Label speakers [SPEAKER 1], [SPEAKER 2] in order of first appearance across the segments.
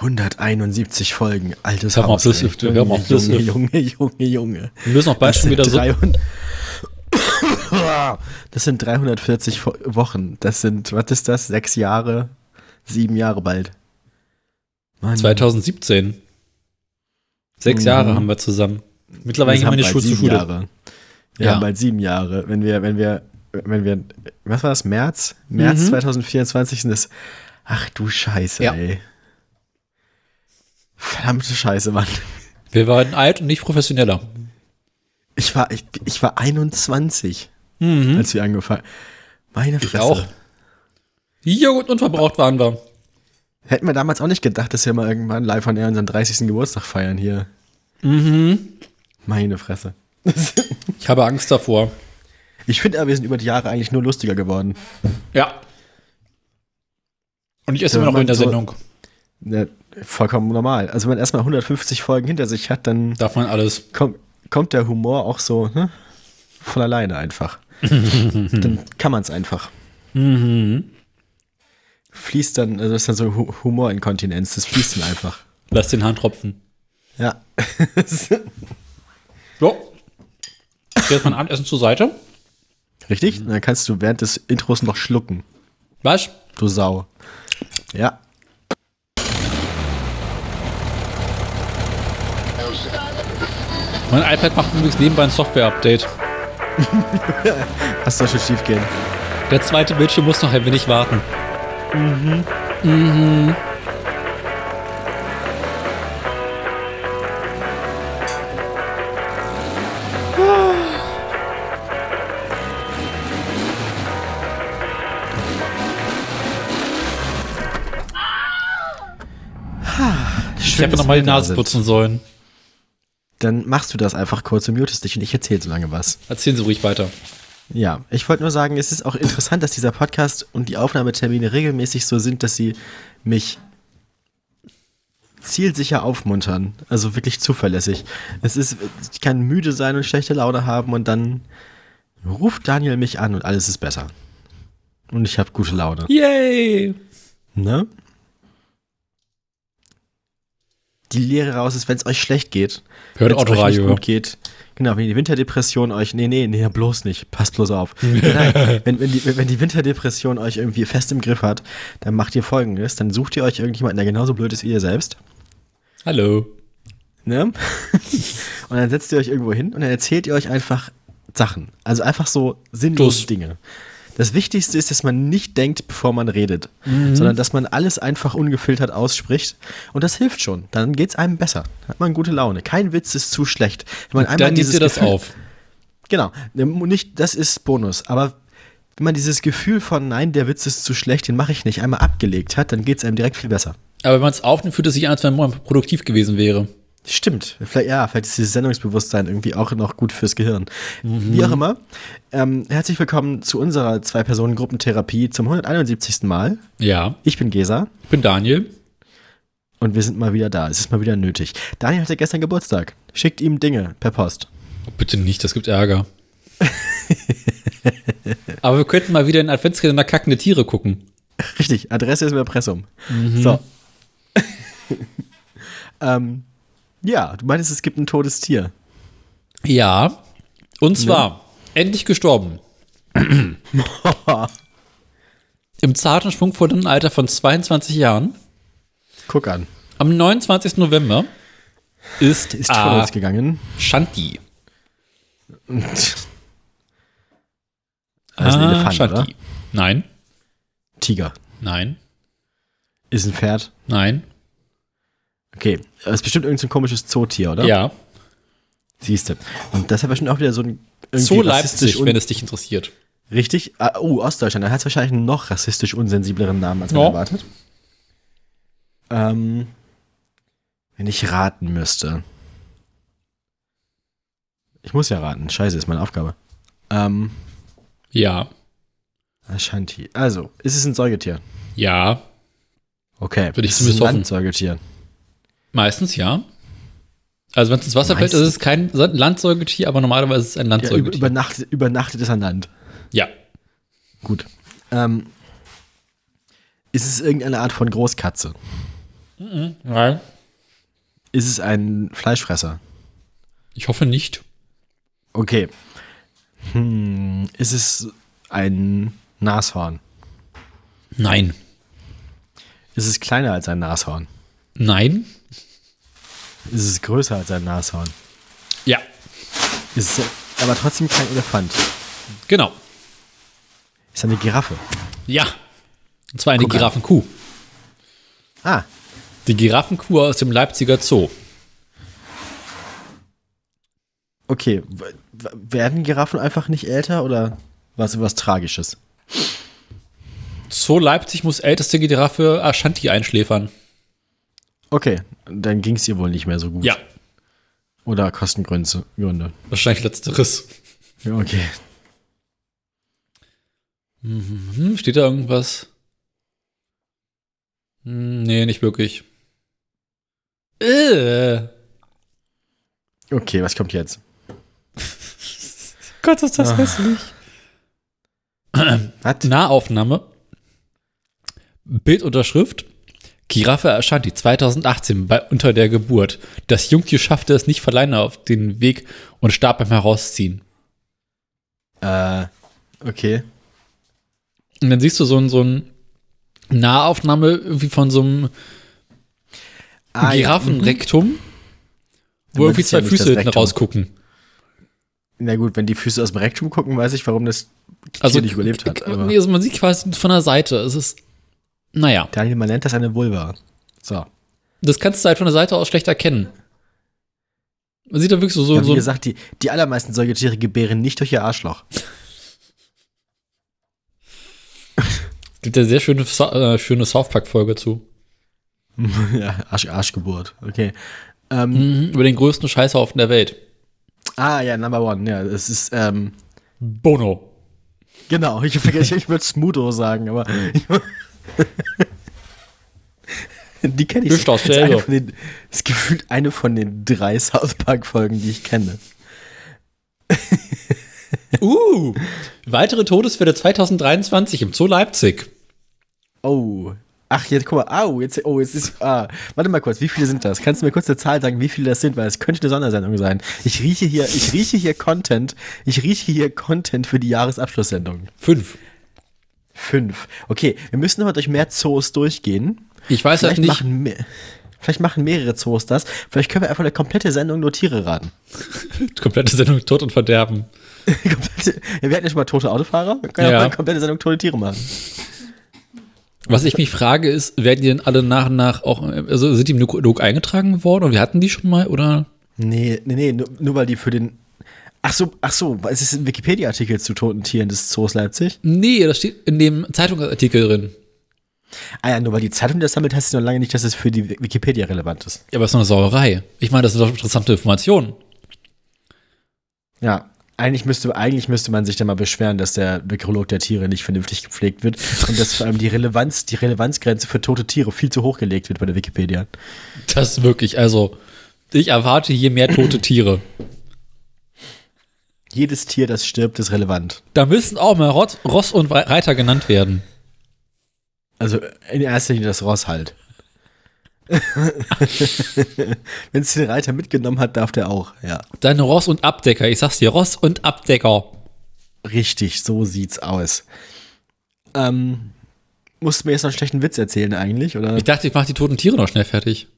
[SPEAKER 1] 171 Folgen, altes
[SPEAKER 2] Hör mal,
[SPEAKER 1] Haus.
[SPEAKER 2] das
[SPEAKER 1] ey.
[SPEAKER 2] hör mal,
[SPEAKER 1] Junge,
[SPEAKER 2] das
[SPEAKER 1] Junge, Junge, Junge, Junge.
[SPEAKER 2] Wir müssen auch bald schon wieder so.
[SPEAKER 1] 300 das sind 340 Fo- Wochen. Das sind, was ist das? Sechs Jahre, sieben Jahre bald. Mann,
[SPEAKER 2] 2017. Sechs
[SPEAKER 1] Mhm.
[SPEAKER 2] Jahre haben wir zusammen. Mittlerweile gehen wir
[SPEAKER 1] haben
[SPEAKER 2] in die Schule
[SPEAKER 1] sieben
[SPEAKER 2] Schule.
[SPEAKER 1] Jahre. Wir
[SPEAKER 2] Ja.
[SPEAKER 1] haben bald sieben Jahre. Wenn wir, wenn wir, wenn wir, was war das? März? März
[SPEAKER 2] Mhm.
[SPEAKER 1] 2024 sind es. Ach du Scheiße,
[SPEAKER 2] Ja.
[SPEAKER 1] ey. Verdammte Scheiße, Mann.
[SPEAKER 2] Wir waren alt und nicht professioneller.
[SPEAKER 1] Ich war, ich, ich war 21,
[SPEAKER 2] Mhm.
[SPEAKER 1] als wir angefangen. Meine
[SPEAKER 2] Ich
[SPEAKER 1] Fresse.
[SPEAKER 2] auch. Joghurt unverbraucht waren wir.
[SPEAKER 1] Hätten wir damals auch nicht gedacht, dass wir mal irgendwann live on air unseren 30. Geburtstag feiern hier.
[SPEAKER 2] Mhm.
[SPEAKER 1] Meine Fresse.
[SPEAKER 2] Ich habe Angst davor.
[SPEAKER 1] Ich finde aber, wir sind über die Jahre eigentlich nur lustiger geworden.
[SPEAKER 2] Ja. Und ich esse
[SPEAKER 1] Ja,
[SPEAKER 2] immer noch in der
[SPEAKER 1] so-
[SPEAKER 2] Sendung.
[SPEAKER 1] Ja, vollkommen normal. Also wenn man erstmal 150 Folgen hinter sich hat, dann
[SPEAKER 2] Darf man alles.
[SPEAKER 1] kommt, kommt der Humor auch so ne? von alleine einfach. dann kann man es einfach.
[SPEAKER 2] Mhm.
[SPEAKER 1] Fließt dann, also das ist dann so Hu- Humorinkontinenz, das fließt dann einfach.
[SPEAKER 2] Lass den Hahn tropfen.
[SPEAKER 1] Ja.
[SPEAKER 2] So. Jetzt mein Abendessen zur Seite.
[SPEAKER 1] Richtig? Dann kannst du während des Intros noch schlucken.
[SPEAKER 2] Was?
[SPEAKER 1] Du Sau. Ja.
[SPEAKER 2] Mein iPad macht übrigens nebenbei ein Software-Update.
[SPEAKER 1] Das soll schon schief gehen.
[SPEAKER 2] Der zweite Bildschirm muss noch ein wenig warten. Ich hätte noch mal die Nase putzen sollen.
[SPEAKER 1] Dann machst du das einfach kurz und mutest dich und ich erzähle so lange was.
[SPEAKER 2] Erzählen Sie ruhig weiter.
[SPEAKER 1] Ja, ich wollte nur sagen, es ist auch interessant, dass dieser Podcast und die Aufnahmetermine regelmäßig so sind, dass sie mich zielsicher aufmuntern. Also wirklich zuverlässig. Es ist, ich kann müde sein und schlechte Laune haben und dann ruft Daniel mich an und alles ist besser. Und ich habe gute Laune.
[SPEAKER 2] Yay!
[SPEAKER 1] Ne? Die Lehre raus ist, wenn es euch schlecht geht.
[SPEAKER 2] Hört Autoradio.
[SPEAKER 1] nicht gut geht. Genau, wenn die Winterdepression euch, nee, nee, nee, bloß nicht, passt bloß auf. Nein, wenn, wenn, die, wenn die Winterdepression euch irgendwie fest im Griff hat, dann macht ihr folgendes, dann sucht ihr euch irgendjemanden, der genauso blöd ist wie ihr selbst,
[SPEAKER 2] Hallo.
[SPEAKER 1] ne? Und dann setzt ihr euch irgendwo hin und dann erzählt ihr euch einfach Sachen. Also einfach so sinnlose. Dinge. Das Wichtigste ist, dass man nicht denkt, bevor man redet, sondern dass man alles einfach ungefiltert ausspricht. Und das hilft schon. Dann geht's einem besser. Hat man gute Laune. Kein Witz ist zu schlecht. Wenn man einmal
[SPEAKER 2] Dann
[SPEAKER 1] dieses
[SPEAKER 2] ihr das
[SPEAKER 1] Gefühl-
[SPEAKER 2] auf.
[SPEAKER 1] Genau, nicht, das ist Bonus, aber wenn man dieses Gefühl von, nein, der Witz ist zu schlecht, den mache ich nicht, einmal abgelegt hat, dann geht es einem direkt viel besser.
[SPEAKER 2] Aber wenn man es aufnimmt, fühlt es sich an, als wenn man produktiv gewesen wäre.
[SPEAKER 1] Stimmt, vielleicht, ja, vielleicht ist dieses Sendungsbewusstsein irgendwie auch noch gut fürs Gehirn. Wie auch immer, ähm, herzlich willkommen zu unserer Zwei-Personen-Gruppentherapie zum 171. Mal.
[SPEAKER 2] Ja.
[SPEAKER 1] Ich bin Gesa
[SPEAKER 2] Ich bin Daniel.
[SPEAKER 1] und wir sind mal wieder da. Es ist mal wieder nötig. Daniel hatte gestern Geburtstag. Schickt ihm Dinge per Post.
[SPEAKER 2] Bitte nicht, das gibt Ärger. Aber wir könnten mal wieder in Adventskalender kackende Tiere gucken.
[SPEAKER 1] Richtig, Adresse ist im Impressum. So. ähm, ja, du meinst, es gibt ein totes Tier.
[SPEAKER 2] Ja. Und zwar, endlich gestorben. Im zarten, schwungvollen Alter von 22 Jahren.
[SPEAKER 1] Guck an.
[SPEAKER 2] Am 29. November ist,
[SPEAKER 1] Ist von
[SPEAKER 2] ah,
[SPEAKER 1] uns gegangen.
[SPEAKER 2] Shanti.
[SPEAKER 1] Das ist ein Elefant, oder?
[SPEAKER 2] Nein,
[SPEAKER 1] Tiger.
[SPEAKER 2] nein,
[SPEAKER 1] Ist ein Pferd.
[SPEAKER 2] nein.
[SPEAKER 1] Okay, das ist bestimmt irgendein so komisches Zootier, oder?
[SPEAKER 2] Ja.
[SPEAKER 1] Siehste. Und das hat bestimmt auch wieder so ein rassistisch
[SPEAKER 2] Leipzig, wenn es dich interessiert.
[SPEAKER 1] Richtig? Ah, oh, Ostdeutschland. Da hat es wahrscheinlich einen noch rassistisch unsensibleren Namen, als man
[SPEAKER 2] Ja.
[SPEAKER 1] erwartet. Ähm, wenn ich raten müsste. Ich muss ja raten. Scheiße, ist meine Aufgabe. Ähm,
[SPEAKER 2] Ja.
[SPEAKER 1] Ashanti. Also, ist es ein Säugetier?
[SPEAKER 2] Ja.
[SPEAKER 1] Okay.
[SPEAKER 2] Würde ich zumindest hoffen.
[SPEAKER 1] Landsäugetier?
[SPEAKER 2] Meistens ja. Also wenn es ins Wasser fällt, ist
[SPEAKER 1] Meistens.
[SPEAKER 2] es kein Landsäugetier, aber normalerweise ist es ein
[SPEAKER 1] Ja, über,
[SPEAKER 2] Landsäugetier.
[SPEAKER 1] übernachtet, übernachtet es an Land.
[SPEAKER 2] Ja.
[SPEAKER 1] Gut. Ähm, ist es irgendeine Art von Großkatze?
[SPEAKER 2] Nein.
[SPEAKER 1] Ist es ein Fleischfresser?
[SPEAKER 2] Ich hoffe nicht.
[SPEAKER 1] Okay. Hm, ist es ein Nashorn?
[SPEAKER 2] Nein.
[SPEAKER 1] Ist es kleiner als ein Nashorn?
[SPEAKER 2] Nein.
[SPEAKER 1] Ist es größer als ein Nashorn?
[SPEAKER 2] Ja.
[SPEAKER 1] Ist es aber trotzdem kein Elefant?
[SPEAKER 2] Genau.
[SPEAKER 1] Ist eine Giraffe?
[SPEAKER 2] Ja. Und zwar eine
[SPEAKER 1] Guck an.
[SPEAKER 2] Giraffenkuh.
[SPEAKER 1] Ah,
[SPEAKER 2] Die Giraffenkuh aus dem Leipziger Zoo.
[SPEAKER 1] okay. Werden Giraffen einfach nicht älter oder was was Tragisches?
[SPEAKER 2] Zoo Leipzig muss älteste Giraffe Ashanti einschläfern.
[SPEAKER 1] Okay, dann ging es ihr wohl nicht mehr so gut.
[SPEAKER 2] Ja.
[SPEAKER 1] Oder Kostengründe. Gründe.
[SPEAKER 2] Wahrscheinlich letzteres.
[SPEAKER 1] Ja, okay.
[SPEAKER 2] Hm, steht da irgendwas? Hm, nee, nicht wirklich. Äh.
[SPEAKER 1] Okay, was kommt jetzt?
[SPEAKER 2] Gott, ist das
[SPEAKER 1] Ah.
[SPEAKER 2] hässlich.
[SPEAKER 1] Was?
[SPEAKER 2] Nahaufnahme. Bildunterschrift. Giraffe Ashanti 2018 bei, unter der Geburt. Das Jungtier schaffte es nicht alleine auf den Weg und starb beim Herausziehen.
[SPEAKER 1] Äh, okay.
[SPEAKER 2] Und dann siehst du so ein, so ein Nahaufnahme wie von so einem
[SPEAKER 1] Ah, ja,
[SPEAKER 2] Giraffenrektum,
[SPEAKER 1] mhm.
[SPEAKER 2] wo
[SPEAKER 1] Aber
[SPEAKER 2] irgendwie
[SPEAKER 1] ja
[SPEAKER 2] zwei
[SPEAKER 1] nicht
[SPEAKER 2] Füße hinten rausgucken.
[SPEAKER 1] Na gut, wenn die Füße aus dem Rektum gucken, weiß ich, warum das Tier
[SPEAKER 2] Also
[SPEAKER 1] nicht überlebt hat.
[SPEAKER 2] Nee, also man sieht quasi von der Seite. Es ist, naja,
[SPEAKER 1] Daniel, man nennt das eine Vulva. So.
[SPEAKER 2] das kannst du halt von der Seite aus schlecht erkennen. Man sieht da wirklich so, so,
[SPEAKER 1] ja, wie
[SPEAKER 2] so
[SPEAKER 1] gesagt, die, die allermeisten Säugetiere gebären nicht durch ihr Arschloch.
[SPEAKER 2] gibt ja sehr schöne, äh, schöne South Park-Folge zu.
[SPEAKER 1] ja, Arsch, Arschgeburt. Okay. Ähm,
[SPEAKER 2] Mhm, über den größten Scheißhaufen der Welt.
[SPEAKER 1] Ah, ja, Number One. Ja, es ist, ähm,
[SPEAKER 2] Bono.
[SPEAKER 1] genau. Ich, vergesse, ich würde Smudo sagen, aber. die kenne ich.
[SPEAKER 2] Nicht
[SPEAKER 1] Das ist,
[SPEAKER 2] dasselbe.
[SPEAKER 1] eine von den, das ist gefühlt eine von den drei South Park-Folgen, die ich kenne.
[SPEAKER 2] Uh, weitere Todesfälle 2023 im Zoo Leipzig.
[SPEAKER 1] Oh. Ach, jetzt guck mal. Au, jetzt, oh, jetzt ist. Ah, warte mal kurz, wie viele sind das? Kannst du mir kurz eine Zahl sagen, wie viele das sind? Weil es könnte eine Sondersendung sein. Ich rieche hier, ich rieche hier Content. Ich rieche hier Content für die Jahresabschlusssendung.
[SPEAKER 2] Fünf.
[SPEAKER 1] Fünf. Okay, wir müssen noch durch mehr Zoos durchgehen.
[SPEAKER 2] Ich weiß halt
[SPEAKER 1] Vielleicht
[SPEAKER 2] nicht.
[SPEAKER 1] machen, mehr, vielleicht machen mehrere Zoos das. Vielleicht können wir einfach eine komplette Sendung nur Tiere raten.
[SPEAKER 2] Komplette Sendung Tod und Verderben.
[SPEAKER 1] komplette, wir hatten ja schon mal tote Autofahrer. Wir können
[SPEAKER 2] Ja.
[SPEAKER 1] auch mal eine komplette Sendung tote Tiere machen.
[SPEAKER 2] Was ich mich frage, ist, werden die denn alle nach und nach auch, also sind die im Katalog eingetragen worden und wir hatten die schon mal oder?
[SPEAKER 1] Nee, nee, nee, nur, nur weil die für den. Ach so, ach so, es ist ein Wikipedia-Artikel zu toten Tieren des Zoos Leipzig.
[SPEAKER 2] Nee, das steht in dem Zeitungsartikel drin.
[SPEAKER 1] Ah ja, nur weil die Zeitung das sammelt, heißt es noch lange nicht, dass es für die Wikipedia relevant ist.
[SPEAKER 2] Ja, aber es ist doch eine Sauerei. Ich meine, das sind doch interessante Informationen.
[SPEAKER 1] Ja, eigentlich müsste, eigentlich müsste man sich da mal beschweren, dass der Nekrolog der Tiere nicht vernünftig gepflegt wird und dass vor allem die Relevanz, die Relevanzgrenze für tote Tiere viel zu hoch gelegt wird bei der Wikipedia.
[SPEAKER 2] Das ist wirklich, also, ich erwarte hier mehr tote Tiere.
[SPEAKER 1] Jedes Tier, das stirbt, ist relevant.
[SPEAKER 2] Da müssen auch mal Rot, Ross und Reiter genannt werden.
[SPEAKER 1] Also in erster Linie das Ross halt. Wenn es den Reiter mitgenommen hat, darf der auch, ja.
[SPEAKER 2] Deine Ross und Abdecker, ich sag's dir, Ross und Abdecker.
[SPEAKER 1] Richtig, so sieht's aus. Ähm, musst du mir jetzt noch einen schlechten Witz erzählen eigentlich, oder?
[SPEAKER 2] Ich dachte, ich mache die toten Tiere noch schnell fertig.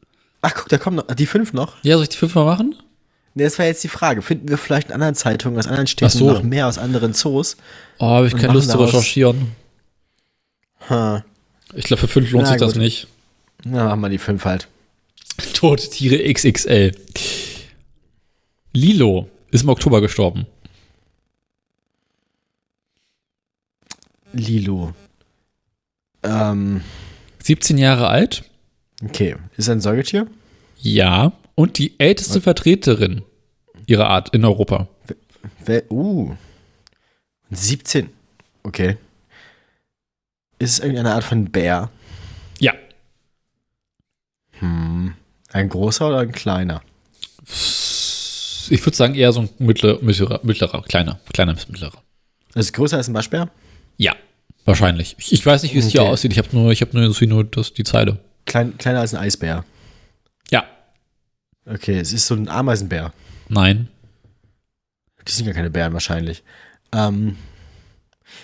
[SPEAKER 1] Ach guck, da kommen noch, die fünf noch.
[SPEAKER 2] Ja, soll ich die fünfmal machen?
[SPEAKER 1] Das war jetzt die Frage. Finden wir vielleicht in anderen Zeitungen, aus anderen Städten
[SPEAKER 2] so.
[SPEAKER 1] noch mehr aus anderen Zoos?
[SPEAKER 2] Oh, habe ich keine Lust zu recherchieren.
[SPEAKER 1] Ha.
[SPEAKER 2] Ich glaube, für fünf lohnt
[SPEAKER 1] Na
[SPEAKER 2] sich das
[SPEAKER 1] gut.
[SPEAKER 2] nicht.
[SPEAKER 1] Na, machen wir die fünf halt.
[SPEAKER 2] Tote Tiere XXL. Lilo ist im Oktober gestorben.
[SPEAKER 1] Lilo. Ähm,
[SPEAKER 2] 17 Jahre alt.
[SPEAKER 1] okay. Ist er ein Säugetier?
[SPEAKER 2] Ja. Und die älteste Vertreterin ihrer Art in Europa.
[SPEAKER 1] Wer, uh. 17. Okay. Ist es irgendeine Art von Bär?
[SPEAKER 2] Ja.
[SPEAKER 1] Hm. Ein großer oder ein kleiner?
[SPEAKER 2] Ich würde sagen, eher so ein mittler, mittlerer, mittlerer, kleiner, kleiner bis mittlerer.
[SPEAKER 1] Ist es größer als ein Waschbär?
[SPEAKER 2] Ja. Wahrscheinlich. Ich, ich weiß nicht, wie es hier
[SPEAKER 1] Okay.
[SPEAKER 2] aussieht. Ich habe nur, ich habe nur, nur das, die Zeile.
[SPEAKER 1] klein, kleiner als ein Eisbär. Okay, es ist so ein Ameisenbär.
[SPEAKER 2] Nein.
[SPEAKER 1] Die sind ja keine Bären wahrscheinlich. Ähm,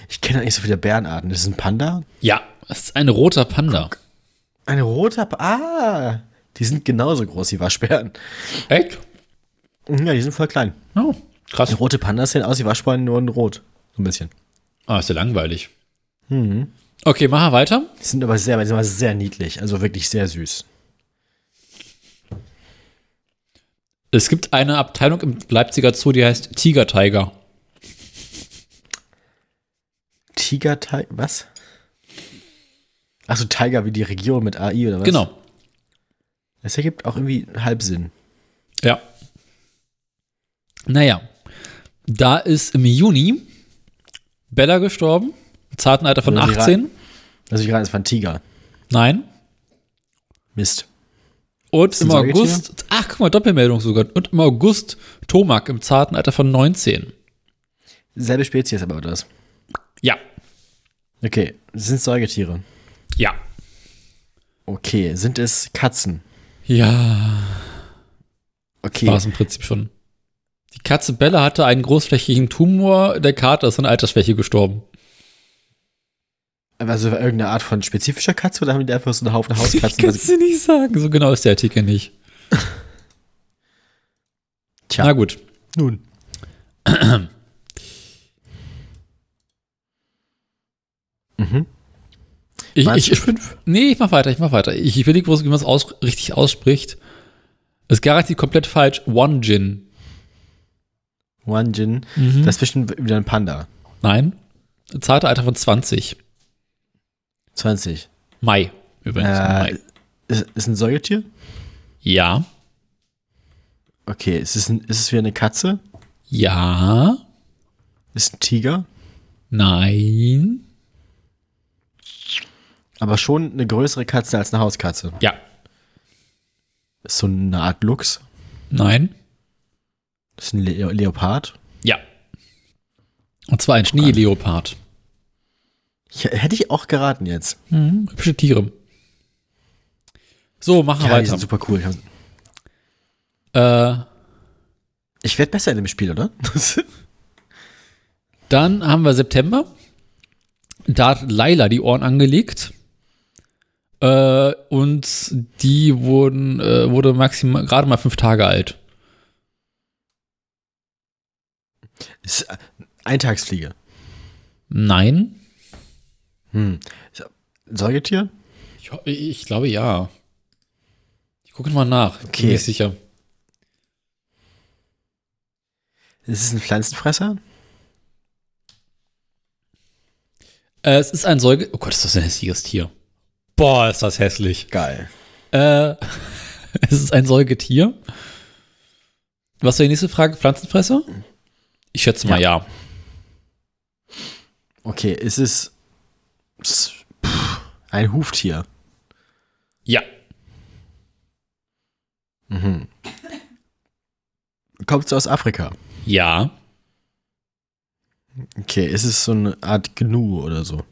[SPEAKER 1] ich kenne nicht so viele Bärenarten. Das ist ein Panda?
[SPEAKER 2] Ja. Es ist ein roter Panda.
[SPEAKER 1] Ein roter Pa- Ah! Die sind genauso groß wie Waschbären.
[SPEAKER 2] Echt?
[SPEAKER 1] Ja, die sind voll klein.
[SPEAKER 2] Oh, krass.
[SPEAKER 1] Rote Pandas sehen aus wie Waschbären, nur in rot. So ein bisschen.
[SPEAKER 2] Ah, ist ja langweilig.
[SPEAKER 1] Mhm.
[SPEAKER 2] Okay, machen wir weiter.
[SPEAKER 1] Die sind aber sehr, die sind aber sehr niedlich. Also wirklich sehr süß.
[SPEAKER 2] Es gibt eine Abteilung im Leipziger Zoo, die heißt Tiger Tiger.
[SPEAKER 1] Tiger Tiger. Was? Achso, Tiger wie die Region mit AI oder was?
[SPEAKER 2] Genau.
[SPEAKER 1] Das ergibt auch irgendwie Halbsinn.
[SPEAKER 2] Ja. Naja. Da ist im Juni Bella gestorben. Im zarten Alter von
[SPEAKER 1] Ja, die
[SPEAKER 2] 18.
[SPEAKER 1] Also ich gerade, es war ein Tiger.
[SPEAKER 2] Nein.
[SPEAKER 1] Mist.
[SPEAKER 2] Und im? August, ach guck mal, Doppelmeldung sogar. Und im August Tomak im zarten Alter von 19.
[SPEAKER 1] Selbe Spezies aber, was?
[SPEAKER 2] Ja.
[SPEAKER 1] Okay, sind es Säugetiere?
[SPEAKER 2] Ja.
[SPEAKER 1] Okay, sind es Katzen?
[SPEAKER 2] Ja.
[SPEAKER 1] Okay,
[SPEAKER 2] War es im Prinzip schon. Die Katze Bella hatte einen großflächigen Tumor. Der Kater ist an Altersschwäche gestorben.
[SPEAKER 1] Also irgendeine Art von spezifischer Katze oder haben die einfach so einen Haufen Hauskatzen?
[SPEAKER 2] Kannst du nicht sagen. So genau ist der Artikel nicht.
[SPEAKER 1] Tja,
[SPEAKER 2] Na gut.
[SPEAKER 1] nun. mhm.
[SPEAKER 2] Ich, ich,
[SPEAKER 1] du fünf?
[SPEAKER 2] Nee, ich mach weiter, ich mach weiter. Ich, ich überlege, wie man es aus, richtig ausspricht. Ist garantiert komplett falsch. One Gin.
[SPEAKER 1] One Jin.
[SPEAKER 2] Mhm.
[SPEAKER 1] Das ist bestimmt wieder ein Panda.
[SPEAKER 2] Nein. Zarte Alter von 20.
[SPEAKER 1] 20.
[SPEAKER 2] Mai. Übrigens.
[SPEAKER 1] Äh,
[SPEAKER 2] Mai.
[SPEAKER 1] ist, ist ein Säugetier?
[SPEAKER 2] Ja.
[SPEAKER 1] Okay, ist es, ein, ist es wie eine Katze?
[SPEAKER 2] Ja.
[SPEAKER 1] Ist ein Tiger?
[SPEAKER 2] Nein.
[SPEAKER 1] Aber schon eine größere Katze als eine Hauskatze.
[SPEAKER 2] Ja.
[SPEAKER 1] Ist so eine Art Luchs.
[SPEAKER 2] Nein.
[SPEAKER 1] Ist ein Le Leopard.
[SPEAKER 2] Ja. Und zwar ein Schneeleopard.
[SPEAKER 1] Ich, hätte ich auch geraten jetzt.
[SPEAKER 2] Mhm. Hübsche Tiere. So, machen wir
[SPEAKER 1] Ja, die
[SPEAKER 2] weiter.
[SPEAKER 1] sind super cool.
[SPEAKER 2] Äh,
[SPEAKER 1] Ich werde besser in dem Spiel, oder?
[SPEAKER 2] Dann haben wir September. Da hat Laila die Ohren angelegt. Äh, und die wurden, äh, wurde maximal gerade mal fünf Tage alt.
[SPEAKER 1] ist Eintagsfliege.
[SPEAKER 2] Nein?
[SPEAKER 1] Hm. Säugetier?
[SPEAKER 2] Ich, ich glaube ja. Ich gucke mal nach. Bin
[SPEAKER 1] Okay.
[SPEAKER 2] nicht sicher.
[SPEAKER 1] Ist es ein Pflanzenfresser?
[SPEAKER 2] Äh, es ist ein Säuge. Oh Gott, ist das ein hässliches Tier. Boah, ist das hässlich.
[SPEAKER 1] Geil.
[SPEAKER 2] Äh, es ist ein Säugetier. Was war die nächste Frage? Pflanzenfresser? Ich schätze mal ja.
[SPEAKER 1] Okay, ist es ein Huftier?
[SPEAKER 2] Ja.
[SPEAKER 1] Mhm. Kommt es aus Afrika?
[SPEAKER 2] Ja.
[SPEAKER 1] Okay, ist es so eine Art Gnu oder so?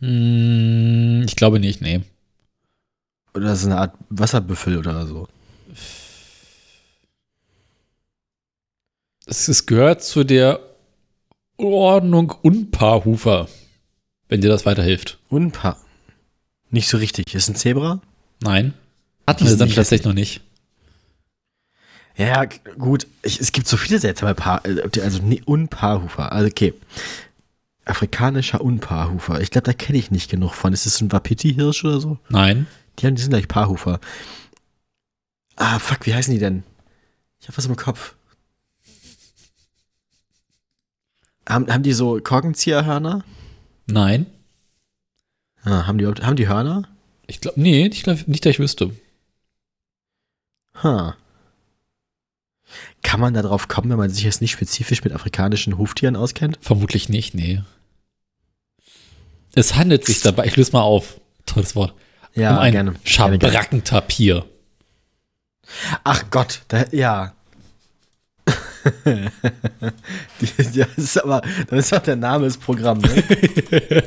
[SPEAKER 2] Hm, ich glaube nicht, nee.
[SPEAKER 1] Oder ist es eine Art Wasserbüffel oder so?
[SPEAKER 2] Es, es gehört zu der Ordnung Unpaarhufer, wenn dir das weiterhilft.
[SPEAKER 1] Unpa. Nicht so richtig. Ist ein Zebra?
[SPEAKER 2] Nein. Hatten
[SPEAKER 1] Die
[SPEAKER 2] wir dann tatsächlich noch nicht.
[SPEAKER 1] Ja, gut. Ich, es gibt so viele seltsame Paar, äh, also nee, Unpaarhufer. Also okay. Afrikanischer Unpaarhufer. Ich glaube, da kenne ich nicht genug von. Ist das ein Wapiti-Hirsch oder so?
[SPEAKER 2] Nein.
[SPEAKER 1] Die, haben, die sind gleich Paarhufer. Ah, fuck, wie heißen die denn? Ich hab was im Kopf. Haben, haben die so Korkenzieherhörner?
[SPEAKER 2] Nein.
[SPEAKER 1] Ah, haben, die, haben die Hörner?
[SPEAKER 2] Ich glaube, nee, ich glaube nicht, dass ich wüsste.
[SPEAKER 1] Ha. Kann man da drauf kommen, wenn man sich jetzt nicht spezifisch mit afrikanischen Huftieren auskennt?
[SPEAKER 2] Vermutlich nicht, nee. Es handelt sich dabei, ich löse mal auf. Tolles Wort.
[SPEAKER 1] Ja,
[SPEAKER 2] um ein
[SPEAKER 1] gerne.
[SPEAKER 2] Schabrackentapir.
[SPEAKER 1] Ach Gott, da, ja. Die- das ist aber, das ist auch der Name des Programms. Ne?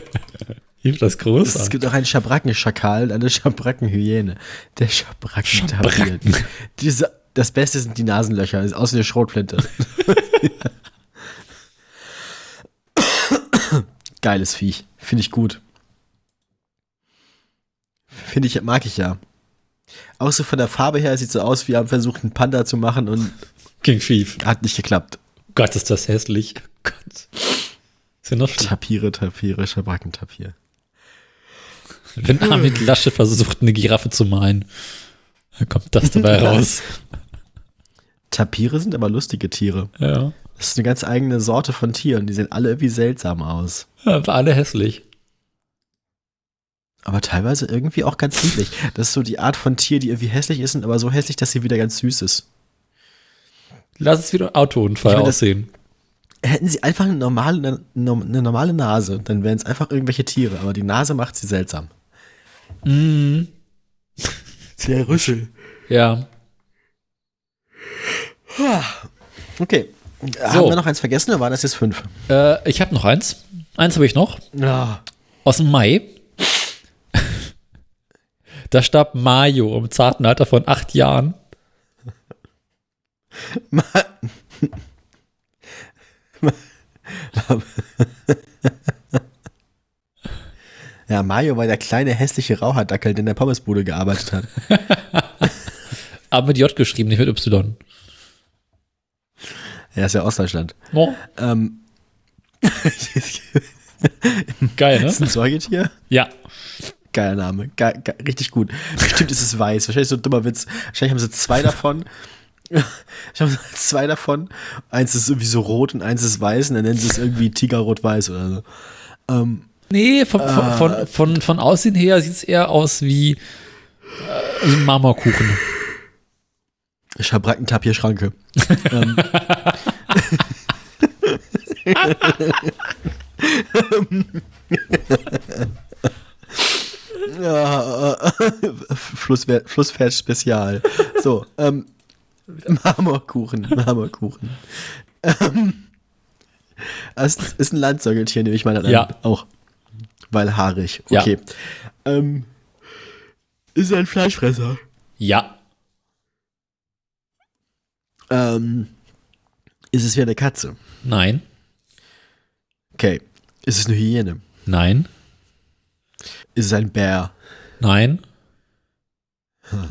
[SPEAKER 2] Finde das groß.
[SPEAKER 1] Es gibt auch einen Schabrackenschakal und eine Schabrackenhyäne. Der Schabrackentapir.
[SPEAKER 2] Schabracken.
[SPEAKER 1] Diese, das Beste sind die Nasenlöcher, ist aus wie eine Schrotflinte. Geiles Viech. Finde ich gut. Finde ich, mag ich ja. Auch so von der Farbe her sieht so aus, wie haben versucht, einen Panda zu machen und
[SPEAKER 2] Ging schief.
[SPEAKER 1] hat nicht geklappt.
[SPEAKER 2] Gott, ist das hässlich. Gott. Ist ja noch schlimm.
[SPEAKER 1] Tapire, Tapire, Schabrackentapir.
[SPEAKER 2] Wenn Armin Lasche versucht, eine Giraffe zu malen, dann kommt das dabei raus.
[SPEAKER 1] Tapire sind aber lustige Tiere.
[SPEAKER 2] Ja.
[SPEAKER 1] Das ist eine ganz eigene Sorte von Tieren. Die sehen alle irgendwie seltsam aus.
[SPEAKER 2] ja war alle hässlich.
[SPEAKER 1] Aber teilweise irgendwie auch ganz niedlich. Das ist so die Art von Tier, die irgendwie hässlich ist, aber so hässlich, dass sie wieder ganz süß ist.
[SPEAKER 2] Lass es wieder ein Autounfall
[SPEAKER 1] meine, das-
[SPEAKER 2] aussehen.
[SPEAKER 1] Hätten sie einfach eine normale, eine, eine normale Nase, dann wären es einfach irgendwelche Tiere. Aber die Nase macht sie seltsam.
[SPEAKER 2] Mhm.
[SPEAKER 1] Der Rüssel.
[SPEAKER 2] Ja.
[SPEAKER 1] Okay. Haben wir noch eins vergessen oder waren das jetzt fünf?
[SPEAKER 2] Äh, ich habe noch eins. Eins habe ich noch.
[SPEAKER 1] Ja.
[SPEAKER 2] Aus dem Mai. Da starb Mayo im zarten Alter von acht Jahren.
[SPEAKER 1] Ja, Mario war der kleine hässliche Raucherdackel, der in der Pommesbude gearbeitet hat.
[SPEAKER 2] Aber mit J geschrieben, nicht mit Y.
[SPEAKER 1] Er ist ja Ostdeutschland.
[SPEAKER 2] Oh,
[SPEAKER 1] Ähm,
[SPEAKER 2] geil,
[SPEAKER 1] ist
[SPEAKER 2] ne?
[SPEAKER 1] ein Säugetier?
[SPEAKER 2] Ja.
[SPEAKER 1] Geiler Name. Ge ge richtig gut. Bestimmt ist es weiß. Wahrscheinlich so ein dummer Witz. Wahrscheinlich haben sie zwei davon. Ich habe zwei davon. Eins ist irgendwie so rot und eins ist weiß und dann nennen sie es irgendwie Tigerrot-Weiß oder so. Ähm,
[SPEAKER 2] Nee, von, von, von, von, von Aussehen her sieht es eher aus wie äh, ein Marmorkuchen.
[SPEAKER 1] Schabrackentapierschranke. ähm. ja, äh, Flusspferd Spezial. So, ähm, Marmorkuchen, Marmorkuchen. Ähm, es ist ein Landsäugetier, nehme ich mal an.
[SPEAKER 2] Ja.
[SPEAKER 1] Auch. Weil haarig.
[SPEAKER 2] Ja.
[SPEAKER 1] Okay. Ähm, ist ein Fleischfresser.
[SPEAKER 2] Ja.
[SPEAKER 1] Ähm, ist es wie eine Katze?
[SPEAKER 2] Nein.
[SPEAKER 1] Okay. Ist es eine Hyäne?
[SPEAKER 2] Nein.
[SPEAKER 1] Ist es ein Bär?
[SPEAKER 2] Nein.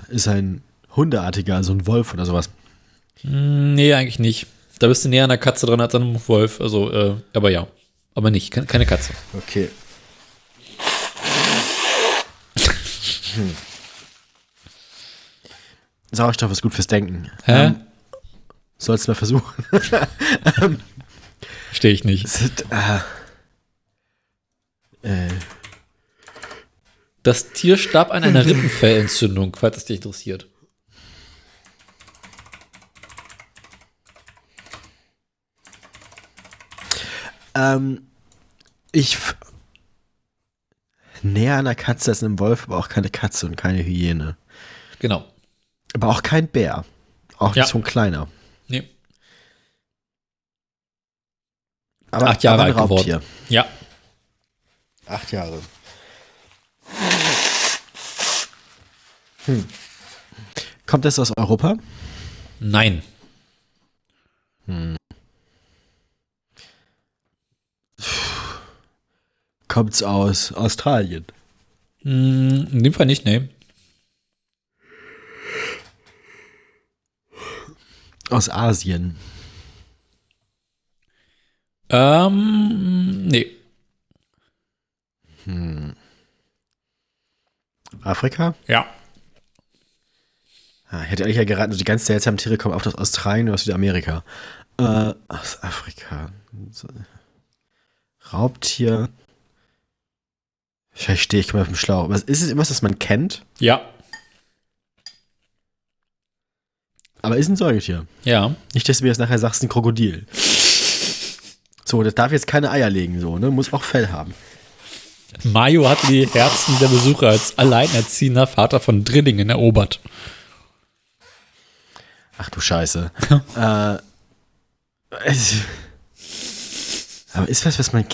[SPEAKER 1] Ist es ein Hundeartiger, also ein Wolf oder sowas?
[SPEAKER 2] Mm, Nee, eigentlich nicht. Da bist du näher an der Katze dran als an einem Wolf. Also, äh, aber ja. Aber nicht. Ke- Keine Katze.
[SPEAKER 1] Okay. Hm. Sauerstoff ist gut fürs Denken.
[SPEAKER 2] Hä?
[SPEAKER 1] Ähm, sollst du mal versuchen.
[SPEAKER 2] Verstehe ich nicht.
[SPEAKER 1] Ist, äh, äh,
[SPEAKER 2] Das Tier starb an einer Rippenfellentzündung, falls es dich interessiert.
[SPEAKER 1] Ähm, ich näher an einer Katze als einem Wolf, aber auch keine Katze und keine Hyäne.
[SPEAKER 2] Genau.
[SPEAKER 1] Aber auch kein Bär. Auch nicht
[SPEAKER 2] Ja.
[SPEAKER 1] so ein kleiner.
[SPEAKER 2] Nee.
[SPEAKER 1] Aber,
[SPEAKER 2] Acht Jahre
[SPEAKER 1] aber ein
[SPEAKER 2] alt geworden. Ja.
[SPEAKER 1] Acht Jahre. Hm. Kommt das aus Europa?
[SPEAKER 2] Nein.
[SPEAKER 1] Kommt es aus Australien?
[SPEAKER 2] Mm, In dem Fall nicht, nee.
[SPEAKER 1] Aus Asien?
[SPEAKER 2] Ähm, nee.
[SPEAKER 1] Afrika?
[SPEAKER 2] Ja.
[SPEAKER 1] Ah, ich hätte eigentlich ja geraten, also die ganzen seltsamen Tiere kommen oft aus Australien oder aus Südamerika. Äh, aus Afrika. Raubtier. Vielleicht stehe ich mal auf dem Schlauch. Was ist es immer, das man kennt?
[SPEAKER 2] Ja.
[SPEAKER 1] Aber ist ein Säugetier.
[SPEAKER 2] Ja.
[SPEAKER 1] Nicht, dass du mir jetzt nachher sagst, ein Krokodil. So, das darf jetzt keine Eier legen, so, ne? Muss auch Fell haben.
[SPEAKER 2] Mayo hat die Herzen der Besucher als alleinerziehender Vater von Drillingen erobert.
[SPEAKER 1] Ach du Scheiße. äh, es- Aber ist was, was man.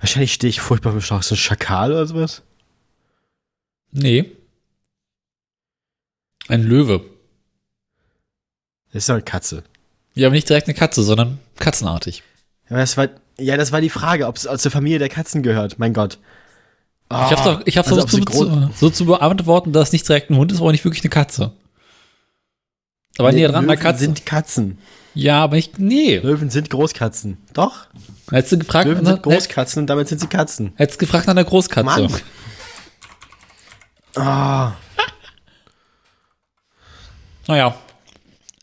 [SPEAKER 1] Wahrscheinlich stehe ich furchtbar auf so ein Schakal oder sowas.
[SPEAKER 2] Nee. Ein Löwe.
[SPEAKER 1] Das ist doch eine Katze.
[SPEAKER 2] Ja, aber nicht direkt eine Katze, sondern katzenartig.
[SPEAKER 1] Ja, das war, ja, das war die Frage, ob es zur Familie der Katzen gehört. Mein Gott.
[SPEAKER 2] ich hab's doch, ich hab's
[SPEAKER 1] also
[SPEAKER 2] so, zu, so zu beantworten, dass es nicht direkt ein Hund ist, aber auch nicht wirklich eine Katze. Aber
[SPEAKER 1] Nee,
[SPEAKER 2] näher dran
[SPEAKER 1] Löwen
[SPEAKER 2] Katzen.
[SPEAKER 1] sind Katzen.
[SPEAKER 2] ja, aber nicht, nee.
[SPEAKER 1] Löwen sind Großkatzen. Doch.
[SPEAKER 2] Hättest du gefragt,
[SPEAKER 1] Löwen sind Großkatzen und damit sind sie Katzen.
[SPEAKER 2] hättest gefragt nach der Großkatze.
[SPEAKER 1] Mann. Ah,
[SPEAKER 2] Naja.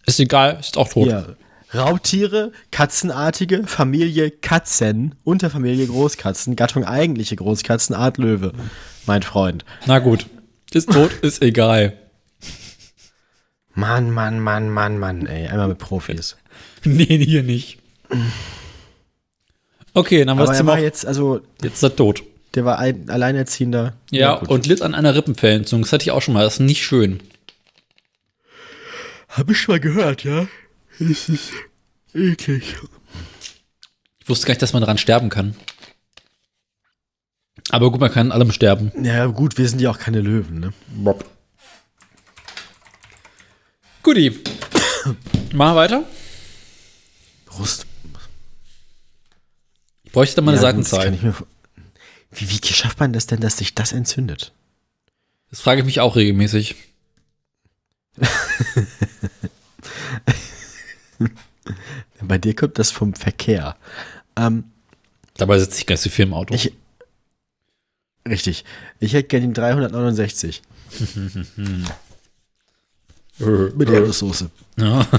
[SPEAKER 2] Ist egal, ist auch tot.
[SPEAKER 1] hier. Raubtiere, katzenartige, Familie Katzen, Unterfamilie Großkatzen, Gattung eigentliche Großkatzen, Art Löwe. Mein Freund.
[SPEAKER 2] Na gut. Ist tot, ist egal.
[SPEAKER 1] Mann, Mann, Mann, Mann, Mann, ey. Einmal mit Profis.
[SPEAKER 2] Nee, hier nicht. Okay, dann zum
[SPEAKER 1] war
[SPEAKER 2] auch,
[SPEAKER 1] jetzt, also,
[SPEAKER 2] jetzt ist er tot.
[SPEAKER 1] der war ein Alleinerziehender.
[SPEAKER 2] Ja,
[SPEAKER 1] gut.
[SPEAKER 2] und litt an einer Rippenfellentzündung. Das hatte ich auch schon mal. Das ist nicht schön.
[SPEAKER 1] Hab ich schon mal gehört, ja? Es ist eklig.
[SPEAKER 2] Ich wusste gar nicht, dass man daran sterben kann. Aber gut, man kann an allem sterben.
[SPEAKER 1] Ja, gut, wir sind ja auch keine Löwen, ne?
[SPEAKER 2] Guti. Machen wir weiter.
[SPEAKER 1] Brust.
[SPEAKER 2] Ich bräuchte da mal eine
[SPEAKER 1] Ja, gut,
[SPEAKER 2] Seitenzahl.
[SPEAKER 1] vor- wie, wie schafft man das denn, dass sich das entzündet?
[SPEAKER 2] Das frage ich mich auch regelmäßig.
[SPEAKER 1] Bei dir kommt das vom Verkehr. Ähm,
[SPEAKER 2] Dabei sitze ich nicht so viel im Auto.
[SPEAKER 1] ich, richtig. Ich hätte gerne den 369 mit Erdnusssoße.
[SPEAKER 2] ja.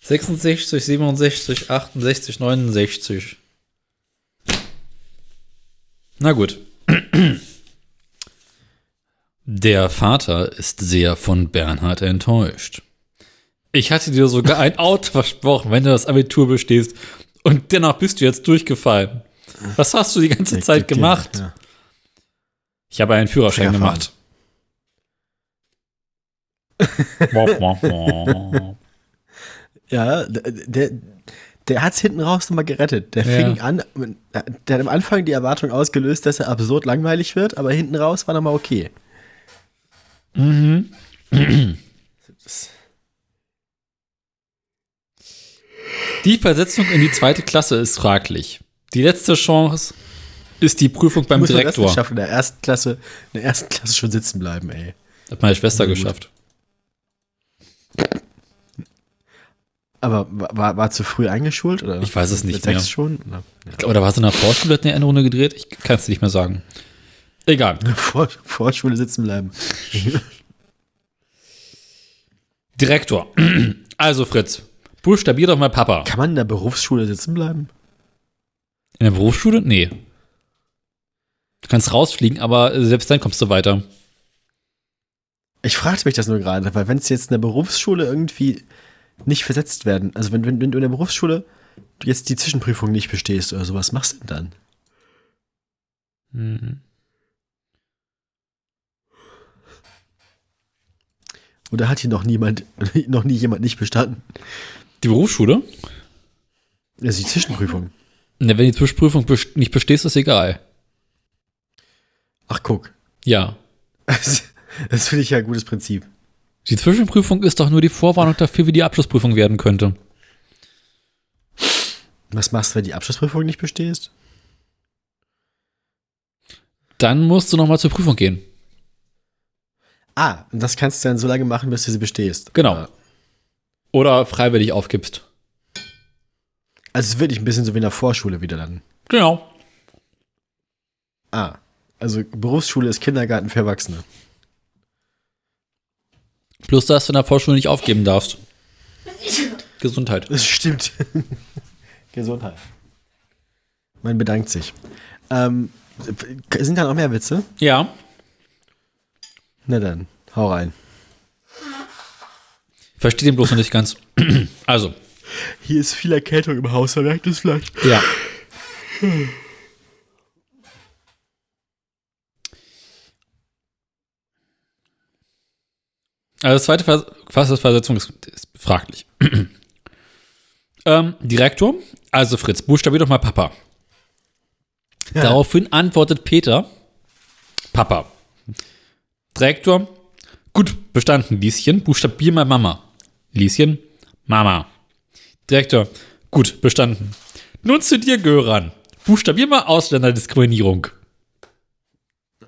[SPEAKER 2] Sechsundsechzig, siebenundsechzig, achtundsechzig, neunundsechzig. Na gut. Der Vater ist sehr von Bernhard enttäuscht. Ich hatte dir sogar ein Auto versprochen, wenn du das Abitur bestehst. Und dennoch bist du jetzt durchgefallen. Was hast du die ganze Zeit
[SPEAKER 1] dir-
[SPEAKER 2] gemacht?
[SPEAKER 1] Ja.
[SPEAKER 2] Ich habe einen Führerschein gemacht.
[SPEAKER 1] Ja, der, der, der hat es hinten raus nochmal gerettet. Der
[SPEAKER 2] Ja.
[SPEAKER 1] fing an, der hat am Anfang die Erwartung ausgelöst, dass er absurd langweilig wird, aber hinten raus war nochmal okay.
[SPEAKER 2] mhm. Die Versetzung in die zweite Klasse ist fraglich. Die letzte Chance ist die Prüfung beim
[SPEAKER 1] das
[SPEAKER 2] Direktor.
[SPEAKER 1] nicht schaffen, in der ersten Klasse, in der ersten Klasse schon sitzen bleiben, ey.
[SPEAKER 2] Hat meine Schwester
[SPEAKER 1] Ja, gut.
[SPEAKER 2] geschafft.
[SPEAKER 1] Aber war, war, zu früh eingeschult? Oder?
[SPEAKER 2] Ich weiß es nicht
[SPEAKER 1] Mit sechs
[SPEAKER 2] mehr.
[SPEAKER 1] schon? Oder?
[SPEAKER 2] Ich glaube, da war es in der Vorschule, hat eine Endrunde gedreht. Ich kann es nicht mehr sagen. Egal.
[SPEAKER 1] Vor, Vorschule sitzen bleiben.
[SPEAKER 2] Direktor. Also, Fritz, buchstabier doch mal Papa.
[SPEAKER 1] Kann man in der Berufsschule sitzen bleiben?
[SPEAKER 2] In der Berufsschule? Nee. Du kannst rausfliegen, aber selbst dann kommst du weiter.
[SPEAKER 1] Ich fragte mich das nur gerade, weil wenn es jetzt in der Berufsschule irgendwie nicht versetzt werden, also wenn, wenn, wenn du in der Berufsschule jetzt die Zwischenprüfung nicht bestehst oder sowas, machst du denn dann?
[SPEAKER 2] Mhm.
[SPEAKER 1] Oder hat hier noch niemand, noch nie jemand nicht bestanden?
[SPEAKER 2] Die Berufsschule?
[SPEAKER 1] Also die Zwischenprüfung.
[SPEAKER 2] Ne, wenn die Zwischenprüfung nicht bestehst, ist egal.
[SPEAKER 1] Ach, guck.
[SPEAKER 2] Ja.
[SPEAKER 1] Das, das finde ich ja ein gutes Prinzip.
[SPEAKER 2] Die Zwischenprüfung ist doch nur die Vorwarnung dafür, wie die Abschlussprüfung werden könnte.
[SPEAKER 1] Was machst du, wenn die Abschlussprüfung nicht bestehst?
[SPEAKER 2] Dann musst du nochmal zur Prüfung gehen.
[SPEAKER 1] Ah, und das kannst du dann so lange machen, bis du sie bestehst.
[SPEAKER 2] Genau.
[SPEAKER 1] Ah.
[SPEAKER 2] Oder freiwillig aufgibst.
[SPEAKER 1] Also es ist wirklich ein bisschen so wie in der Vorschule wieder dann.
[SPEAKER 2] Genau.
[SPEAKER 1] Ah, also Berufsschule ist Kindergarten für Erwachsene.
[SPEAKER 2] Plus, dass du in der Vorschule nicht aufgeben darfst. Gesundheit.
[SPEAKER 1] Das stimmt. Gesundheit. Man bedankt sich. Ähm, sind da noch mehr Witze?
[SPEAKER 2] Ja.
[SPEAKER 1] Na dann, hau rein.
[SPEAKER 2] Verstehe den bloß noch nicht ganz. Also,
[SPEAKER 1] Hier ist viel Erkältung im Haus, da merkt es vielleicht.
[SPEAKER 2] ja. Also, zweite Vers Versetzung ist, ist fraglich. ähm, Direktor, also Fritz, buchstabier doch mal Papa.
[SPEAKER 1] Ja.
[SPEAKER 2] Daraufhin antwortet Peter, Papa. Direktor, gut, bestanden, Lieschen, buchstabier mal Mama. Lieschen, Mama. Direktor, gut, bestanden. Nun zu dir, Göran. Buchstabier mal Ausländerdiskriminierung.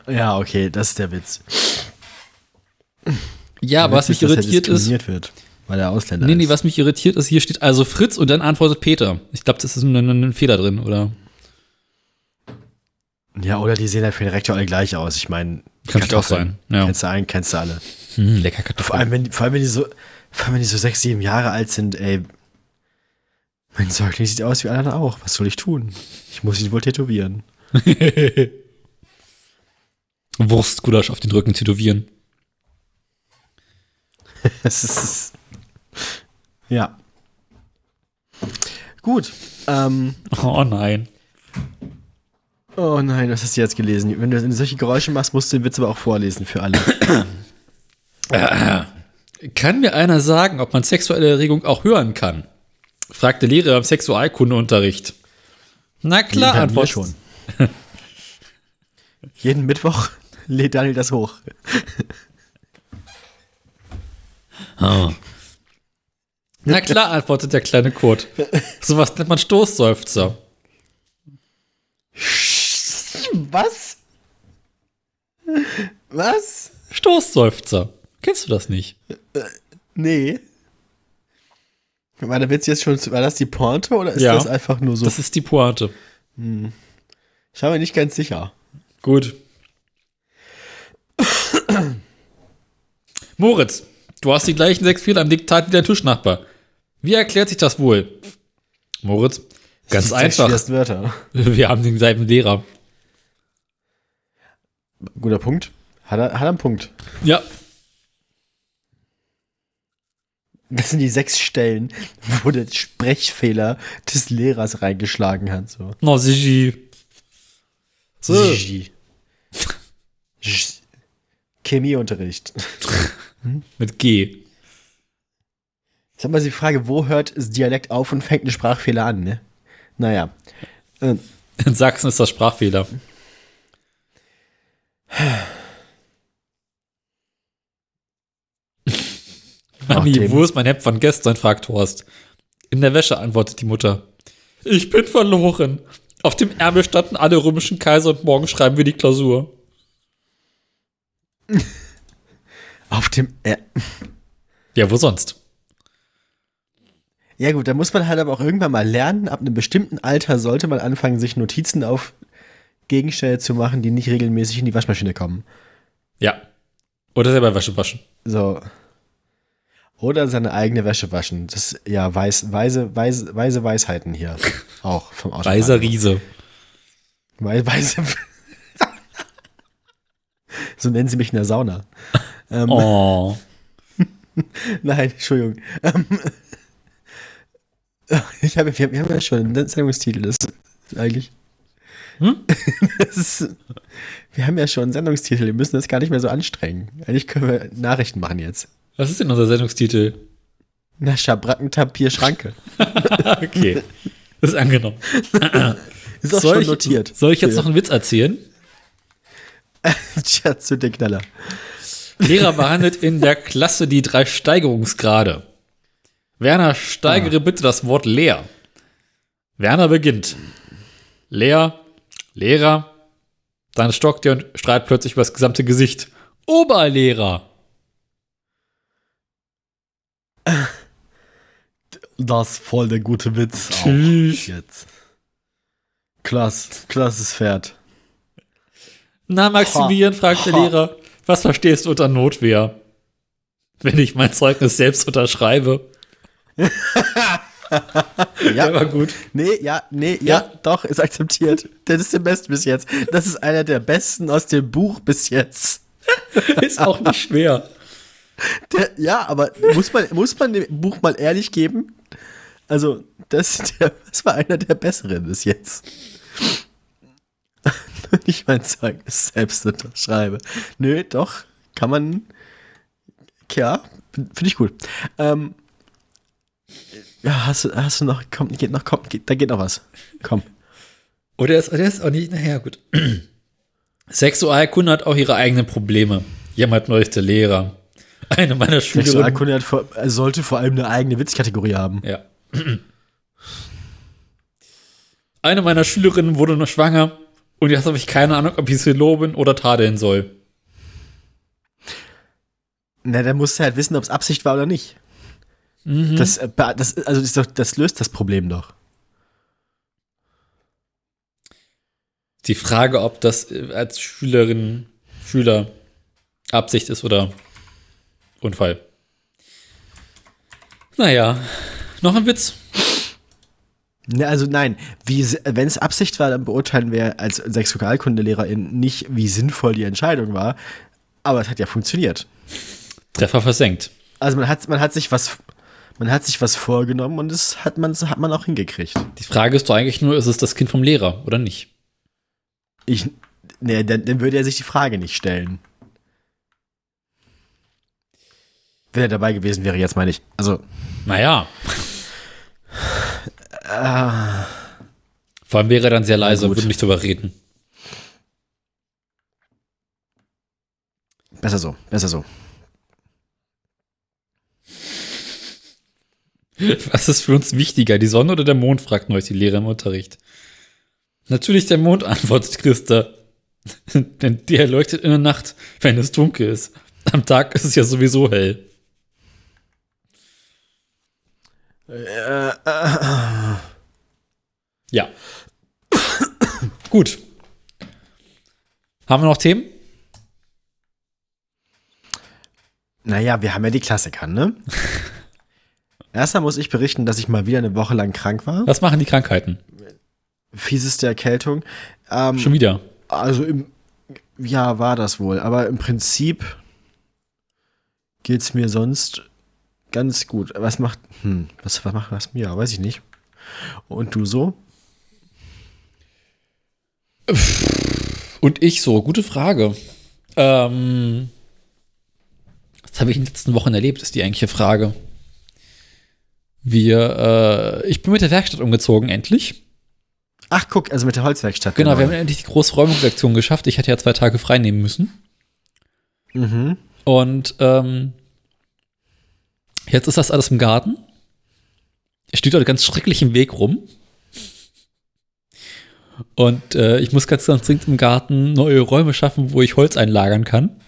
[SPEAKER 1] Ja, okay, das ist der Witz.
[SPEAKER 2] Ja, aber was mich
[SPEAKER 1] er
[SPEAKER 2] irritiert ist,
[SPEAKER 1] wird, weil er Ausländer
[SPEAKER 2] nee, nee,
[SPEAKER 1] ist.
[SPEAKER 2] was mich irritiert ist, hier steht also Fritz und dann antwortet Peter. Ich glaube, das ist ein, ein, ein Fehler drin, oder?
[SPEAKER 1] Ja, oder die sehen halt für den Rektor alle gleich aus. Ich meine,
[SPEAKER 2] Kann auch sein. Ja.
[SPEAKER 1] Kennst du einen, kennst du alle.
[SPEAKER 2] Hm, lecker
[SPEAKER 1] Vor
[SPEAKER 2] Kartoffeln.
[SPEAKER 1] allem, wenn, vor allem, wenn die so, vor allem, wenn die so sechs, sieben Jahre alt sind, ey. Mein Säugling sieht aus wie alle anderen auch. Was soll ich tun? Ich muss ihn wohl tätowieren.
[SPEAKER 2] Wurstgulasch auf den Rücken tätowieren.
[SPEAKER 1] Es ist. Ja. Gut. Ähm,
[SPEAKER 2] Oh nein.
[SPEAKER 1] oh nein, was hast du jetzt gelesen? Wenn du solche Geräusche machst, musst du den Witz aber auch vorlesen für alle.
[SPEAKER 2] Kann mir einer sagen, ob man sexuelle Erregung auch hören kann? Fragte Lehrer im Sexualkundeunterricht. Na klar,
[SPEAKER 1] mir
[SPEAKER 2] Antwort
[SPEAKER 1] schon. Jeden Mittwoch lädt Daniel das hoch.
[SPEAKER 2] Na klar, antwortet der kleine Kurt. Sowas nennt man Stoßseufzer.
[SPEAKER 1] Was? Was?
[SPEAKER 2] Stoßseufzer. Kennst du das nicht?
[SPEAKER 1] Nee. War der Witz jetzt schon, war das die Pointe oder ist
[SPEAKER 2] Ja.
[SPEAKER 1] das einfach nur so?
[SPEAKER 2] Das ist die Pointe.
[SPEAKER 1] ich war mir nicht ganz sicher.
[SPEAKER 2] Gut. Moritz, du hast die gleichen sechs Fehler am Diktat wie dein Tischnachbar. Wie erklärt sich das wohl? Moritz, ganz einfach.
[SPEAKER 1] Wörter.
[SPEAKER 2] Wir haben denselben Lehrer.
[SPEAKER 1] Guter Punkt. Hat er, hat er einen Punkt.
[SPEAKER 2] Ja,
[SPEAKER 1] Das sind die sechs Stellen, wo der Sprechfehler des Lehrers reingeschlagen hat. So.
[SPEAKER 2] no, Sigi. So.
[SPEAKER 1] Gigi. Sch-
[SPEAKER 2] Mit G.
[SPEAKER 1] Sag mal die Frage, wo hört das Dialekt auf und fängt ein Sprachfehler an, ne? Naja. Äh,
[SPEAKER 2] In Sachsen ist das Sprachfehler. Mami, wo ist mein Hemd von gestern? fragt Horst. In der Wäsche antwortet die Mutter. Ich bin verloren. Auf dem Ärmel standen alle römischen Kaiser und morgen schreiben wir die Klausur.
[SPEAKER 1] auf dem. Äh,
[SPEAKER 2] Ja, wo sonst?
[SPEAKER 1] ja, gut, da muss man halt aber auch irgendwann mal lernen. Ab einem bestimmten Alter sollte man anfangen, sich Notizen auf Gegenstände zu machen, die nicht regelmäßig in die Waschmaschine kommen.
[SPEAKER 2] Ja. Oder selber Wäsche waschen.
[SPEAKER 1] So. Oder seine eigene Wäsche waschen. Das ist ja weiß, weise, weise, weise Weisheiten hier. Auch vom Autofahren.
[SPEAKER 2] Weiser Riese.
[SPEAKER 1] Wei- Weise. so nennen sie mich in der Sauna. Ähm,
[SPEAKER 2] Oh.
[SPEAKER 1] Nein, Entschuldigung. Ähm, ich habe, wir, wir haben ja schon einen Sendungstitel. Das ist eigentlich.
[SPEAKER 2] Hm?
[SPEAKER 1] Das ist, wir haben ja schon einen Sendungstitel. Wir müssen das gar nicht mehr so anstrengen. Eigentlich können wir Nachrichten machen jetzt.
[SPEAKER 2] Was ist denn unser Sendungstitel?
[SPEAKER 1] Na, Schabrackentapier Schranke.
[SPEAKER 2] Okay. Das ist angenommen.
[SPEAKER 1] Ist auch
[SPEAKER 2] soll
[SPEAKER 1] schon
[SPEAKER 2] ich,
[SPEAKER 1] notiert.
[SPEAKER 2] Soll ich jetzt noch einen Witz erzählen?
[SPEAKER 1] Tja, zu den Knaller.
[SPEAKER 2] Lehrer behandelt in der Klasse die drei Steigerungsgrade. Werner, steigere bitte das Wort leer. Werner beginnt. Leer, Lehrer. Dann stockt er und strahlt plötzlich über das gesamte Gesicht. Oberlehrer.
[SPEAKER 1] Das ist voll der gute Witz. Auch
[SPEAKER 2] Tschüss.
[SPEAKER 1] jetzt. Klass, klasses Pferd.
[SPEAKER 2] Na, Maximilian, fragt der
[SPEAKER 1] Ha.
[SPEAKER 2] Lehrer, was verstehst du unter Notwehr? Wenn ich mein Zeugnis selbst unterschreibe.
[SPEAKER 1] Ja,
[SPEAKER 2] Der war gut.
[SPEAKER 1] nee, ja, nee,
[SPEAKER 2] Ja.
[SPEAKER 1] ja, doch, ist akzeptiert. Das ist der Beste bis jetzt. Das ist einer der besten aus dem Buch bis jetzt.
[SPEAKER 2] Ist auch nicht schwer.
[SPEAKER 1] Der, ja, aber muss man, muss man dem Buch mal ehrlich geben? Also, das, der, das war einer der besseren bis jetzt. Ich mein Zeugnis selbst unterschreibe. Nö, doch, kann man, ja, finde ich gut. Ähm, ja, hast du, hast du noch, komm, geht noch, komm, geht, da geht noch was. Komm.
[SPEAKER 2] Oder ist, oder ist auch nicht, naja, gut. Sexualkunde hat auch ihre eigenen Probleme. Jemand neues der Lehrer. Eine meiner Schülerinnen.
[SPEAKER 1] Sexualkunde hat vor, sollte vor allem eine eigene Witzkategorie haben.
[SPEAKER 2] Ja. Eine meiner Schülerinnen wurde noch schwanger und jetzt habe ich keine Ahnung, ob ich sie loben oder tadeln soll.
[SPEAKER 1] Na, dann musst du halt wissen, ob es Absicht war oder nicht. Das, äh, das, also das, das löst das Problem doch.
[SPEAKER 2] Die Frage, ob das äh, als Schülerin, Schüler Absicht ist oder Unfall. Naja, noch ein Witz.
[SPEAKER 1] Ne, also nein, wenn es Absicht war, dann beurteilen wir als Sexualkundelehrerin nicht, wie sinnvoll die Entscheidung war. Aber es hat ja funktioniert.
[SPEAKER 2] Treffer versenkt.
[SPEAKER 1] Also man hat, man hat sich was, man hat sich was vorgenommen und das hat man, das hat man auch hingekriegt.
[SPEAKER 2] Die Frage ist doch eigentlich nur, ist es das Kind vom Lehrer oder nicht?
[SPEAKER 1] Ich, ne, dann, dann würde er sich die Frage nicht stellen. Wenn er dabei gewesen wäre, jetzt meine ich. Also,
[SPEAKER 2] Naja.
[SPEAKER 1] Äh,
[SPEAKER 2] Vor allem wäre er dann sehr leise und würde nicht drüber reden.
[SPEAKER 1] besser so, besser so.
[SPEAKER 2] Was ist für uns wichtiger, die Sonne oder der Mond, fragt euch die Lehrer im Unterricht. Natürlich der Mond, antwortet Christa. Denn der leuchtet in der Nacht, wenn es dunkel ist. Am Tag ist es ja sowieso hell.
[SPEAKER 1] Äh, äh,
[SPEAKER 2] Ja. Gut. Haben wir noch Themen?
[SPEAKER 1] naja, wir haben ja die Klassiker, ne? Erstmal muss ich berichten, dass ich mal wieder eine Woche lang krank war.
[SPEAKER 2] Was machen die Krankheiten?
[SPEAKER 1] Fieseste Erkältung. Ähm,
[SPEAKER 2] Schon wieder.
[SPEAKER 1] Also im, ja, war das wohl. Aber im Prinzip geht's mir sonst ganz gut. Was macht, hm, was, was macht was mir? weiß ich nicht. Und du so?
[SPEAKER 2] Und ich so, gute Frage. Ähm, was habe ich in den letzten Wochen erlebt, ist die eigentliche Frage. Wir, äh, ich bin mit der Werkstatt umgezogen, endlich.
[SPEAKER 1] Ach, guck, also mit der Holzwerkstatt.
[SPEAKER 2] Genau, wir haben endlich die große Räumungsaktion geschafft. Ich hatte ja zwei Tage frei nehmen müssen.
[SPEAKER 1] Mhm.
[SPEAKER 2] Und ähm, jetzt ist das alles im Garten. Es steht dort ganz schrecklich im Weg rum. Und äh, ich muss ganz, ganz dringend im Garten neue Räume schaffen, wo ich Holz einlagern kann.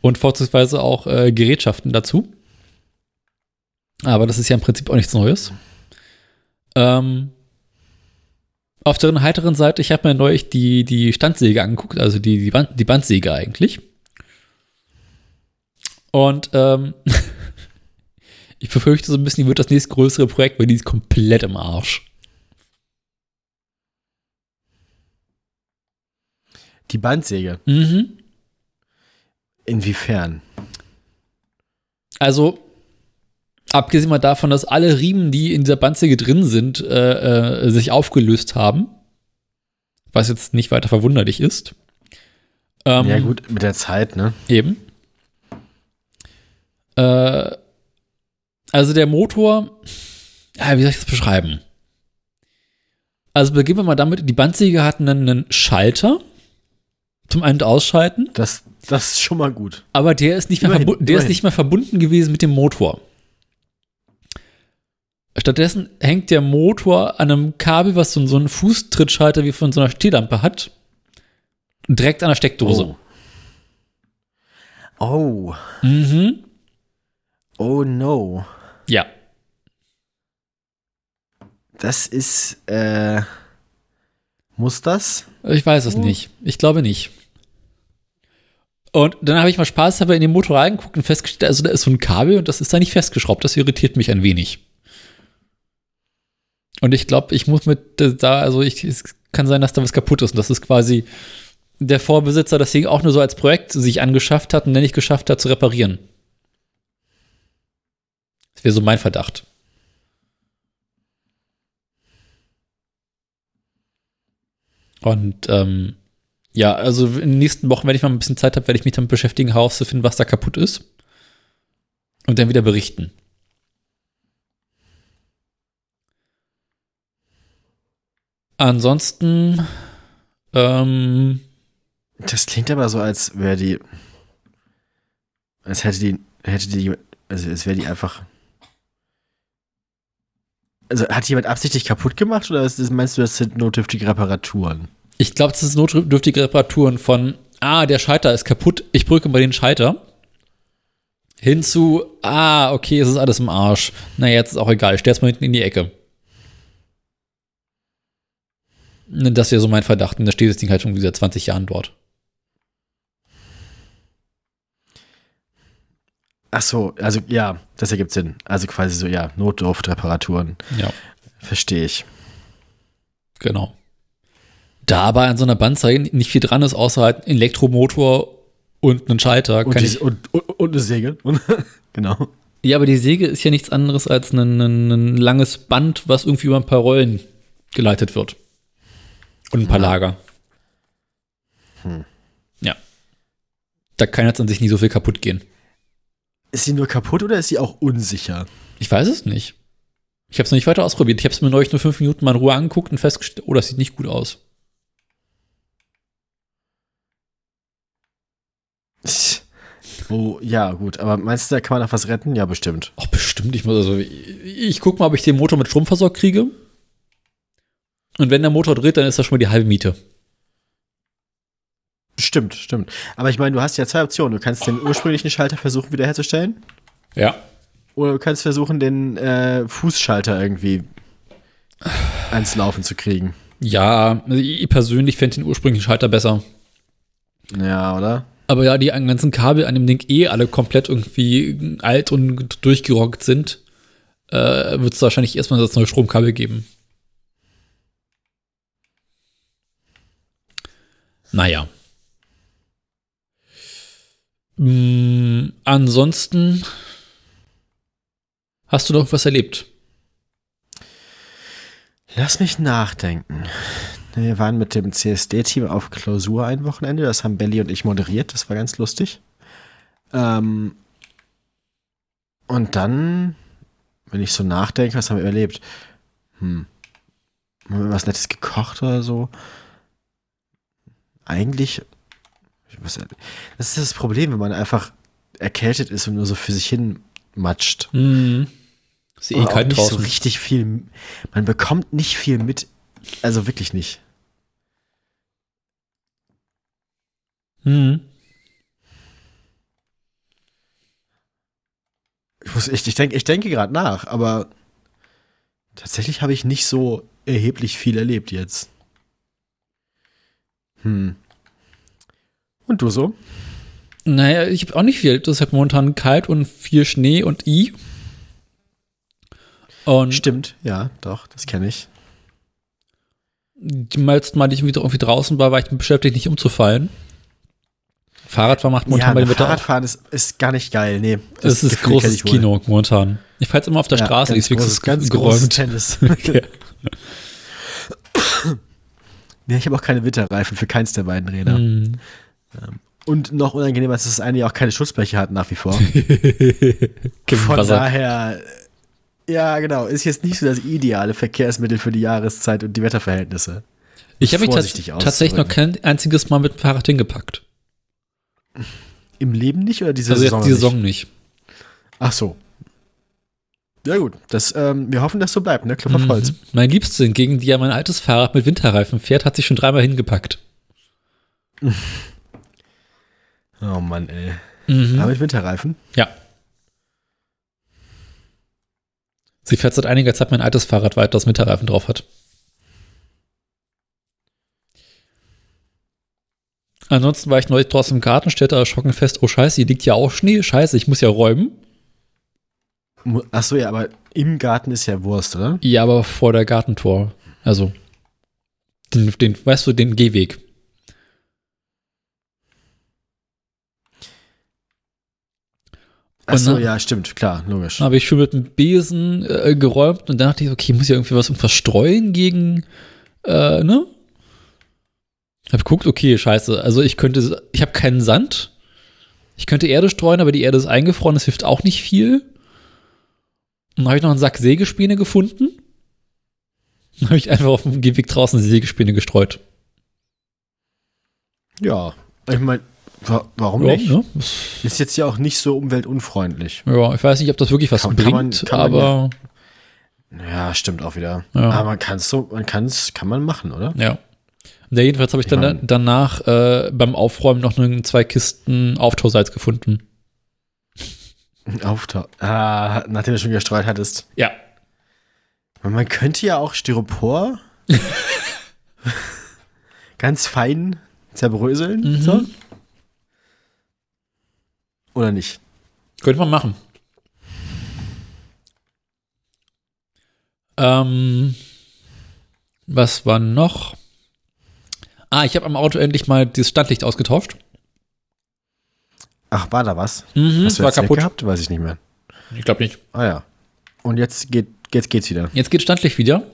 [SPEAKER 2] Und vorzugsweise auch äh, Gerätschaften dazu. Aber das ist ja im Prinzip auch nichts Neues. Ähm, auf der heiteren Seite, ich habe mir neulich die, die Standsäge angeguckt, also die, die, Band, die Bandsäge eigentlich. Und ähm, ich befürchte so ein bisschen, die wird das nächste größere Projekt, weil die ist komplett im Arsch.
[SPEAKER 1] Die Bandsäge.
[SPEAKER 2] Mhm.
[SPEAKER 1] Inwiefern?
[SPEAKER 2] Also, abgesehen mal davon, dass alle Riemen, die in dieser Bandsäge drin sind, äh, äh, sich aufgelöst haben. Was jetzt nicht weiter verwunderlich ist. Ähm,
[SPEAKER 1] ja, gut, mit der Zeit, ne?
[SPEAKER 2] Eben. Äh, also der Motor, ja, wie soll ich das beschreiben? Also beginnen wir mal damit, die Bandsäge hat einen, einen Schalter zum Ein- und Ausschalten,
[SPEAKER 1] Das, das ist schon mal gut.
[SPEAKER 2] aber der ist nicht mehr,
[SPEAKER 1] Immerhin,
[SPEAKER 2] der ist nicht mehr verbunden gewesen mit dem Motor. Stattdessen hängt der Motor an einem Kabel, was so, so einen Fußtrittschalter wie von so einer Stehlampe hat, direkt an der Steckdose.
[SPEAKER 1] Oh. Oh.
[SPEAKER 2] Mhm.
[SPEAKER 1] Oh no.
[SPEAKER 2] Ja.
[SPEAKER 1] Das ist, äh, muss das?
[SPEAKER 2] Ich weiß es
[SPEAKER 1] Oh.
[SPEAKER 2] nicht. Ich glaube nicht. Und dann habe ich mal Spaß in den Motor reingeguckt und festgestellt, also da ist so ein Kabel und das ist da nicht festgeschraubt. Das irritiert mich ein wenig. Und ich glaube, ich muss mit äh, da, also ich, es kann sein, dass da was kaputt ist und das ist quasi der Vorbesitzer das Ding auch nur so als Projekt sich angeschafft hat und dann nicht geschafft hat zu reparieren. Das wäre so mein Verdacht. Und ähm, ja, also in den nächsten Wochen, wenn ich mal ein bisschen Zeit habe, werde ich mich damit beschäftigen, herauszufinden, was da kaputt ist. und dann wieder berichten. Ansonsten, ähm,
[SPEAKER 1] Das klingt aber so, als wäre die. Als hätte die. Hätte die. Also, als wäre die einfach. Also, hat jemand absichtlich kaputt gemacht oder ist meinst du, das sind notdürftige Reparaturen?
[SPEAKER 2] ich glaube, das ist notdürftige Reparaturen von, ah, der Schalter ist kaputt, ich brücke mal den Schalter. Hinzu, ah, okay, es ist alles im Arsch. Na, jetzt ist auch egal, ich stell's mal hinten in die Ecke. Das wäre so mein Verdacht. Und da steht das Ding halt schon seit 20 Jahren dort.
[SPEAKER 1] Ach so, also ja, das ergibt Sinn. Also quasi so, ja, Notdurftreparaturen.
[SPEAKER 2] Ja,
[SPEAKER 1] Verstehe ich.
[SPEAKER 2] genau. Da aber an so einer Bandzeit nicht viel dran ist, außer halt ein Elektromotor und einen Schalter.
[SPEAKER 1] Und,
[SPEAKER 2] kann
[SPEAKER 1] die,
[SPEAKER 2] ich,
[SPEAKER 1] und, und, und eine Säge. Genau.
[SPEAKER 2] ja, aber die Säge ist ja nichts anderes als ein, ein, ein langes Band, was irgendwie über ein paar Rollen geleitet wird. Und ein paar
[SPEAKER 1] Ja.
[SPEAKER 2] Lager.
[SPEAKER 1] Hm.
[SPEAKER 2] Ja. Da kann jetzt an sich nicht so viel kaputt gehen.
[SPEAKER 1] Ist sie nur kaputt oder ist sie auch unsicher?
[SPEAKER 2] Ich weiß es nicht. Ich habe es noch nicht weiter ausprobiert. Ich habe es mir neulich nur fünf Minuten mal in Ruhe angeguckt und festgestellt, oh, das sieht nicht gut aus.
[SPEAKER 1] Oh, ja, gut. Aber meinst du, da kann man noch was retten? Ja, bestimmt.
[SPEAKER 2] Ach, bestimmt. Ich muss also, ich, ich guck mal, ob ich den Motor mit Strom versorgt kriege. Und wenn der Motor dreht, dann ist das schon mal die halbe Miete.
[SPEAKER 1] Stimmt, stimmt. Aber ich meine, du hast ja zwei Optionen. Du kannst den ursprünglichen Schalter versuchen wiederherzustellen.
[SPEAKER 2] Ja.
[SPEAKER 1] Oder du kannst versuchen, den äh, Fußschalter irgendwie ans Laufen zu kriegen.
[SPEAKER 2] Ja, also ich persönlich fände den ursprünglichen Schalter besser.
[SPEAKER 1] Ja, oder?
[SPEAKER 2] Aber ja, die ganzen Kabel an dem Ding eh alle komplett irgendwie alt und durchgerockt sind, äh, wird es wahrscheinlich erstmal das neue Stromkabel geben. Naja. Mm, ansonsten hast du noch was erlebt?
[SPEAKER 1] Lass mich nachdenken. Wir waren mit dem CSD-Team auf Klausur ein Wochenende. Das haben Belly und ich moderiert. Das war ganz lustig. Ähm und dann, wenn ich so nachdenke, was haben wir erlebt? Hm. Haben wir was Nettes gekocht oder so? Eigentlich. Was, das ist das Problem, wenn man einfach erkältet ist und nur so für sich hin matscht.
[SPEAKER 2] Mm. Ist eh
[SPEAKER 1] Oder
[SPEAKER 2] kalt
[SPEAKER 1] nicht so
[SPEAKER 2] draußen.
[SPEAKER 1] richtig viel. Man bekommt nicht viel mit. Also wirklich nicht.
[SPEAKER 2] Mhm.
[SPEAKER 1] Ich, muss, ich, ich, denk, ich denke gerade nach, aber tatsächlich habe ich nicht so erheblich viel erlebt jetzt. Hm. Und du so?
[SPEAKER 2] Naja, ich habe auch nicht viel. Das ist halt momentan kalt und viel Schnee und I. Und
[SPEAKER 1] Stimmt, ja, doch, das kenne ich.
[SPEAKER 2] die letzten Mal, die ich wieder irgendwie draußen war, war ich beschäftigt, nicht umzufallen. Fahrradfahren macht momentan
[SPEAKER 1] ja,
[SPEAKER 2] bei dem Wetter.
[SPEAKER 1] Fahrradfahren ist, ist gar nicht geil, nee.
[SPEAKER 2] Das, ist
[SPEAKER 1] Gefühl
[SPEAKER 2] großes
[SPEAKER 1] ich.
[SPEAKER 2] Kino momentan. Ich fahre jetzt immer auf der
[SPEAKER 1] Ja,
[SPEAKER 2] Straße,
[SPEAKER 1] ganz
[SPEAKER 2] ist
[SPEAKER 1] großes, ganz
[SPEAKER 2] geräumt.
[SPEAKER 1] Tennis.
[SPEAKER 2] Okay.
[SPEAKER 1] nee, ich habe auch keine Winterreifen für keins der beiden Räder.
[SPEAKER 2] Hm.
[SPEAKER 1] Und noch unangenehmer ist, dass das eine ja auch keine Schutzbleche hat nach wie vor. Von daher, ja, genau, ist jetzt nicht so das ideale Verkehrsmittel für die Jahreszeit und die Wetterverhältnisse.
[SPEAKER 2] Ich habe mich tatsächlich noch kein einziges Mal mit dem Fahrrad hingepackt.
[SPEAKER 1] Im Leben nicht oder diese
[SPEAKER 2] Also jetzt
[SPEAKER 1] Saison?
[SPEAKER 2] die
[SPEAKER 1] nicht?
[SPEAKER 2] Saison nicht.
[SPEAKER 1] Ach so. Ja gut, das, ähm, wir hoffen, dass so bleibt, ne? Klopf auf Holz.
[SPEAKER 2] Mhm. Mein Liebste hingegen, die ja mein altes Fahrrad mit Winterreifen fährt, hat sich schon dreimal hingepackt.
[SPEAKER 1] Oh Mann, ey.
[SPEAKER 2] Mhm.
[SPEAKER 1] Aber mit Winterreifen?
[SPEAKER 2] Ja. Sie fährt seit einiger Zeit mein altes Fahrrad weiter, das Winterreifen drauf hat. Ansonsten war ich neulich draußen im Garten, stellte erschrocken fest, oh scheiße, hier liegt ja auch Schnee, scheiße, ich muss ja räumen.
[SPEAKER 1] Mu- Ach so, ja, aber im Garten ist ja Wurst, oder?
[SPEAKER 2] Ja, aber vor der Gartentor. Also, den, den weißt du, den Gehweg.
[SPEAKER 1] Ach so,
[SPEAKER 2] Und, ne?
[SPEAKER 1] ja, stimmt, klar, logisch.
[SPEAKER 2] Dann habe ich schon mit dem Besen äh, geräumt und dann dachte ich, okay, ich muss ja irgendwie was irgendwas streuen gegen, äh, ne? Hab geguckt, okay, scheiße. Also ich könnte, ich habe keinen Sand. Ich könnte Erde streuen, aber die Erde ist eingefroren, das hilft auch nicht viel. Dann habe ich noch einen Sack Sägespäne gefunden. Dann habe ich einfach auf dem Gehweg draußen Sägespäne gestreut.
[SPEAKER 1] Ja, ich meine, wa warum
[SPEAKER 2] Ja,
[SPEAKER 1] nicht?
[SPEAKER 2] ne?
[SPEAKER 1] Ist jetzt ja auch nicht so umweltunfreundlich.
[SPEAKER 2] ja, ich weiß nicht, ob das wirklich was
[SPEAKER 1] Kann- kann man-
[SPEAKER 2] bringt,
[SPEAKER 1] kann man
[SPEAKER 2] aber
[SPEAKER 1] Ja, stimmt auch wieder.
[SPEAKER 2] Ja.
[SPEAKER 1] Aber man kann es so, man kann es, kann man machen, oder?
[SPEAKER 2] ja. ja jedenfalls habe ich,
[SPEAKER 1] Ich
[SPEAKER 2] dann
[SPEAKER 1] mein-
[SPEAKER 2] danach äh, beim Aufräumen noch ne, zwei Kisten Auftausalz gefunden.
[SPEAKER 1] Auftau ah, nachdem du schon gestreut hattest.
[SPEAKER 2] Ja.
[SPEAKER 1] Man könnte ja auch Styropor ganz fein zerbröseln.
[SPEAKER 2] Mhm.
[SPEAKER 1] So. Oder nicht?
[SPEAKER 2] Könnte man machen. Ähm, was war noch? Ah, ich habe am Auto endlich mal das Standlicht ausgetauscht.
[SPEAKER 1] Ach, war da was?
[SPEAKER 2] Mhm,
[SPEAKER 1] Hast du
[SPEAKER 2] war kaputt.
[SPEAKER 1] gehabt? Weiß ich nicht mehr.
[SPEAKER 2] Ich glaube nicht.
[SPEAKER 1] Ah ja. Und jetzt geht, jetzt geht's wieder.
[SPEAKER 2] Jetzt geht Standlicht wieder.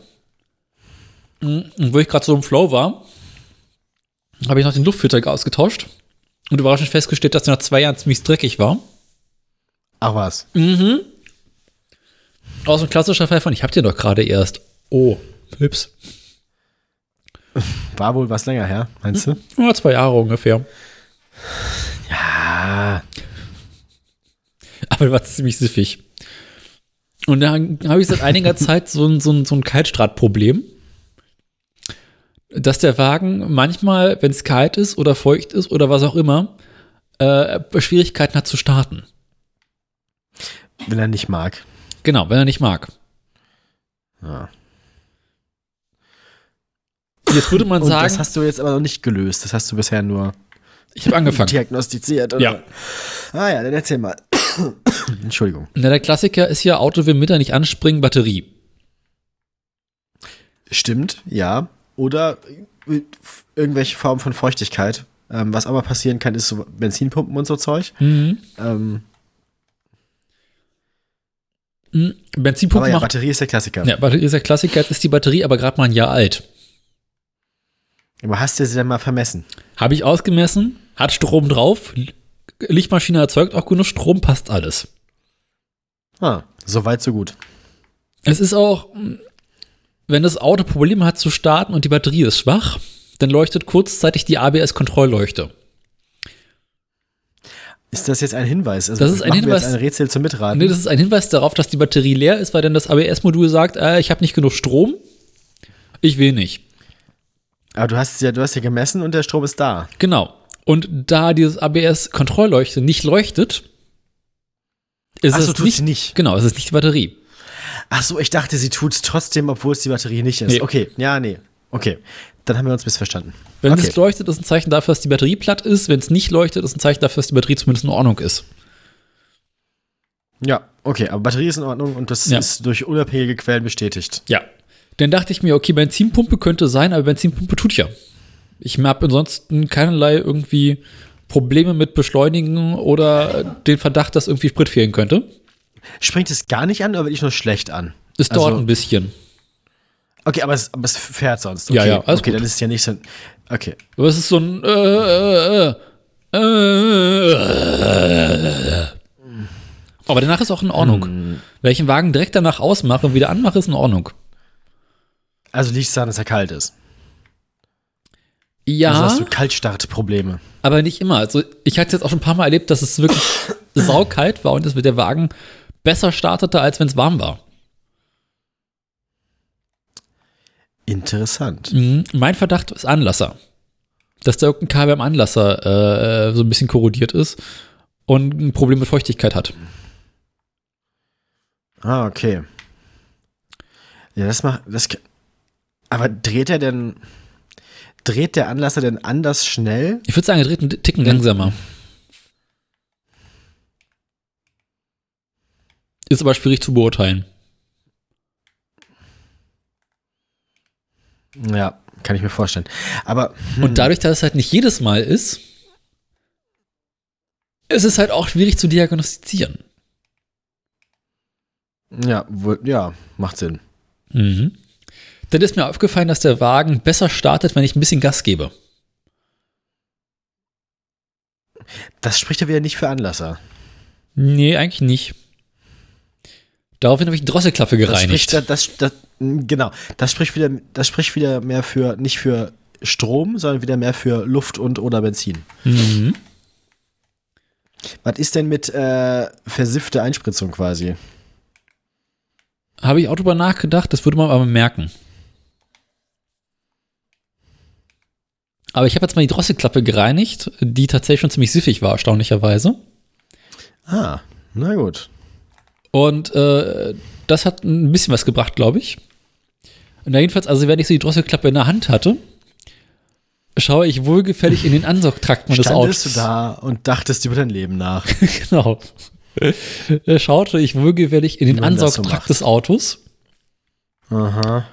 [SPEAKER 2] Mhm, Und wo ich gerade so im Flow war, habe ich noch den Luftfilter ausgetauscht und überraschend festgestellt, dass der nach zwei Jahren ziemlich dreckig war.
[SPEAKER 1] Ach was.
[SPEAKER 2] Mhm. Aus dem klassischer Fall von, ich hab den doch gerade erst. Oh, Pips.
[SPEAKER 1] War wohl was länger her, meinst du?
[SPEAKER 2] Ja, zwei Jahre ungefähr.
[SPEAKER 1] Ja.
[SPEAKER 2] Aber der war ziemlich siffig. Und dann habe ich seit einiger Zeit so ein, so ein, so ein Kaltstratproblem, dass der Wagen manchmal, wenn es kalt ist oder feucht ist oder was auch immer, äh, Schwierigkeiten hat zu starten.
[SPEAKER 1] Wenn er nicht mag.
[SPEAKER 2] Genau, wenn er nicht mag.
[SPEAKER 1] Ja.
[SPEAKER 2] Jetzt würde man
[SPEAKER 1] Und das
[SPEAKER 2] sagen,
[SPEAKER 1] hast du jetzt aber noch nicht gelöst. Das hast du bisher nur
[SPEAKER 2] ich habe angefangen.
[SPEAKER 1] diagnostiziert. Oder?
[SPEAKER 2] Ja.
[SPEAKER 1] Ah ja, dann erzähl mal. Entschuldigung.
[SPEAKER 2] Na, der Klassiker ist ja, Auto will Mittag nicht anspringen, Batterie.
[SPEAKER 1] Stimmt, ja. Oder irgendwelche Form von Feuchtigkeit. Ähm, was aber passieren kann, ist so Benzinpumpen und so Zeug.
[SPEAKER 2] Mhm.
[SPEAKER 1] Ähm,
[SPEAKER 2] Mhm.
[SPEAKER 1] aber
[SPEAKER 2] Benzinpumpe
[SPEAKER 1] ja,
[SPEAKER 2] macht.
[SPEAKER 1] Batterie ist der Klassiker.
[SPEAKER 2] Ja, Batterie ist der Klassiker. Jetzt ist die Batterie aber gerade mal ein Jahr alt.
[SPEAKER 1] Aber hast du sie denn mal vermessen?
[SPEAKER 2] Habe ich ausgemessen, hat Strom drauf, Lichtmaschine erzeugt auch genug Strom, passt alles.
[SPEAKER 1] Ah, so weit, so gut.
[SPEAKER 2] Es ist auch, wenn das Auto Probleme hat zu starten und die Batterie ist schwach, dann leuchtet kurzzeitig die ABS-Kontrollleuchte.
[SPEAKER 1] Ist das jetzt ein Hinweis? Also
[SPEAKER 2] Das ist ein Hinweis-
[SPEAKER 1] ein Rätsel zum Mitraten.
[SPEAKER 2] Nee, das ist ein Hinweis darauf, dass die Batterie leer ist, weil dann das ABS-Modul sagt, äh, ich habe nicht genug Strom, ich will nicht.
[SPEAKER 1] aber du hast ja, du hast ja gemessen und der Strom ist da.
[SPEAKER 2] Genau. Und da dieses ABS-Kontrollleuchte nicht leuchtet, ist
[SPEAKER 1] Ach so,
[SPEAKER 2] es nicht,
[SPEAKER 1] nicht.
[SPEAKER 2] Genau, es ist nicht die Batterie.
[SPEAKER 1] Ach so, ich dachte, sie tut's trotzdem, obwohl es die Batterie nicht ist.
[SPEAKER 2] Nee.
[SPEAKER 1] Okay, ja, nee. Okay, dann haben wir uns missverstanden.
[SPEAKER 2] Wenn
[SPEAKER 1] okay.
[SPEAKER 2] es leuchtet, ist ein Zeichen dafür, dass die Batterie platt ist. Wenn es nicht leuchtet, ist ein Zeichen dafür, dass die Batterie zumindest in Ordnung ist.
[SPEAKER 1] Ja, okay, aber Batterie ist in Ordnung und das
[SPEAKER 2] Ja.
[SPEAKER 1] ist durch unabhängige Quellen bestätigt.
[SPEAKER 2] Ja. Dann dachte ich mir, okay, Benzinpumpe könnte sein, aber Benzinpumpe tut ja. Ich habe ansonsten keinerlei irgendwie Probleme mit Beschleunigen oder den Verdacht, dass irgendwie Sprit fehlen könnte.
[SPEAKER 1] Springt es gar nicht an oder wirklich nur schlecht an?
[SPEAKER 2] Es
[SPEAKER 1] Also-
[SPEAKER 2] dauert ein bisschen.
[SPEAKER 1] Okay, aber es, aber es fährt sonst. Okay,
[SPEAKER 2] Ja, ja, alles
[SPEAKER 1] okay,
[SPEAKER 2] gut.
[SPEAKER 1] dann ist es ja nicht so. Okay.
[SPEAKER 2] Aber es ist so ein äh, äh, äh, äh. Aber danach ist auch in Ordnung.
[SPEAKER 1] Hm.
[SPEAKER 2] Wenn ich den Wagen direkt danach ausmache und wieder anmache, ist in Ordnung.
[SPEAKER 1] Also liegt es daran, dass er kalt ist.
[SPEAKER 2] Ja.
[SPEAKER 1] Also hast du Kaltstartprobleme.
[SPEAKER 2] Aber nicht immer. Also ich hatte es jetzt auch schon ein paar Mal erlebt, dass es wirklich saukalt war und es mit der Wagen besser startete, als wenn es warm war.
[SPEAKER 1] Interessant.
[SPEAKER 2] Mhm. Mein Verdacht ist Anlasser. Dass da irgendein Kabel am Anlasser äh, so ein bisschen korrodiert ist und ein Problem mit Feuchtigkeit hat.
[SPEAKER 1] Ah, okay. Ja, das macht. Das, aber dreht er denn. Dreht der Anlasser denn anders schnell?
[SPEAKER 2] Ich würde sagen, er dreht einen Ticken langsamer. Ist aber schwierig zu beurteilen.
[SPEAKER 1] Ja, kann ich mir vorstellen. Aber. hm,
[SPEAKER 2] Und dadurch, dass es halt nicht jedes Mal ist, ist es halt auch schwierig zu diagnostizieren.
[SPEAKER 1] Ja, wohl, ja, macht Sinn.
[SPEAKER 2] Mhm. Dann ist mir aufgefallen, dass der Wagen besser startet, wenn ich ein bisschen Gas gebe.
[SPEAKER 1] Das spricht ja wieder nicht für Anlasser.
[SPEAKER 2] Nee, eigentlich nicht. Daraufhin habe ich die Drosselklappe
[SPEAKER 1] Das
[SPEAKER 2] gereinigt.
[SPEAKER 1] spricht, da- das, das, genau, das spricht wieder, das spricht wieder mehr für, nicht für Strom, sondern wieder mehr für Luft und oder Benzin.
[SPEAKER 2] mhm.
[SPEAKER 1] Was ist denn mit äh, versiffte Einspritzung quasi?
[SPEAKER 2] Habe ich auch drüber nachgedacht, das würde man aber merken. Aber ich habe jetzt mal die Drosselklappe gereinigt, die tatsächlich schon ziemlich siffig war, erstaunlicherweise.
[SPEAKER 1] Ah, na gut.
[SPEAKER 2] Und äh, das hat ein bisschen was gebracht, glaube ich. Und jedenfalls, also wenn ich so die Drosselklappe in der Hand hatte, schaue ich wohlgefällig in den Ansaugtrakt meines
[SPEAKER 1] Standest
[SPEAKER 2] Autos.
[SPEAKER 1] du da und dachtest über dein Leben nach.
[SPEAKER 2] genau. Da schaute ich wohlgefällig in den
[SPEAKER 1] so
[SPEAKER 2] Ansaugtrakt
[SPEAKER 1] macht.
[SPEAKER 2] des Autos
[SPEAKER 1] Aha.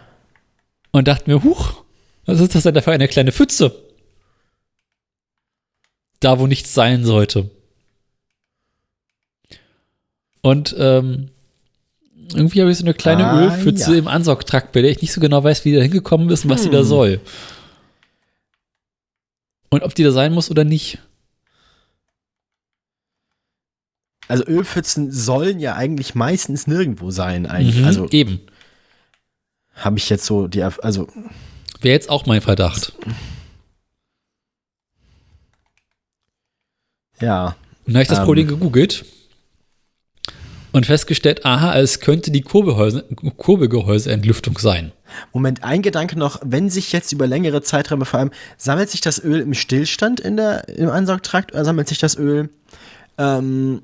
[SPEAKER 2] und dachte mir, huch, was ist das denn da für eine kleine Pfütze? Da, wo nichts sein sollte. Und ähm, irgendwie habe ich so eine kleine
[SPEAKER 1] Ah,
[SPEAKER 2] Ölpfütze
[SPEAKER 1] ja.
[SPEAKER 2] im Ansaugtrakt, bei der ich nicht so genau weiß, wie die da hingekommen ist und was die da
[SPEAKER 1] Hm.
[SPEAKER 2] soll. Und ob die da sein muss oder nicht.
[SPEAKER 1] Also Ölpfützen sollen ja eigentlich meistens nirgendwo sein. Eigentlich.
[SPEAKER 2] Mhm,
[SPEAKER 1] Also
[SPEAKER 2] eben.
[SPEAKER 1] habe ich jetzt so die, also
[SPEAKER 2] Wäre jetzt auch mein Verdacht.
[SPEAKER 1] ja,
[SPEAKER 2] Und da habe ich das
[SPEAKER 1] Ähm.
[SPEAKER 2] Problem gegoogelt und festgestellt, aha, es könnte die Kurbelgehäuse, Kurbelgehäuseentlüftung sein.
[SPEAKER 1] Moment, ein Gedanke noch, wenn sich jetzt über längere Zeiträume vor allem, sammelt sich das Öl im Stillstand in der, im Ansaugtrakt oder sammelt sich das Öl ähm,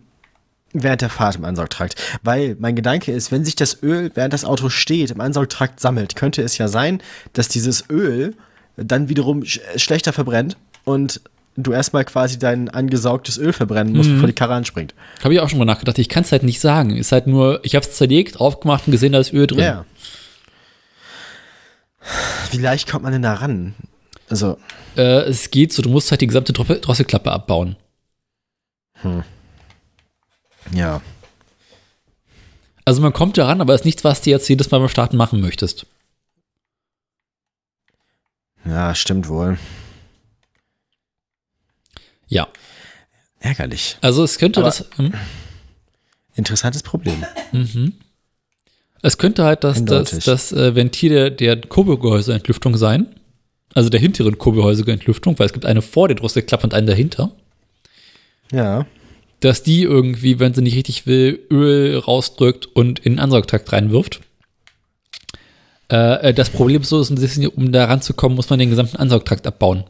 [SPEAKER 1] während der Fahrt im Ansaugtrakt? Weil mein Gedanke ist, wenn sich das Öl, während das Auto steht, im Ansaugtrakt sammelt, könnte es ja sein, dass dieses Öl dann wiederum sch schlechter verbrennt und du erstmal quasi dein angesaugtes Öl verbrennen musst, bevor die Karre anspringt.
[SPEAKER 2] Habe ich auch schon mal nachgedacht. Ich kann es halt nicht sagen. Ist halt nur, ich habe es zerlegt, aufgemacht und gesehen, da ist Öl drin.
[SPEAKER 1] Ja. Wie leicht kommt man denn da ran? Also,
[SPEAKER 2] Äh, es geht so, du musst halt die gesamte Dro- Drosselklappe abbauen.
[SPEAKER 1] ja.
[SPEAKER 2] Also man kommt da ran, aber es ist nichts, was du jetzt jedes Mal beim Starten machen möchtest.
[SPEAKER 1] Ja, stimmt wohl.
[SPEAKER 2] Ja.
[SPEAKER 1] Ärgerlich.
[SPEAKER 2] Also es könnte
[SPEAKER 1] Aber-
[SPEAKER 2] das. Hm?
[SPEAKER 1] Interessantes Problem.
[SPEAKER 2] Mhm. Es könnte halt das, das,
[SPEAKER 1] Eindeutig.
[SPEAKER 2] das äh, Ventil der, der Kurbelgehäuseentlüftung sein. Also der hinteren Kurbelgehäuseentlüftung, weil es gibt eine vor der Drosselklappe und eine dahinter.
[SPEAKER 1] Ja.
[SPEAKER 2] Dass die irgendwie, wenn sie nicht richtig will, Öl rausdrückt und in den Ansaugtakt reinwirft. Äh, äh, das Problem ist so, ist ein bisschen, um da ranzukommen, muss man den gesamten Ansaugtrakt abbauen.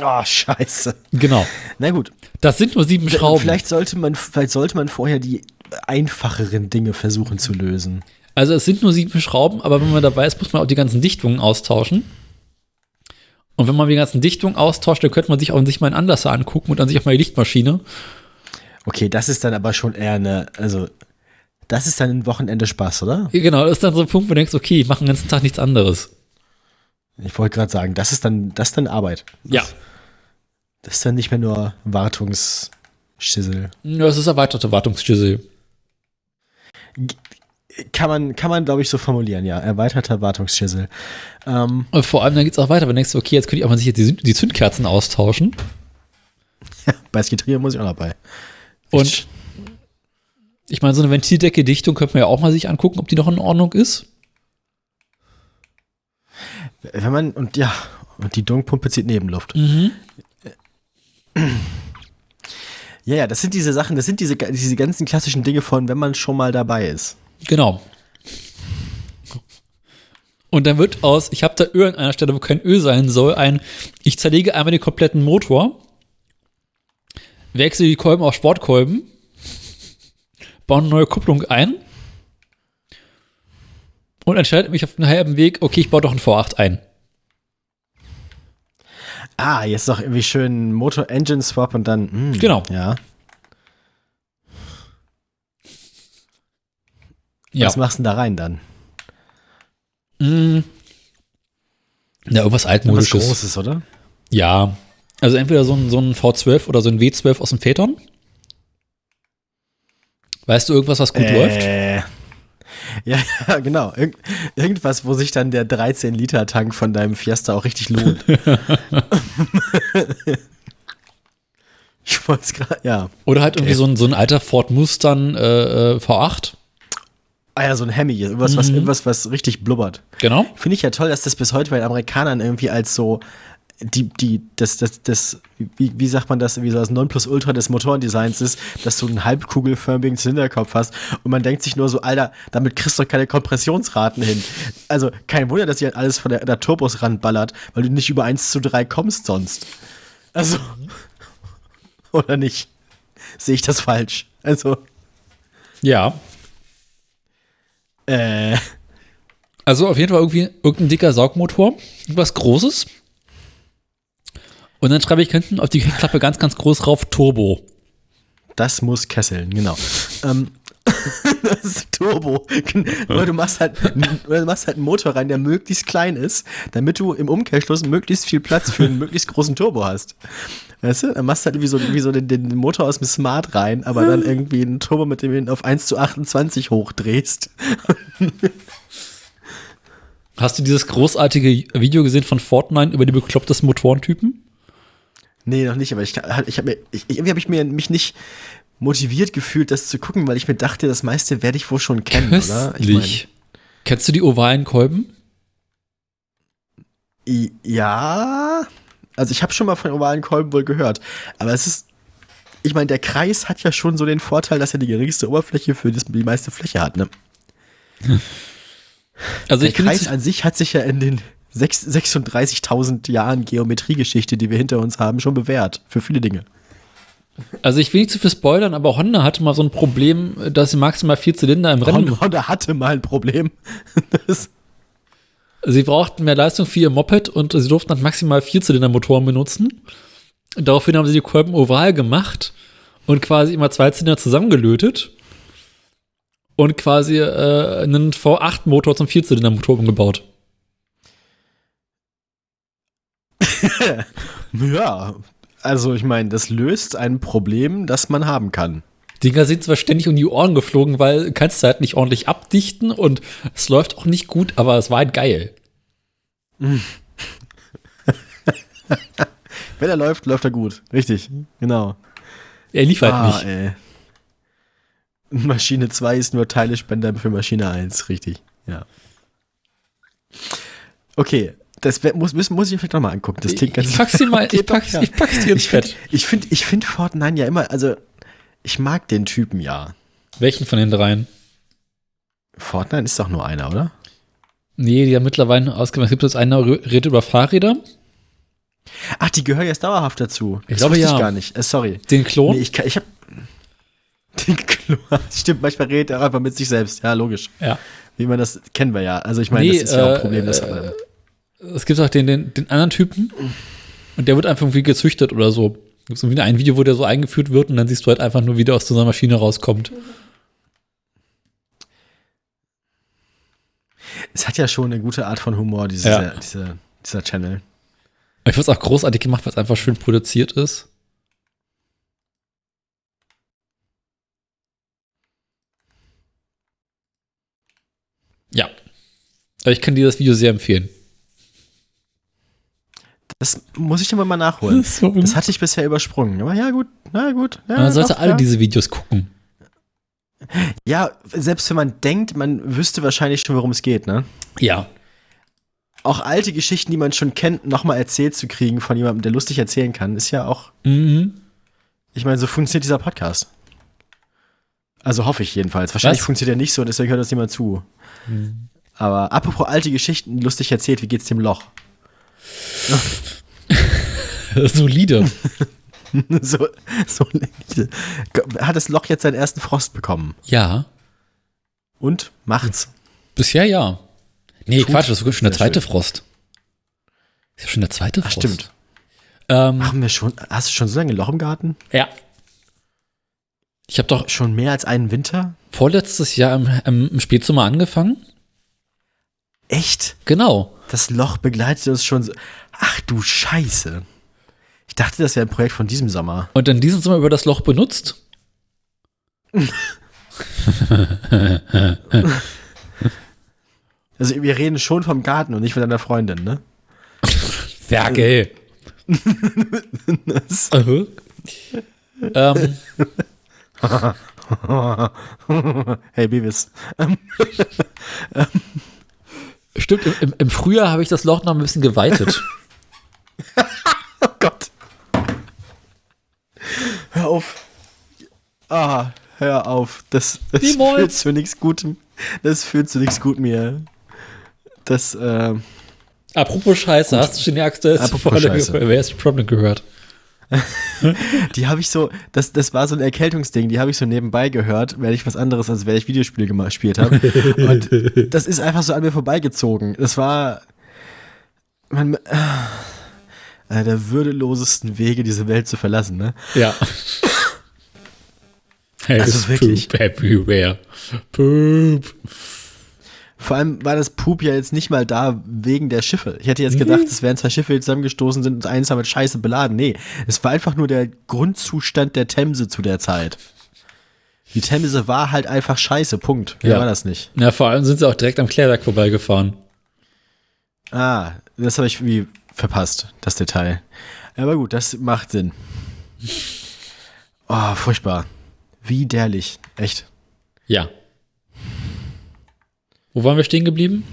[SPEAKER 1] Oh, scheiße.
[SPEAKER 2] Genau.
[SPEAKER 1] Na gut.
[SPEAKER 2] Das sind nur sieben Schrauben.
[SPEAKER 1] Vielleicht sollte man, vielleicht sollte man vorher die einfacheren Dinge versuchen zu lösen.
[SPEAKER 2] Also es sind nur sieben Schrauben, aber wenn man dabei ist, muss man auch die ganzen Dichtungen austauschen. Und wenn man die ganzen Dichtungen austauscht, dann könnte man sich auch sich mal einen Anlasser angucken und dann sich auch mal die Lichtmaschine.
[SPEAKER 1] Okay, das ist dann aber schon eher eine, also, das ist dann ein Wochenende Spaß, oder?
[SPEAKER 2] Genau, das ist dann so ein Punkt, wo du denkst, okay, ich mache den ganzen Tag nichts anderes.
[SPEAKER 1] Ich wollte gerade sagen, das ist dann, das ist dann Arbeit.
[SPEAKER 2] Ja.
[SPEAKER 1] Das ist dann nicht mehr nur Wartungsschissel.
[SPEAKER 2] Ja, Das ist erweiterte Wartungsschüssel.
[SPEAKER 1] Kann man, kann man, glaube ich, so formulieren, ja. Erweiterter Wartungsschissel. Ähm,
[SPEAKER 2] Und vor allem dann geht es auch weiter, wenn du denkst, okay, jetzt könnte ich auch mal sich jetzt die, die Zündkerzen austauschen.
[SPEAKER 1] bei Skitrier muss ich auch dabei.
[SPEAKER 2] Und ich meine, so eine Ventildecke-Dichtung könnte man ja auch mal sich angucken, ob die noch in Ordnung ist.
[SPEAKER 1] Wenn man, und ja, und die Dunkpumpe zieht Nebenluft.
[SPEAKER 2] Mhm.
[SPEAKER 1] Ja, ja, das sind diese Sachen, das sind diese, diese ganzen klassischen Dinge von, wenn man schon mal dabei ist.
[SPEAKER 2] Genau. Und dann wird aus, ich habe da Öl an einer Stelle, wo kein Öl sein soll, ein, ich zerlege einmal den kompletten Motor, wechsle die Kolben auf Sportkolben, baue eine neue Kupplung ein und entscheide mich auf einem halben Weg, okay, ich baue doch einen V8 ein.
[SPEAKER 1] Ah, jetzt noch irgendwie schön Motor-Engine-Swap und dann, hm,
[SPEAKER 2] Genau.
[SPEAKER 1] Ja.
[SPEAKER 2] Ja.
[SPEAKER 1] Was machst du denn da rein dann?
[SPEAKER 2] Mm. Ja, irgendwas
[SPEAKER 1] Was
[SPEAKER 2] altmodisches.
[SPEAKER 1] Großes, oder?
[SPEAKER 2] Ja. Also entweder so ein, so ein V12 oder so ein W12 aus dem Vätern. Weißt du irgendwas, was gut läuft?
[SPEAKER 1] Ja, ja, genau. Irg irgendwas, wo sich dann der 13-Liter-Tank von deinem Fiesta auch richtig lohnt. wollte es gerade, ja.
[SPEAKER 2] Oder halt irgendwie so ein, so ein alter Ford Mustang äh, äh, V8.
[SPEAKER 1] Ah ja, so ein Hemi, irgendwas, was, irgendwas, was richtig blubbert.
[SPEAKER 2] Genau.
[SPEAKER 1] Finde ich ja toll, dass das bis heute bei den Amerikanern irgendwie als so die, die, das, das, das, wie, wie sagt man das, wie so das Nonplusultra des Motorendesigns ist, dass du einen halbkugelförmigen Zylinderkopf hast und man denkt sich nur so, Alter, damit kriegst du doch keine Kompressionsraten hin. Also kein Wunder, dass dir alles von der, der Turbos ranballert, weil du nicht über 1 zu 3 kommst sonst. Also, oder nicht? Sehe ich das falsch? Also,
[SPEAKER 2] Ja.
[SPEAKER 1] äh,
[SPEAKER 2] Also auf jeden Fall irgendwie irgendein dicker Saugmotor, was Großes. Und dann schreibe ich hinten auf die Heckklappe ganz, ganz groß drauf Turbo.
[SPEAKER 1] Das muss kesseln, genau. ähm, das ist Turbo. Weil du machst halt, du machst halt einen Motor rein, der möglichst klein ist, damit du im Umkehrschluss möglichst viel Platz für einen möglichst großen Turbo hast. Weißt du? Dann machst du halt irgendwie so, wie so den, den Motor aus dem Smart rein, aber dann irgendwie einen Turbo, mit dem du ihn auf 1 zu 28 hochdrehst.
[SPEAKER 2] Hast du dieses großartige Video gesehen von Fortnite über die beklopptesten Motorentypen?
[SPEAKER 1] Nee, noch nicht, aber ich, ich habe mir, ich, irgendwie habe ich mir mich nicht motiviert gefühlt, das zu gucken, weil ich mir dachte, das meiste werde ich wohl schon kennen, oder? Ich
[SPEAKER 2] Köstlich. Kennst du die ovalen Kolben?
[SPEAKER 1] Ja, also ich habe schon mal von ovalen Kolben wohl gehört, aber es ist, ich meine, der Kreis hat ja schon so den Vorteil, dass er die geringste Oberfläche für die meiste Fläche hat. Ne?
[SPEAKER 2] Also
[SPEAKER 1] Der Kreis an sich hat sich ja in den 36.000 Jahren Geometriegeschichte, die wir hinter uns haben, schon bewährt für viele Dinge.
[SPEAKER 2] also ich will nicht zu viel spoilern, aber Honda hatte mal so ein Problem, dass sie maximal vier Zylinder im Rennen.
[SPEAKER 1] Honda, Honda hatte mal ein Problem.
[SPEAKER 2] Sie brauchten mehr Leistung für ihr Moped und sie durften dann maximal vier Zylindermotoren benutzen. Daraufhin haben sie die Kolben oval gemacht und quasi immer zwei Zylinder zusammengelötet und quasi äh, einen V8-Motor zum Vierzylindermotor umgebaut.
[SPEAKER 1] ja, also ich meine, das löst ein Problem, das man haben kann.
[SPEAKER 2] Dinger sind zwar ständig um die Ohren geflogen, weil du kannst halt nicht ordentlich abdichten und es läuft auch nicht gut, aber es war halt geil.
[SPEAKER 1] Wenn er läuft, läuft er gut. Richtig, genau.
[SPEAKER 2] Er lief halt
[SPEAKER 1] ah,
[SPEAKER 2] nicht.
[SPEAKER 1] Ey. Maschine 2 ist nur Teilespender für Maschine 1, richtig. Ja. Okay, das muss, muss, muss ich mir vielleicht nochmal angucken. Das klingt ganz
[SPEAKER 2] ich pack's dir mal, ich
[SPEAKER 1] Geht doch,
[SPEAKER 2] pack's,
[SPEAKER 1] ja.
[SPEAKER 2] ich pack's dir ins
[SPEAKER 1] Ich finde
[SPEAKER 2] Fett.
[SPEAKER 1] ich find, ich find Fortnite ja immer, also ich mag den Typen ja.
[SPEAKER 2] Welchen von den dreien?
[SPEAKER 1] Fortnite ist doch nur einer, oder?
[SPEAKER 2] Nee, die haben mittlerweile ausgemacht. Es gibt jetzt einer, redet über Fahrräder.
[SPEAKER 1] Ach, die gehören jetzt dauerhaft dazu.
[SPEAKER 2] Ich
[SPEAKER 1] Das
[SPEAKER 2] glaube, ja.
[SPEAKER 1] ich gar nicht. Äh, sorry.
[SPEAKER 2] Den Klon.
[SPEAKER 1] Nee, ich, kann- ich hab. Den Klo. Stimmt, manchmal redet er einfach mit sich selbst. Ja, logisch.
[SPEAKER 2] ja.
[SPEAKER 1] Wie man das kennen wir ja. Also ich meine,
[SPEAKER 2] Nee,
[SPEAKER 1] das ist ja auch
[SPEAKER 2] äh,
[SPEAKER 1] ein Problem. Das hat
[SPEAKER 2] äh,
[SPEAKER 1] man.
[SPEAKER 2] Es gibt auch den, den, den anderen Typen und der wird einfach irgendwie gezüchtet oder so. Es gibt irgendwie ein Video, wo der so eingeführt wird und dann siehst du halt einfach nur, wie der aus so einer Maschine rauskommt.
[SPEAKER 1] Es hat ja schon eine gute Art von Humor, diese,
[SPEAKER 2] Ja.
[SPEAKER 1] diese, dieser Channel.
[SPEAKER 2] Ich finde es auch großartig gemacht, weil es einfach schön produziert ist. Ja. Aber ich kann dir das Video sehr empfehlen.
[SPEAKER 1] Das muss ich immer mal nachholen.
[SPEAKER 2] Das so
[SPEAKER 1] Das hatte ich bisher übersprungen. Aber ja, gut, na gut. Ja,
[SPEAKER 2] Man sollte
[SPEAKER 1] doch,
[SPEAKER 2] alle
[SPEAKER 1] ja.
[SPEAKER 2] diese Videos gucken.
[SPEAKER 1] Ja, selbst wenn man denkt, man wüsste wahrscheinlich schon, worum es geht, ne?
[SPEAKER 2] Ja.
[SPEAKER 1] Auch alte Geschichten, die man schon kennt, nochmal erzählt zu kriegen von jemandem, der lustig erzählen kann, ist ja auch,
[SPEAKER 2] Mhm.
[SPEAKER 1] ich meine, so funktioniert dieser Podcast. Also hoffe ich jedenfalls. Wahrscheinlich
[SPEAKER 2] Was?
[SPEAKER 1] funktioniert er nicht so und deswegen hört uns niemand zu. Aber apropos alte Geschichten, lustig erzählt, wie geht's dem Loch?
[SPEAKER 2] Solide.
[SPEAKER 1] so, so, hat das Loch jetzt seinen ersten Frost bekommen?
[SPEAKER 2] ja.
[SPEAKER 1] Und macht's.
[SPEAKER 2] Bisher ja. Nee,
[SPEAKER 1] Tut.
[SPEAKER 2] Quatsch, das ist schon der zweite
[SPEAKER 1] schön.
[SPEAKER 2] Frost. Ist ja schon der zweite
[SPEAKER 1] Ach,
[SPEAKER 2] Frost.
[SPEAKER 1] stimmt.
[SPEAKER 2] Ähm,
[SPEAKER 1] Haben wir schon, hast du schon so lange ein Loch im Garten?
[SPEAKER 2] ja. Ich habe doch
[SPEAKER 1] Schon mehr als einen Winter?
[SPEAKER 2] vorletztes Jahr im, im, im Spätsommer angefangen.
[SPEAKER 1] Echt?
[SPEAKER 2] Genau.
[SPEAKER 1] Das Loch begleitet uns schon so. Ach du Scheiße. Ich dachte, das wäre ein Projekt von diesem Sommer.
[SPEAKER 2] Und dann diesen Sommer über das Loch benutzt.
[SPEAKER 1] Also wir reden schon vom Garten und nicht von deiner Freundin, ne?
[SPEAKER 2] Werke.
[SPEAKER 1] Das.
[SPEAKER 2] Ähm,
[SPEAKER 1] hey, Beavis.
[SPEAKER 2] stimmt, im, im, im Frühjahr habe ich das Loch noch ein bisschen geweitet.
[SPEAKER 1] Oh Gott. Hör auf. Ah, hör auf. Das, das führt zu nichts Gutem. Das führt zu nichts Gutem hier. Das, ähm,
[SPEAKER 2] Apropos Scheiße, hast du schon die aktuelle? Wer ist Problem gehört?
[SPEAKER 1] die habe ich so, das, das war so ein Erkältungsding, die habe ich so nebenbei gehört, während ich was anderes, als während ich Videospiele gespielt habe. Und das ist einfach so an mir vorbeigezogen. Das war man, äh, einer der würdelosesten Wege, diese Welt zu verlassen, ne?
[SPEAKER 2] Ja. Hey,
[SPEAKER 1] Also wirklich.
[SPEAKER 2] Poop everywhere. Poop.
[SPEAKER 1] Vor allem war das Poop ja jetzt nicht mal da wegen der Schiffe. Ich hätte jetzt gedacht, es wären zwei Schiffe, die zusammengestoßen sind und eins war mit Scheiße beladen. Nee, es war einfach nur der Grundzustand der Themse zu der Zeit. Die Themse war halt einfach scheiße, Punkt. Mehr
[SPEAKER 2] Ja.
[SPEAKER 1] war das nicht.
[SPEAKER 2] Ja, vor allem sind sie auch direkt am Klärwerk vorbeigefahren.
[SPEAKER 1] Ah, das habe ich irgendwie verpasst, das Detail. Aber gut, das macht Sinn. Oh, furchtbar. Widerlich. Echt.
[SPEAKER 2] Ja. Wo waren wir stehen geblieben?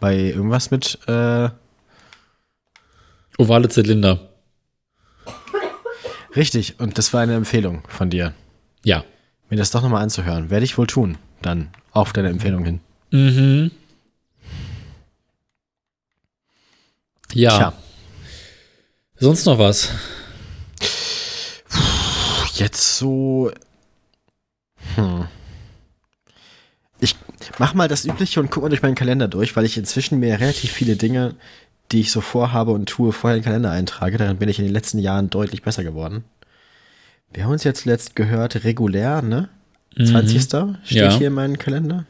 [SPEAKER 1] Bei irgendwas mit, äh,
[SPEAKER 2] Ovale Zylinder.
[SPEAKER 1] richtig. Und das war eine Empfehlung von dir.
[SPEAKER 2] Ja.
[SPEAKER 1] Mir das doch nochmal anzuhören. Werde ich wohl tun. Dann auf deine Empfehlung hin.
[SPEAKER 2] Mhm. Ja.
[SPEAKER 1] Tja.
[SPEAKER 2] Sonst noch was?
[SPEAKER 1] Jetzt so. Hm. Ich mach mal das Übliche und guck mal durch meinen Kalender durch, weil ich inzwischen mir relativ viele Dinge, die ich so vorhabe und tue, vorher in den Kalender eintrage. Darin bin ich in den letzten Jahren deutlich besser geworden. Wir haben uns jetzt letzt gehört, regulär, ne? 20. steht
[SPEAKER 2] Ja.
[SPEAKER 1] hier in meinem Kalender.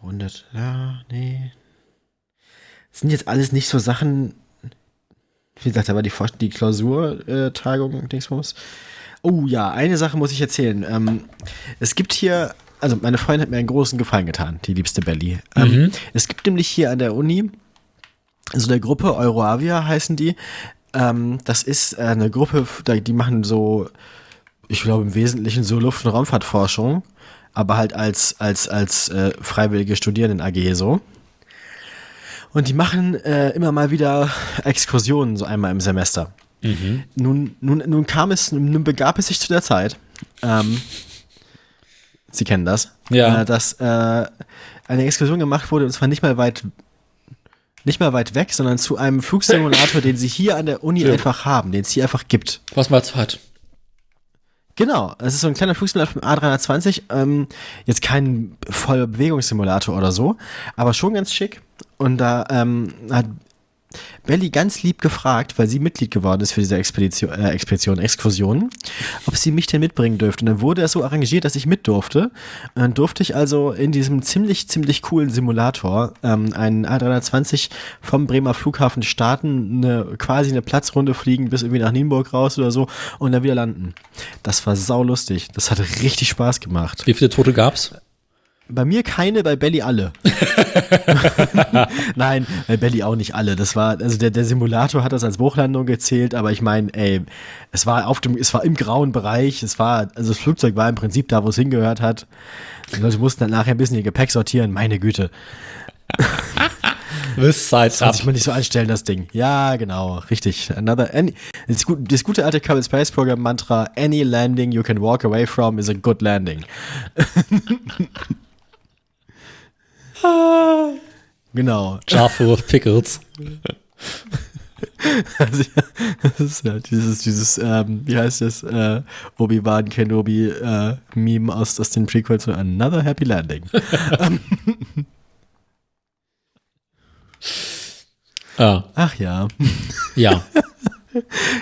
[SPEAKER 1] 100, ja, nee. Das sind jetzt alles nicht so Sachen. Wie gesagt, da war die, die Klausurtagung, Dingsbums. Oh ja, eine Sache muss ich erzählen. Ähm, es gibt hier, also meine Freundin hat mir einen großen Gefallen getan, die liebste Belly. Ähm, Es gibt nämlich hier an der Uni so eine Gruppe, Euroavia heißen die. Ähm, das ist äh, eine Gruppe, die machen so, ich glaube im Wesentlichen so Luft- und Raumfahrtforschung, aber halt als, als, als äh, freiwillige Studierenden AG so. Und die machen äh, immer mal wieder Exkursionen, so einmal im Semester. Nun, nun, nun kam es, nun begab es sich zu der Zeit, ähm, Sie kennen das,
[SPEAKER 2] Ja.
[SPEAKER 1] äh, dass äh, eine Exkursion gemacht wurde und zwar nicht mal weit nicht mal weit weg, sondern zu einem Flugsimulator, den sie hier an der Uni
[SPEAKER 2] Ja.
[SPEAKER 1] einfach haben, den es hier einfach gibt.
[SPEAKER 2] Was man so hat.
[SPEAKER 1] Genau, es ist so ein kleiner Flugsimulator vom A320. Ähm, jetzt kein voller Bewegungssimulator oder so, aber schon ganz schick. Und da ähm, hat Belly ganz lieb gefragt, weil sie Mitglied geworden ist für diese Expedition, äh, Expedition, Exkursion, ob sie mich denn mitbringen dürfte. Und dann wurde es so arrangiert, dass ich mit durfte. Und dann durfte ich also in diesem ziemlich, ziemlich coolen Simulator ähm, einen A320 vom Bremer Flughafen starten, eine, quasi eine Platzrunde fliegen bis irgendwie nach Nienburg raus oder so und dann wieder landen. Das war saulustig. Das hat richtig Spaß gemacht.
[SPEAKER 2] Wie viele Tote gab's?
[SPEAKER 1] Bei mir keine, bei Belly alle. Nein, bei Belly auch nicht alle. Das war, also der, der Simulator hat das als Bruchlandung gezählt, aber ich meine, ey, es war auf dem, es war im grauen Bereich, es war, also das Flugzeug war im Prinzip da, wo es hingehört hat. Die Leute mussten dann nachher ein bisschen ihr Gepäck sortieren, meine Güte.
[SPEAKER 2] This side
[SPEAKER 1] Soll sich mal nicht so anstellen, das Ding. Ja, genau, richtig. Another, any, das, gut, das gute alte Kerbal Space Program Mantra, any landing you can walk away from is a good landing. genau.
[SPEAKER 2] Jar full of pickles.
[SPEAKER 1] Also, das ist ja dieses, dieses, ähm, wie heißt das, äh, Obi-Wan Kenobi äh, Meme aus, aus den Prequels zu Another Happy Landing.
[SPEAKER 2] Ah,
[SPEAKER 1] Ach ja.
[SPEAKER 2] ja.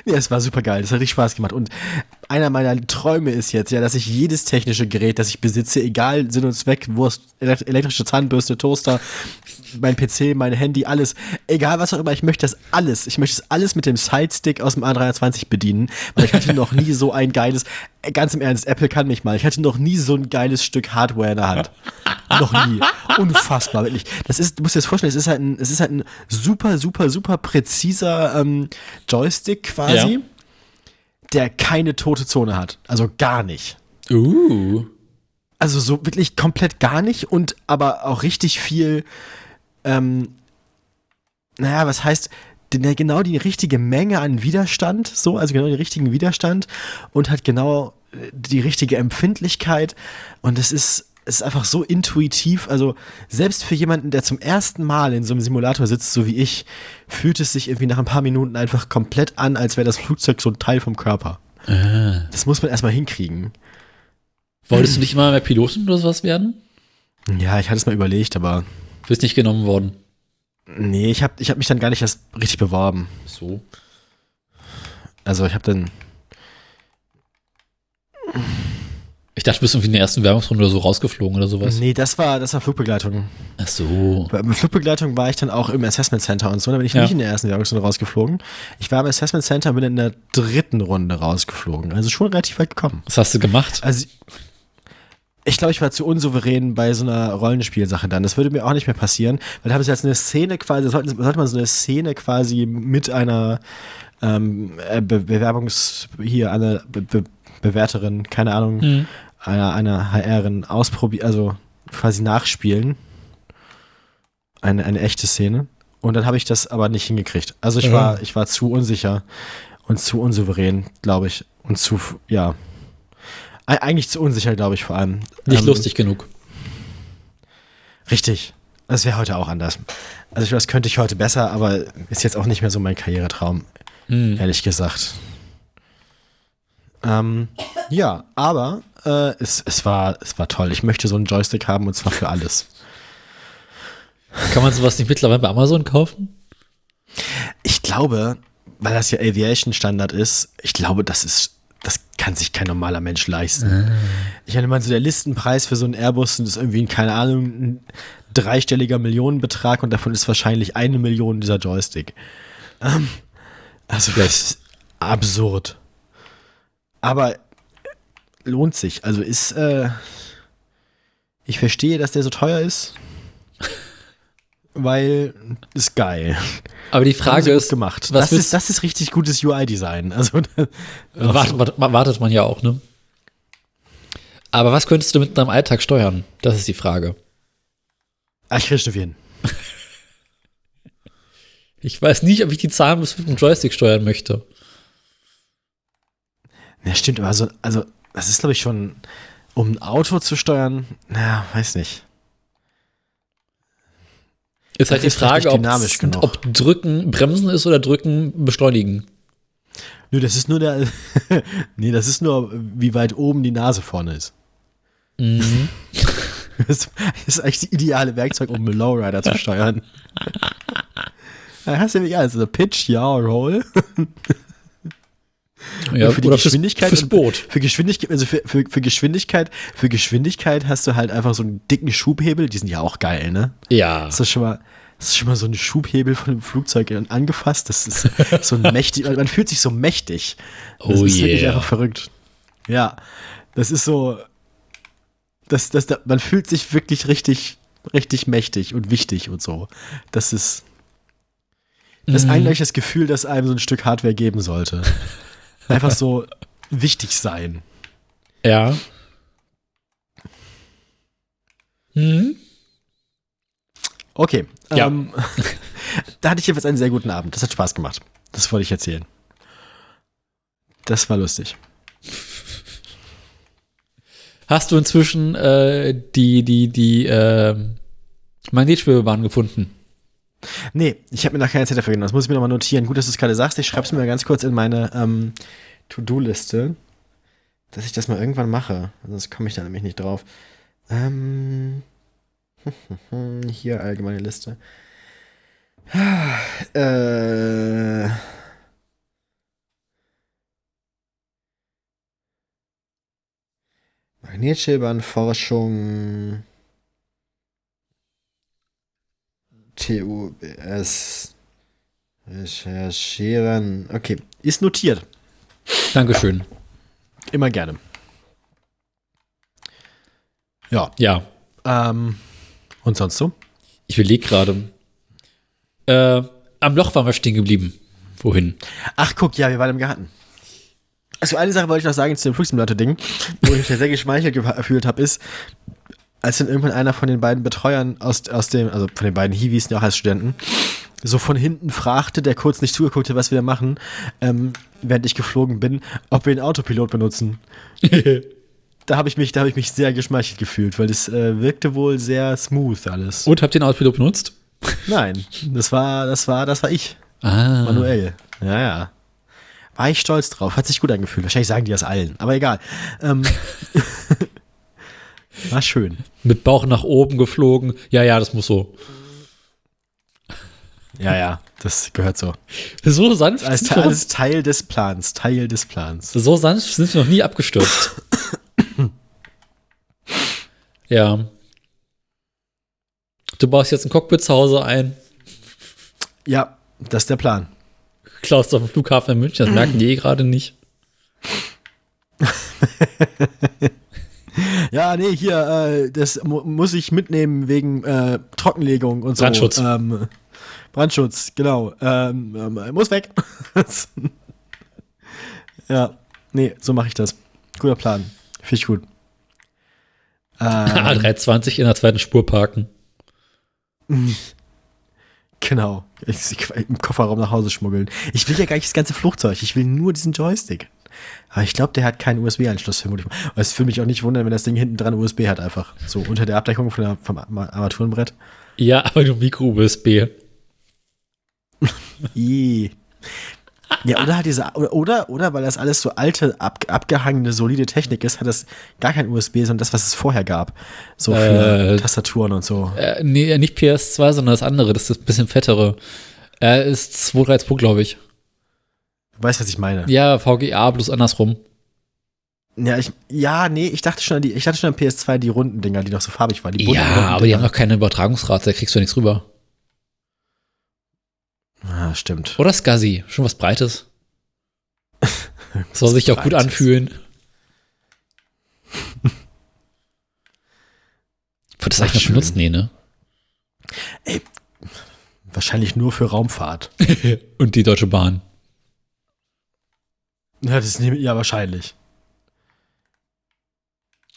[SPEAKER 1] Ja, es war super geil. Das hat richtig Spaß gemacht. Und einer meiner Träume ist jetzt ja, dass ich jedes technische Gerät, das ich besitze, egal Sinn und Zweck, Wurst, elekt- elektrische Zahnbürste, Toaster, mein PC, mein Handy, alles, egal was auch immer, ich möchte das alles, ich möchte das alles mit dem Sidestick aus dem A320 bedienen, weil ich hatte noch nie so ein geiles, äh, ganz im Ernst, Apple kann mich mal, ich hatte noch nie so ein geiles Stück Hardware in der Hand. noch nie. Unfassbar, wirklich. Das ist, du musst dir das vorstellen, es ist halt ein, es ist halt ein super, super, super präziser ähm, Joystick quasi.
[SPEAKER 2] Ja.
[SPEAKER 1] Der keine tote Zone hat. Also gar nicht.
[SPEAKER 2] Uh.
[SPEAKER 1] Also so wirklich komplett gar nicht und aber auch richtig viel, ähm, naja, was heißt, genau die richtige Menge an Widerstand, so, also genau den richtigen Widerstand und hat genau äh, die richtige Empfindlichkeit und es ist, es ist einfach so intuitiv, also selbst für jemanden, der zum ersten Mal in so einem Simulator sitzt, so wie ich, fühlt es sich irgendwie nach ein paar Minuten einfach komplett an, als wäre das Flugzeug so ein Teil vom Körper.
[SPEAKER 2] Ah.
[SPEAKER 1] Das muss man erstmal hinkriegen.
[SPEAKER 2] Wolltest du nicht mal mehr Piloten oder sowas werden?
[SPEAKER 1] Ja, ich hatte es mal überlegt, aber
[SPEAKER 2] Bist nicht genommen worden.
[SPEAKER 1] nee, ich habe ich hab mich dann gar nicht erst richtig beworben.
[SPEAKER 2] So.
[SPEAKER 1] Also ich habe dann,
[SPEAKER 2] Ich dachte, du bist irgendwie in der ersten Werbungsrunde oder so rausgeflogen oder sowas.
[SPEAKER 1] nee, das war, das war Flugbegleitung.
[SPEAKER 2] Ach so.
[SPEAKER 1] Bei bei Flugbegleitung war ich dann auch im Assessment Center und so, da bin ich
[SPEAKER 2] Ja.
[SPEAKER 1] nicht in der ersten Werbungsrunde rausgeflogen. Ich war im Assessment Center und bin in der dritten Runde rausgeflogen. Also schon relativ weit gekommen.
[SPEAKER 2] Was hast du gemacht?
[SPEAKER 1] Also ich glaube, ich war zu unsouverän bei so einer Rollenspielsache dann. Das würde mir auch nicht mehr passieren, weil da haben sie jetzt eine Szene quasi, sollte, sollte man so eine Szene quasi mit einer ähm, äh, Be Bewerbungs, hier, eine Be Be Bewerterin, keine Ahnung,
[SPEAKER 2] Hm.
[SPEAKER 1] Einer, einer HRin ausprobieren, also quasi nachspielen. Eine, eine echte Szene. Und dann habe ich das aber nicht hingekriegt. Also ich
[SPEAKER 2] Ja.
[SPEAKER 1] war, ich war zu unsicher und zu unsouverän, glaube ich. Und zu, ja. Eig- Eigentlich zu unsicher, glaube ich, vor allem.
[SPEAKER 2] Nicht
[SPEAKER 1] Ähm,
[SPEAKER 2] lustig genug.
[SPEAKER 1] Richtig. Das wäre heute auch anders. Also ich weiß, könnte ich heute besser, aber ist jetzt auch nicht mehr so mein Karrieretraum,
[SPEAKER 2] Hm.
[SPEAKER 1] ehrlich gesagt. Ähm, ja, aber äh, es, es, war, es war toll. Ich möchte so einen Joystick haben und zwar für alles.
[SPEAKER 2] Kann man sowas nicht mittlerweile bei Amazon kaufen?
[SPEAKER 1] Ich glaube, weil das ja Aviation Standard ist, ich glaube, das ist, das kann sich kein normaler Mensch leisten. Ich meine, man so der Listenpreis für so einen Airbus das ist irgendwie, keine Ahnung, ein dreistelliger Millionenbetrag und davon ist wahrscheinlich eine Million dieser Joystick. Ähm, also das ist absurd. Aber lohnt sich. Also ist, äh, ich verstehe, dass der so teuer ist. Weil ist geil.
[SPEAKER 2] Aber die Frage ist,
[SPEAKER 1] gemacht.
[SPEAKER 2] was
[SPEAKER 1] das, ist, das ist richtig gutes UI-Design. Also,
[SPEAKER 2] wartet, wartet, wartet man ja auch, ne? Aber was könntest du mit deinem Alltag steuern? Das ist die Frage.
[SPEAKER 1] Ah, ich krieg schon hin.
[SPEAKER 2] Ich weiß nicht, ob ich die Zahlen mit dem Joystick steuern möchte.
[SPEAKER 1] Ja, stimmt, aber so, also, das ist, glaube ich, schon, um ein Auto zu steuern, naja, weiß nicht.
[SPEAKER 2] Ist halt die Frage, ob, ob drücken Bremsen ist oder drücken beschleunigen.
[SPEAKER 1] Nö, das ist nur der, nee, das ist nur, wie weit oben die Nase vorne ist.
[SPEAKER 2] Mhm.
[SPEAKER 1] Das ist eigentlich die ideale Werkzeug, um einen Lowrider zu steuern. Da hast du ja, also Pitch, ja, Roll.
[SPEAKER 2] Ja,
[SPEAKER 1] für die
[SPEAKER 2] oder fürs,
[SPEAKER 1] Geschwindigkeit
[SPEAKER 2] fürs
[SPEAKER 1] und-
[SPEAKER 2] Boot.
[SPEAKER 1] Für Geschwindigkeit, also für, für, für Geschwindigkeit, für Geschwindigkeit hast du halt einfach so einen dicken Schubhebel, die sind ja auch geil, ne?
[SPEAKER 2] Ja.
[SPEAKER 1] Hast du schon mal, hast du schon mal so einen Schubhebel von einem Flugzeug angefasst? Das ist so ein mächtig, man fühlt sich so mächtig. Das
[SPEAKER 2] Oh
[SPEAKER 1] ist wirklich
[SPEAKER 2] yeah.
[SPEAKER 1] einfach verrückt. Ja, das ist so, das, das, da- man fühlt sich wirklich richtig, richtig mächtig und wichtig und so. Das ist, das ist
[SPEAKER 2] Mhm.
[SPEAKER 1] eigentlich das Gefühl, dass einem so ein Stück Hardware geben sollte. Einfach so wichtig sein.
[SPEAKER 2] Ja. Hm?
[SPEAKER 1] Okay.
[SPEAKER 2] Ja.
[SPEAKER 1] Ähm, da hatte ich jedenfalls einen sehr guten Abend. Das hat Spaß gemacht. Das wollte ich erzählen. Das war lustig.
[SPEAKER 2] Hast du inzwischen äh, die, die, die ähm, Magnetschwebebahn gefunden?
[SPEAKER 1] Nee, ich habe mir noch keine Zeit dafür genommen. Das muss ich mir nochmal notieren. Gut, dass du es gerade sagst. Ich schreibe es mir mal ganz kurz in meine ähm, To-Do-Liste, dass ich das mal irgendwann mache. Sonst komme ich da nämlich nicht drauf. Ähm, hier allgemeine Liste. Äh, Magnetschildbahnforschung. TUS recherchieren. Okay, ist notiert.
[SPEAKER 2] Dankeschön.
[SPEAKER 1] Immer gerne. Ja,
[SPEAKER 2] Ja,
[SPEAKER 1] ähm, und sonst so?
[SPEAKER 2] ich überlege gerade. Äh, am Loch waren wir stehen geblieben. Wohin?
[SPEAKER 1] Ach, guck, ja, wir waren im Garten. Also eine Sache wollte ich noch sagen zu dem Flugsimulator-Ding, wo ich mich sehr geschmeichelt gefühlt habe, ist, als dann irgendwann einer von den beiden Betreuern aus, aus dem, also von den beiden Hiwis, die auch als Studenten, so von hinten fragte, der kurz nicht zugeguckt hat, was wir da machen, ähm, während ich geflogen bin, ob wir den Autopilot benutzen. da habe ich mich, da habe ich mich sehr geschmeichelt gefühlt, weil es äh, wirkte wohl sehr smooth alles.
[SPEAKER 2] Und habt ihr den Autopilot benutzt?
[SPEAKER 1] Nein, das war, das war, das war ich.
[SPEAKER 2] Ah.
[SPEAKER 1] Manuell. Ja, ja. War ich stolz drauf. Hat sich gut angefühlt. Wahrscheinlich sagen die das allen. Aber egal. Ähm, war schön.
[SPEAKER 2] Mit Bauch nach oben geflogen. Ja, ja, das muss so.
[SPEAKER 1] Ja, ja. Das gehört so.
[SPEAKER 2] So sanft.
[SPEAKER 1] Als,
[SPEAKER 2] sind wir-
[SPEAKER 1] als Teil des Plans. Teil des Plans.
[SPEAKER 2] So sanft sind wir noch nie abgestürzt. ja. Du baust jetzt ein Cockpit zu Hause ein,
[SPEAKER 1] Ja, das ist der Plan.
[SPEAKER 2] klaust auf dem Flughafen in München, das merken die eh gerade nicht.
[SPEAKER 1] Ja, nee, hier, äh, das mu muss ich mitnehmen wegen äh, Trockenlegung und so.
[SPEAKER 2] Brandschutz.
[SPEAKER 1] Ähm, Brandschutz, genau. Ähm, ähm, muss weg. ja, nee, so mache ich das. Guter Plan. Finde ich gut. Ähm,
[SPEAKER 2] A320 in der zweiten Spur parken.
[SPEAKER 1] genau. Ich, ich, Im Kofferraum nach Hause schmuggeln. Ich will ja gar nicht das ganze Flugzeug. Ich will nur diesen Joystick. Aber ich glaube, der hat keinen USB-Anschluss vermutlich. Es würde mich auch nicht wundern, wenn das Ding hinten dran USB hat, einfach. So unter der Abdeckung von der, vom Arma- Armaturenbrett.
[SPEAKER 2] Ja, aber nur Micro-USB.
[SPEAKER 1] I. Ja, oder hat diese, oder, oder, oder weil das alles so alte, ab, abgehangene, solide Technik ist, hat das gar kein USB, sondern das, was es vorher gab. So für
[SPEAKER 2] Äh,
[SPEAKER 1] Tastaturen und so.
[SPEAKER 2] Äh, nee, nicht PS2, sondern das andere, das ist das bisschen fettere. Er ist 232, glaube ich.
[SPEAKER 1] Du weißt, was ich meine.
[SPEAKER 2] Ja, VGA bloß andersrum.
[SPEAKER 1] Ja, ich, ja, nee, ich dachte schon an die, ich dachte schon an PS2, die runden Dinger, die noch so farbig waren.
[SPEAKER 2] Ja, aber die haben noch keine Übertragungsrate, da kriegst du ja nichts rüber.
[SPEAKER 1] Ah, stimmt.
[SPEAKER 2] Oder SCSI, schon was Breites. Soll sich auch gut anfühlen. Wird das
[SPEAKER 1] Ach,
[SPEAKER 2] eigentlich noch benutzt? Nee, ne?
[SPEAKER 1] Wahrscheinlich nur für Raumfahrt.
[SPEAKER 2] Und die Deutsche Bahn.
[SPEAKER 1] Ja, das ist, ja, wahrscheinlich.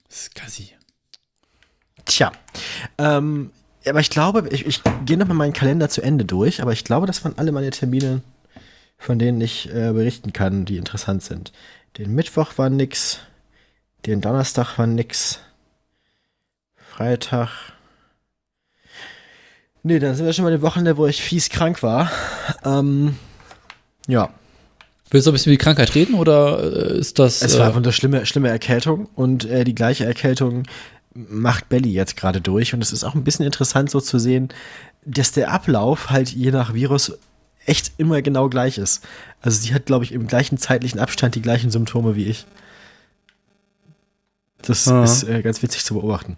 [SPEAKER 2] SCSI.
[SPEAKER 1] Tja. Ähm, aber ich glaube, ich, ich gehe nochmal meinen Kalender zu Ende durch, aber ich glaube, das waren alle meine Termine, von denen ich äh, berichten kann, die interessant sind. Den Mittwoch war nix, den Donnerstag war nix, Freitag. Nee, dann sind wir schon mal eine Wochenende, wo ich fies krank war. Ähm, ja,
[SPEAKER 2] Willst du ein bisschen über die Krankheit reden oder äh, ist das.
[SPEAKER 1] es
[SPEAKER 2] äh,
[SPEAKER 1] war einfach eine schlimme, schlimme Erkältung und äh, die gleiche Erkältung macht Belly jetzt gerade durch und es ist auch ein bisschen interessant so zu sehen, dass der Ablauf halt je nach Virus echt immer genau gleich ist. Also sie hat, glaube ich, im gleichen zeitlichen Abstand die gleichen Symptome wie ich. Das
[SPEAKER 2] Ah.
[SPEAKER 1] ist äh, ganz witzig zu beobachten.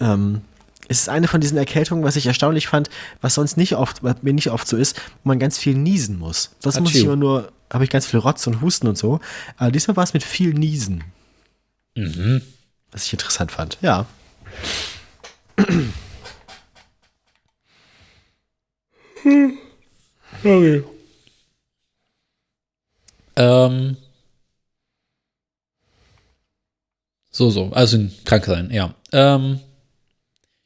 [SPEAKER 1] Ähm, es ist eine von diesen Erkältungen, was ich erstaunlich fand, was sonst nicht oft, was mir nicht oft so ist, wo man ganz viel niesen muss. Sonst muss ich immer nur, habe ich ganz viel Rotz und Husten und so. Aber diesmal war es mit viel Niesen,
[SPEAKER 2] mhm.
[SPEAKER 1] was ich interessant fand. Ja.
[SPEAKER 2] Okay. Ähm. So, so. Also krank sein, ja. Ähm.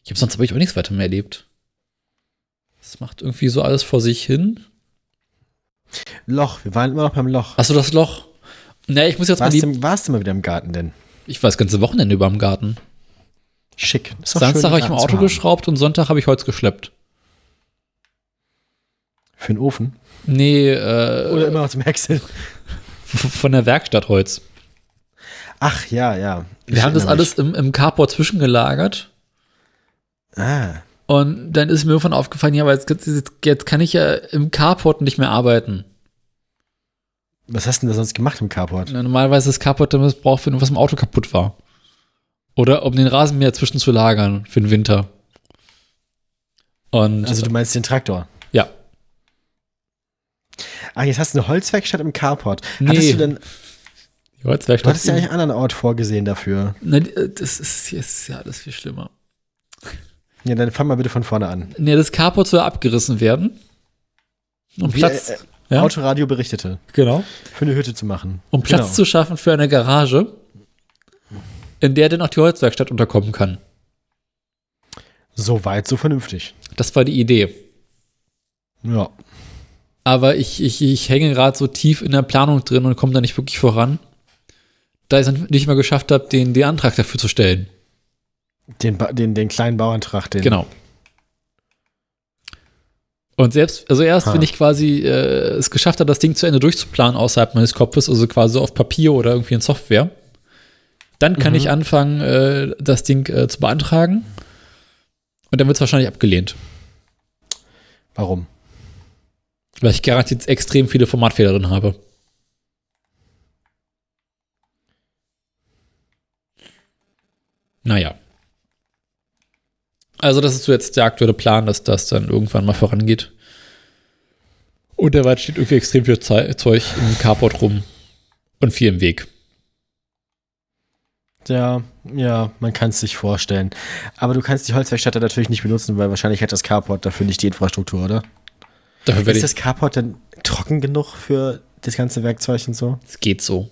[SPEAKER 2] Ich habe sonst habe ich auch nichts weiter mehr erlebt. Es macht irgendwie so alles vor sich hin.
[SPEAKER 1] Loch, wir waren immer noch beim Loch.
[SPEAKER 2] Achso, das Loch. Na, ich muss jetzt mal
[SPEAKER 1] Warst
[SPEAKER 2] die.
[SPEAKER 1] du, warst du mal wieder im Garten denn?
[SPEAKER 2] Ich war das ganze Wochenende über im Garten.
[SPEAKER 1] Schick. Ist
[SPEAKER 2] Samstag habe ich im Auto geschraubt und Sonntag habe ich Holz geschleppt.
[SPEAKER 1] Für den Ofen.
[SPEAKER 2] Nee, äh,
[SPEAKER 1] Oder immer noch zum Häckseln.
[SPEAKER 2] von der Werkstatt Holz.
[SPEAKER 1] Ach ja, ja. Ich
[SPEAKER 2] Wir haben das alles im, im Carport zwischengelagert.
[SPEAKER 1] Ah.
[SPEAKER 2] Und dann ist mir irgendwann aufgefallen, ja, aber jetzt, jetzt, jetzt kann ich ja im Carport nicht mehr arbeiten.
[SPEAKER 1] Was hast du denn da sonst gemacht im Carport?
[SPEAKER 2] Na, Normalerweise ist das Carport dann missbraucht, wenn was im Auto kaputt war. Oder um den Rasenmäher zwischen zu lagern für den Winter. Und
[SPEAKER 1] Also du meinst den Traktor.
[SPEAKER 2] ja,
[SPEAKER 1] Ach, jetzt hast du eine Holzwerkstatt im Carport.
[SPEAKER 2] Nee.
[SPEAKER 1] Hattest du denn,
[SPEAKER 2] die
[SPEAKER 1] du
[SPEAKER 2] Holzwerkstatt.
[SPEAKER 1] hattest ja eigentlich einen anderen Ort vorgesehen dafür.
[SPEAKER 2] Die- äh, das ist jetzt ja alles viel schlimmer.
[SPEAKER 1] Ja, dann fang mal bitte von vorne an.
[SPEAKER 2] Nee, das Carport soll abgerissen werden. Und
[SPEAKER 1] Wie,
[SPEAKER 2] Platz.
[SPEAKER 1] äh,
[SPEAKER 2] Ja.
[SPEAKER 1] Autoradio berichtete.
[SPEAKER 2] Genau.
[SPEAKER 1] Für eine Hütte zu machen.
[SPEAKER 2] Um Platz
[SPEAKER 1] Genau.
[SPEAKER 2] zu schaffen für eine Garage, in der dann auch die Holzwerkstatt unterkommen kann.
[SPEAKER 1] So weit, so vernünftig.
[SPEAKER 2] Das war die Idee.
[SPEAKER 1] Ja.
[SPEAKER 2] Aber ich, ich, ich hänge gerade so tief in der Planung drin und komme da nicht wirklich voran, da ich es nicht mal geschafft habe, den, den Antrag dafür zu stellen.
[SPEAKER 1] Den, den, den kleinen Bauantrag, den.
[SPEAKER 2] Genau. Und selbst, also erst,
[SPEAKER 1] Ha.
[SPEAKER 2] wenn ich quasi äh, es geschafft habe, das Ding zu Ende durchzuplanen außerhalb meines Kopfes, also quasi auf Papier oder irgendwie in Software, dann kann
[SPEAKER 1] Mhm.
[SPEAKER 2] ich anfangen, äh, das Ding äh, zu beantragen. Und dann wird es wahrscheinlich abgelehnt.
[SPEAKER 1] Warum?
[SPEAKER 2] Weil ich garantiert extrem viele Formatfehler drin habe. Naja. Also, das ist so jetzt der aktuelle Plan, dass das dann irgendwann mal vorangeht. Und derweil steht irgendwie extrem viel Zeug im Carport rum und viel im Weg.
[SPEAKER 1] Ja, ja, man kann es sich vorstellen. Aber du kannst die Holzwerkstatt natürlich nicht benutzen, weil wahrscheinlich hat das Carport dafür nicht die Infrastruktur, oder?
[SPEAKER 2] Dafür
[SPEAKER 1] Ist das Carport denn trocken genug für das ganze Werkzeug und so?
[SPEAKER 2] Es geht so.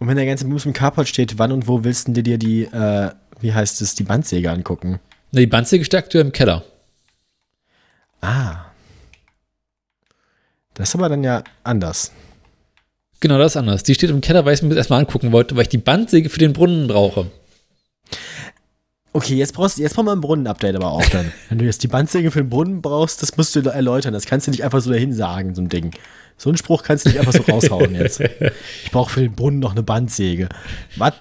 [SPEAKER 1] Und wenn der ganze Bums im Carport steht, wann und wo willst du dir die, äh, wie heißt es, die Bandsäge angucken?
[SPEAKER 2] Na, Die Bandsäge steckt aktuell im Keller.
[SPEAKER 1] Ah. Das ist aber dann ja anders.
[SPEAKER 2] Genau, das ist anders. Die steht im Keller, weil ich es mir das erstmal angucken wollte, weil ich die Bandsäge für den Brunnen brauche.
[SPEAKER 1] Okay, jetzt brauchst jetzt brauchen wir ein Brunnen-Update aber auch dann. Wenn du jetzt die Bandsäge für den Brunnen brauchst, das musst du erläutern. Das kannst du nicht einfach so dahin sagen, so ein Ding. So einen Spruch kannst du nicht einfach so raushauen jetzt. Ich brauche für den Brunnen noch eine Bandsäge. Was?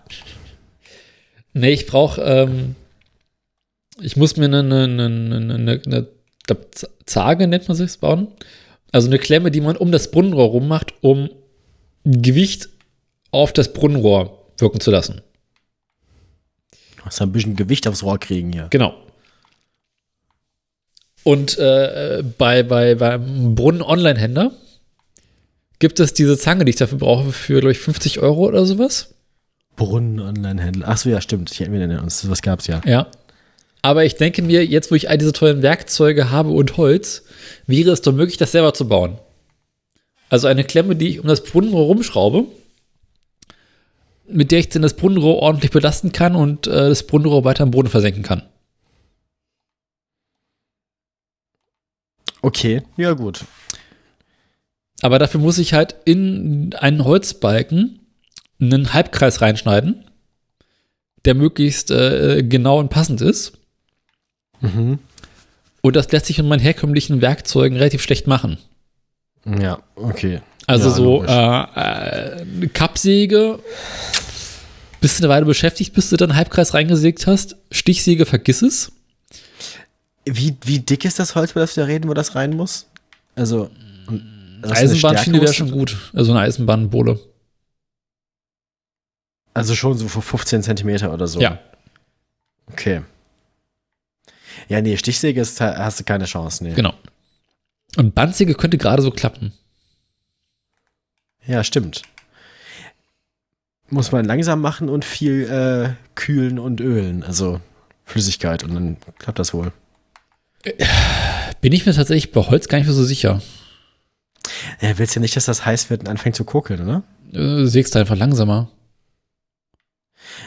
[SPEAKER 2] Nee, ich brauche, ähm, ich muss mir eine, eine, eine, eine, eine, Zage, nennt man sich bauen. Also eine Klemme, die man um das Brunnenrohr rummacht, um Gewicht auf das Brunnenrohr wirken zu lassen.
[SPEAKER 1] Du musst ein bisschen Gewicht aufs Rohr kriegen hier.
[SPEAKER 2] Genau. Und äh, bei, bei, beim Brunnen-Online-Händler gibt es diese Zange, die ich dafür brauche, für, glaube ich, 50 Euro oder sowas.
[SPEAKER 1] Brunnen-Online-Händler. Achso, ja, stimmt. Ich erinnere uns. Was gab's ja.
[SPEAKER 2] Ja. Aber ich denke mir, jetzt wo ich all diese tollen Werkzeuge habe und Holz, wäre es doch möglich, das selber zu bauen. Also eine Klemme, die ich um das Brunnenrohr rumschraube, mit der ich dann das Brunnenrohr ordentlich belasten kann und äh, das Brunnenrohr weiter im Boden versenken kann.
[SPEAKER 1] Okay, ja gut.
[SPEAKER 2] Aber dafür muss ich halt in einen Holzbalken einen Halbkreis reinschneiden, der möglichst äh, genau und passend ist.
[SPEAKER 1] Mhm.
[SPEAKER 2] Und das lässt sich mit meinen herkömmlichen Werkzeugen relativ schlecht machen.
[SPEAKER 1] Ja, okay.
[SPEAKER 2] Also
[SPEAKER 1] Ja,
[SPEAKER 2] so äh, äh, eine Kappsäge, bist du eine Weile beschäftigt, bis du dann Halbkreis reingesägt hast. Stichsäge, vergiss es.
[SPEAKER 1] Wie, wie dick ist das Holz, über das wir da reden, wo das rein muss? Also. eine
[SPEAKER 2] Eisenbahnschiene wäre schon gut. Also eine Eisenbahnbohle.
[SPEAKER 1] Also schon so vor 15 Zentimeter oder so.
[SPEAKER 2] Ja.
[SPEAKER 1] Okay. Ja, nee, Stichsäge ist, hast du keine Chance, nee.
[SPEAKER 2] Genau. Und Bandsäge könnte gerade so klappen.
[SPEAKER 1] Ja, stimmt. Muss man langsam machen und viel äh, kühlen und ölen, also Flüssigkeit und dann klappt das wohl.
[SPEAKER 2] Bin ich mir tatsächlich bei Holz gar nicht mehr so sicher.
[SPEAKER 1] Ja, willst ja nicht, dass das heiß wird und anfängt zu kokeln, oder?
[SPEAKER 2] Äh, sägst du einfach langsamer.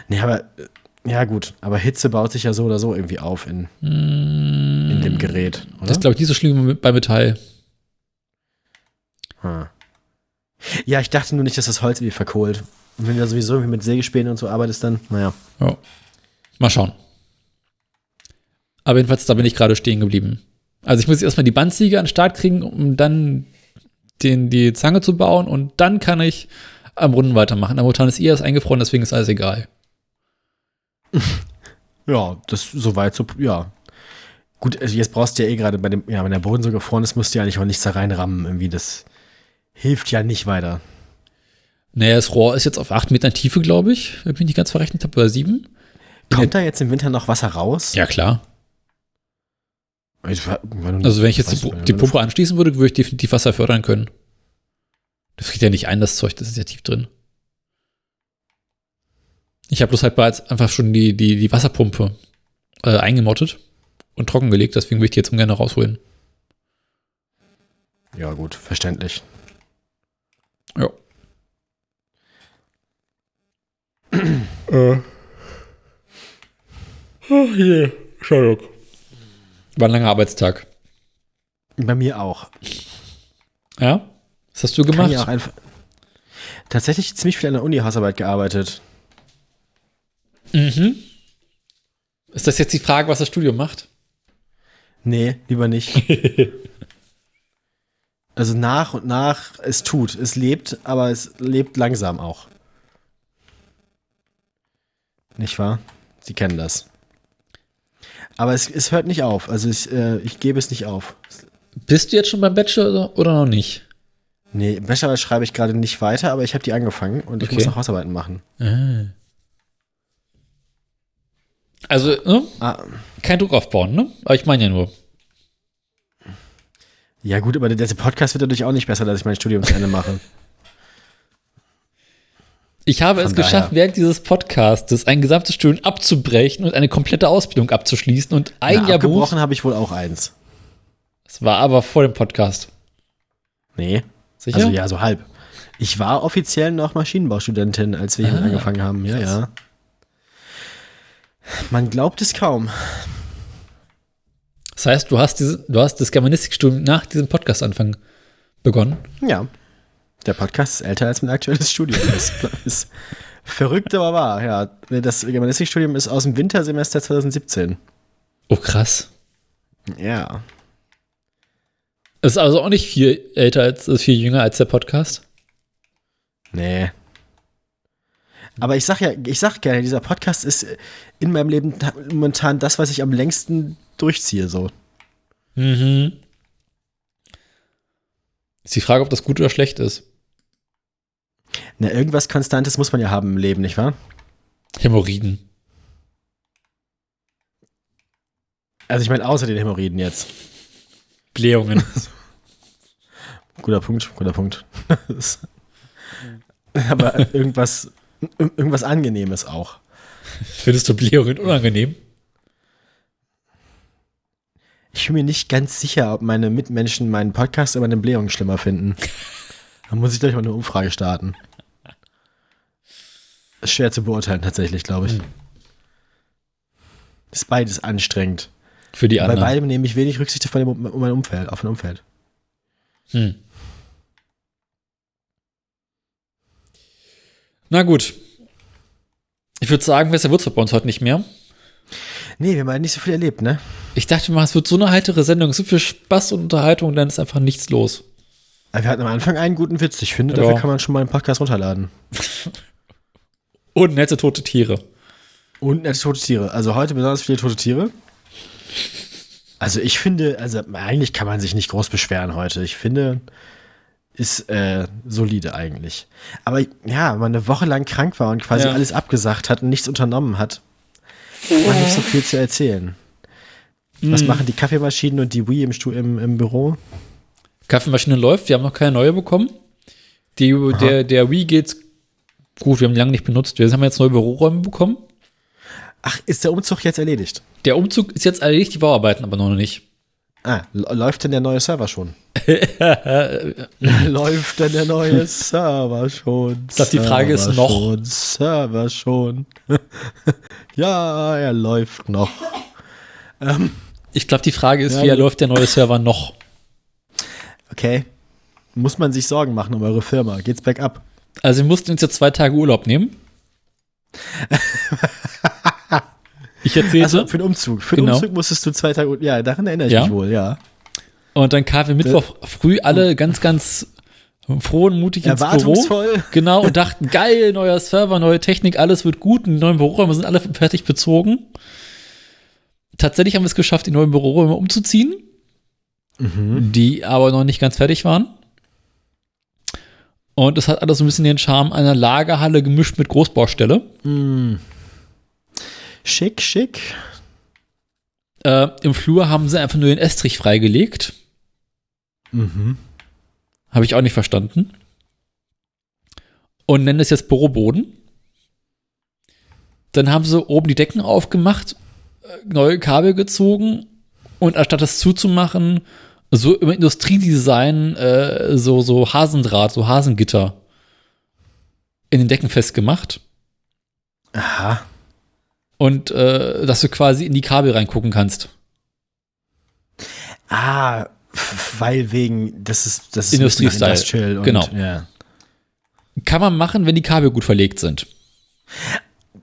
[SPEAKER 1] Nee, aber äh, ja gut, aber Hitze baut sich ja so oder so irgendwie auf in,
[SPEAKER 2] Mm,
[SPEAKER 1] in dem Gerät, oder?
[SPEAKER 2] Das ist, glaube ich, nicht so schlimm bei Metall.
[SPEAKER 1] Hm. Ja, ich dachte nur nicht, dass das Holz irgendwie verkohlt. Und wenn du da sowieso irgendwie mit Sägespänen und so arbeitest, dann, naja.
[SPEAKER 2] Ja. Mal schauen. Aber jedenfalls, da bin ich gerade stehen geblieben. Also ich muss jetzt erstmal die Bandsäge an den Start kriegen, um dann den, die Zange zu bauen und dann kann ich am Brunnen weitermachen. Aber momentan ist eh alles eingefroren, deswegen ist alles egal.
[SPEAKER 1] Ja, das soweit so, ja. Gut, also jetzt brauchst du ja eh gerade bei dem, ja, wenn der Boden so gefroren ist, musst du ja eigentlich auch nichts da reinrammen. Irgendwie, das hilft ja nicht weiter.
[SPEAKER 2] Naja, das Rohr ist jetzt auf 8 Metern Tiefe, glaube ich, wenn ich mich nicht ganz verrechnet habe, oder 7.
[SPEAKER 1] Kommt da jetzt im Winter noch Wasser raus?
[SPEAKER 2] Ja, klar.
[SPEAKER 1] Ich, du-
[SPEAKER 2] Also wenn ich jetzt die,
[SPEAKER 1] nicht,
[SPEAKER 2] die Pumpe anschließen würde, würde ich definitiv Wasser fördern können. Das kriegt ja nicht ein, das Zeug, das ist ja tief drin. Ich habe bloß halt bereits einfach schon die, die, die Wasserpumpe äh, eingemottet und trockengelegt, deswegen würde ich die jetzt ungern rausholen.
[SPEAKER 1] Ja, gut, verständlich.
[SPEAKER 2] Ja. äh. Oh je, Entschuldigung. War ein langer Arbeitstag.
[SPEAKER 1] Bei mir auch.
[SPEAKER 2] Ja? Was hast du
[SPEAKER 1] Kann
[SPEAKER 2] gemacht?
[SPEAKER 1] ich auch einfach tatsächlich ziemlich viel an der Uni-Hausarbeit gearbeitet.
[SPEAKER 2] Mhm. Ist das jetzt die Frage, was das Studium macht?
[SPEAKER 1] Nee, lieber nicht. also nach und nach, es tut, es lebt, aber es lebt langsam auch. Nicht wahr? Sie kennen das. Aber es, es hört nicht auf. Also ich, äh, ich gebe es nicht auf.
[SPEAKER 2] Bist du jetzt schon beim Bachelor oder, oder noch nicht?
[SPEAKER 1] Nee, im Bachelor schreibe ich gerade nicht weiter, aber ich habe die angefangen und ich
[SPEAKER 2] Okay.
[SPEAKER 1] muss noch Hausarbeiten machen.
[SPEAKER 2] Ah. Also, ne?
[SPEAKER 1] Ah,
[SPEAKER 2] kein Druck aufbauen, ne? Aber ich meine ja nur.
[SPEAKER 1] ja gut, aber der, Podcast wird dadurch auch nicht besser, dass ich mein Studium zu Ende mache.
[SPEAKER 2] Ich habe
[SPEAKER 1] Von
[SPEAKER 2] es geschafft,
[SPEAKER 1] daher.
[SPEAKER 2] während dieses Podcastes ein gesamtes Studium abzubrechen und eine komplette Ausbildung abzuschließen und ein
[SPEAKER 1] Na,
[SPEAKER 2] Jahr
[SPEAKER 1] abgebrochen habe ich wohl auch eins.
[SPEAKER 2] Das war aber vor dem Podcast.
[SPEAKER 1] Nee.
[SPEAKER 2] Sicher?
[SPEAKER 1] Also ja, so halb. Ich war offiziell noch Maschinenbaustudentin, als wir hier
[SPEAKER 2] Ah,
[SPEAKER 1] angefangen haben. Ja,
[SPEAKER 2] krass.
[SPEAKER 1] ja. Man glaubt es kaum.
[SPEAKER 2] Das heißt, du hast, diese, du hast das Germanistikstudium nach diesem Podcast-Anfang begonnen.
[SPEAKER 1] Ja. Der Podcast ist älter als mein aktuelles Studium. Das ist verrückt, aber wahr. Ja, das Germanistikstudium ist aus dem Wintersemester 2017.
[SPEAKER 2] Oh, krass.
[SPEAKER 1] Ja.
[SPEAKER 2] Ist also auch nicht viel älter als, ist viel jünger als der Podcast.
[SPEAKER 1] Nee. Aber ich sag ja, ich sag gerne, dieser Podcast ist in meinem Leben ta- momentan das, was ich am längsten durchziehe, so.
[SPEAKER 2] Mhm. Ist die Frage, ob das gut oder schlecht ist.
[SPEAKER 1] Na, irgendwas Konstantes muss man ja haben im Leben, nicht wahr?
[SPEAKER 2] Hämorrhoiden.
[SPEAKER 1] Also ich meine, außer den Hämorrhoiden jetzt.
[SPEAKER 2] Blähungen.
[SPEAKER 1] Guter Punkt, guter Punkt. Aber irgendwas, ir- irgendwas Angenehmes auch.
[SPEAKER 2] Findest du Blähungen unangenehm?
[SPEAKER 1] Ich bin mir nicht ganz sicher, ob meine Mitmenschen meinen Podcast über eine Blähung schlimmer finden. Da muss ich gleich mal eine Umfrage starten. Ist schwer zu beurteilen, tatsächlich, glaube ich.
[SPEAKER 2] Hm.
[SPEAKER 1] Ist beides anstrengend.
[SPEAKER 2] Für die
[SPEAKER 1] Bei
[SPEAKER 2] anderen.
[SPEAKER 1] beidem nehme ich wenig Rücksicht auf, mein- auf mein Umfeld, auf mein Umfeld.
[SPEAKER 2] Hm. Na gut. Ich würde sagen, besser wird's bei uns heute nicht mehr.
[SPEAKER 1] Nee, wir haben halt nicht so viel erlebt, ne?
[SPEAKER 2] Ich dachte mal, es wird so eine heitere Sendung, so viel Spaß und Unterhaltung, dann ist einfach nichts los.
[SPEAKER 1] Wir hatten am Anfang einen guten Witz. Ich finde,
[SPEAKER 2] Ja.
[SPEAKER 1] dafür kann man schon mal einen Podcast runterladen.
[SPEAKER 2] Und nette tote Tiere.
[SPEAKER 1] Und nette tote Tiere. Also heute besonders viele tote Tiere. Also ich finde, also eigentlich kann man sich nicht groß beschweren heute. Ich finde, ist äh, solide eigentlich. Aber ja, wenn man eine Woche lang krank war und quasi
[SPEAKER 2] Ja.
[SPEAKER 1] alles abgesagt hat und nichts unternommen hat, hat man nicht so viel zu erzählen. Was
[SPEAKER 2] Mhm.
[SPEAKER 1] machen die Kaffeemaschinen und die Wii im, Stu im, im Büro?
[SPEAKER 2] Kaffeemaschine läuft, wir haben noch keine neue bekommen. Die, der, der Wii geht's gut, wir haben die lange nicht benutzt. Wir haben jetzt neue Büroräume bekommen.
[SPEAKER 1] Ach, ist der Umzug jetzt erledigt?
[SPEAKER 2] Der Umzug ist jetzt erledigt, die Bauarbeiten aber noch nicht.
[SPEAKER 1] Ah, läuft denn der neue Server schon? läuft denn der neue Server schon? Ich
[SPEAKER 2] glaub, die Frage ist noch.
[SPEAKER 1] Schon, Server schon. ja, er läuft noch.
[SPEAKER 2] Ich glaube, die Frage ist,
[SPEAKER 1] Ja,
[SPEAKER 2] wie
[SPEAKER 1] gut.
[SPEAKER 2] läuft der neue Server noch?
[SPEAKER 1] Okay. Muss man sich Sorgen machen um eure Firma? Geht's bergab?
[SPEAKER 2] Also wir mussten uns jetzt zwei Tage Urlaub nehmen. Ich erzählte.
[SPEAKER 1] Also für den Umzug. Für den
[SPEAKER 2] Genau.
[SPEAKER 1] Umzug musstest du zwei Tage. Ja, daran erinnere ich
[SPEAKER 2] Ja.
[SPEAKER 1] mich wohl, ja.
[SPEAKER 2] Und dann kamen wir Mittwoch früh alle ganz, ganz froh und mutig ins Büro. Genau, und dachten, geil, neuer Server, neue Technik, alles wird gut. Die neuen Büroräume sind alle fertig bezogen. Tatsächlich haben wir es geschafft, die neuen Büroräume umzuziehen,
[SPEAKER 1] Mhm.
[SPEAKER 2] die aber noch nicht ganz fertig waren. Und es hat alles so ein bisschen den Charme einer Lagerhalle gemischt mit Großbaustelle.
[SPEAKER 1] Mm. Schick, schick.
[SPEAKER 2] Äh, Im Flur haben sie einfach nur den Estrich freigelegt.
[SPEAKER 1] Mhm.
[SPEAKER 2] Habe ich auch nicht verstanden. Und nennen es jetzt Büroboden. Dann haben sie oben die Decken aufgemacht, äh, neue Kabel gezogen und anstatt das zuzumachen, so im Industriedesign äh, so, so Hasendraht, so Hasengitter in den Decken festgemacht.
[SPEAKER 1] Aha.
[SPEAKER 2] Und äh, dass du quasi in die Kabel reingucken kannst.
[SPEAKER 1] Ah, weil wegen, das ist, das ist
[SPEAKER 2] Industriestyle,
[SPEAKER 1] Industrial und,
[SPEAKER 2] genau.
[SPEAKER 1] Ja.
[SPEAKER 2] Kann man machen, wenn die Kabel gut verlegt sind.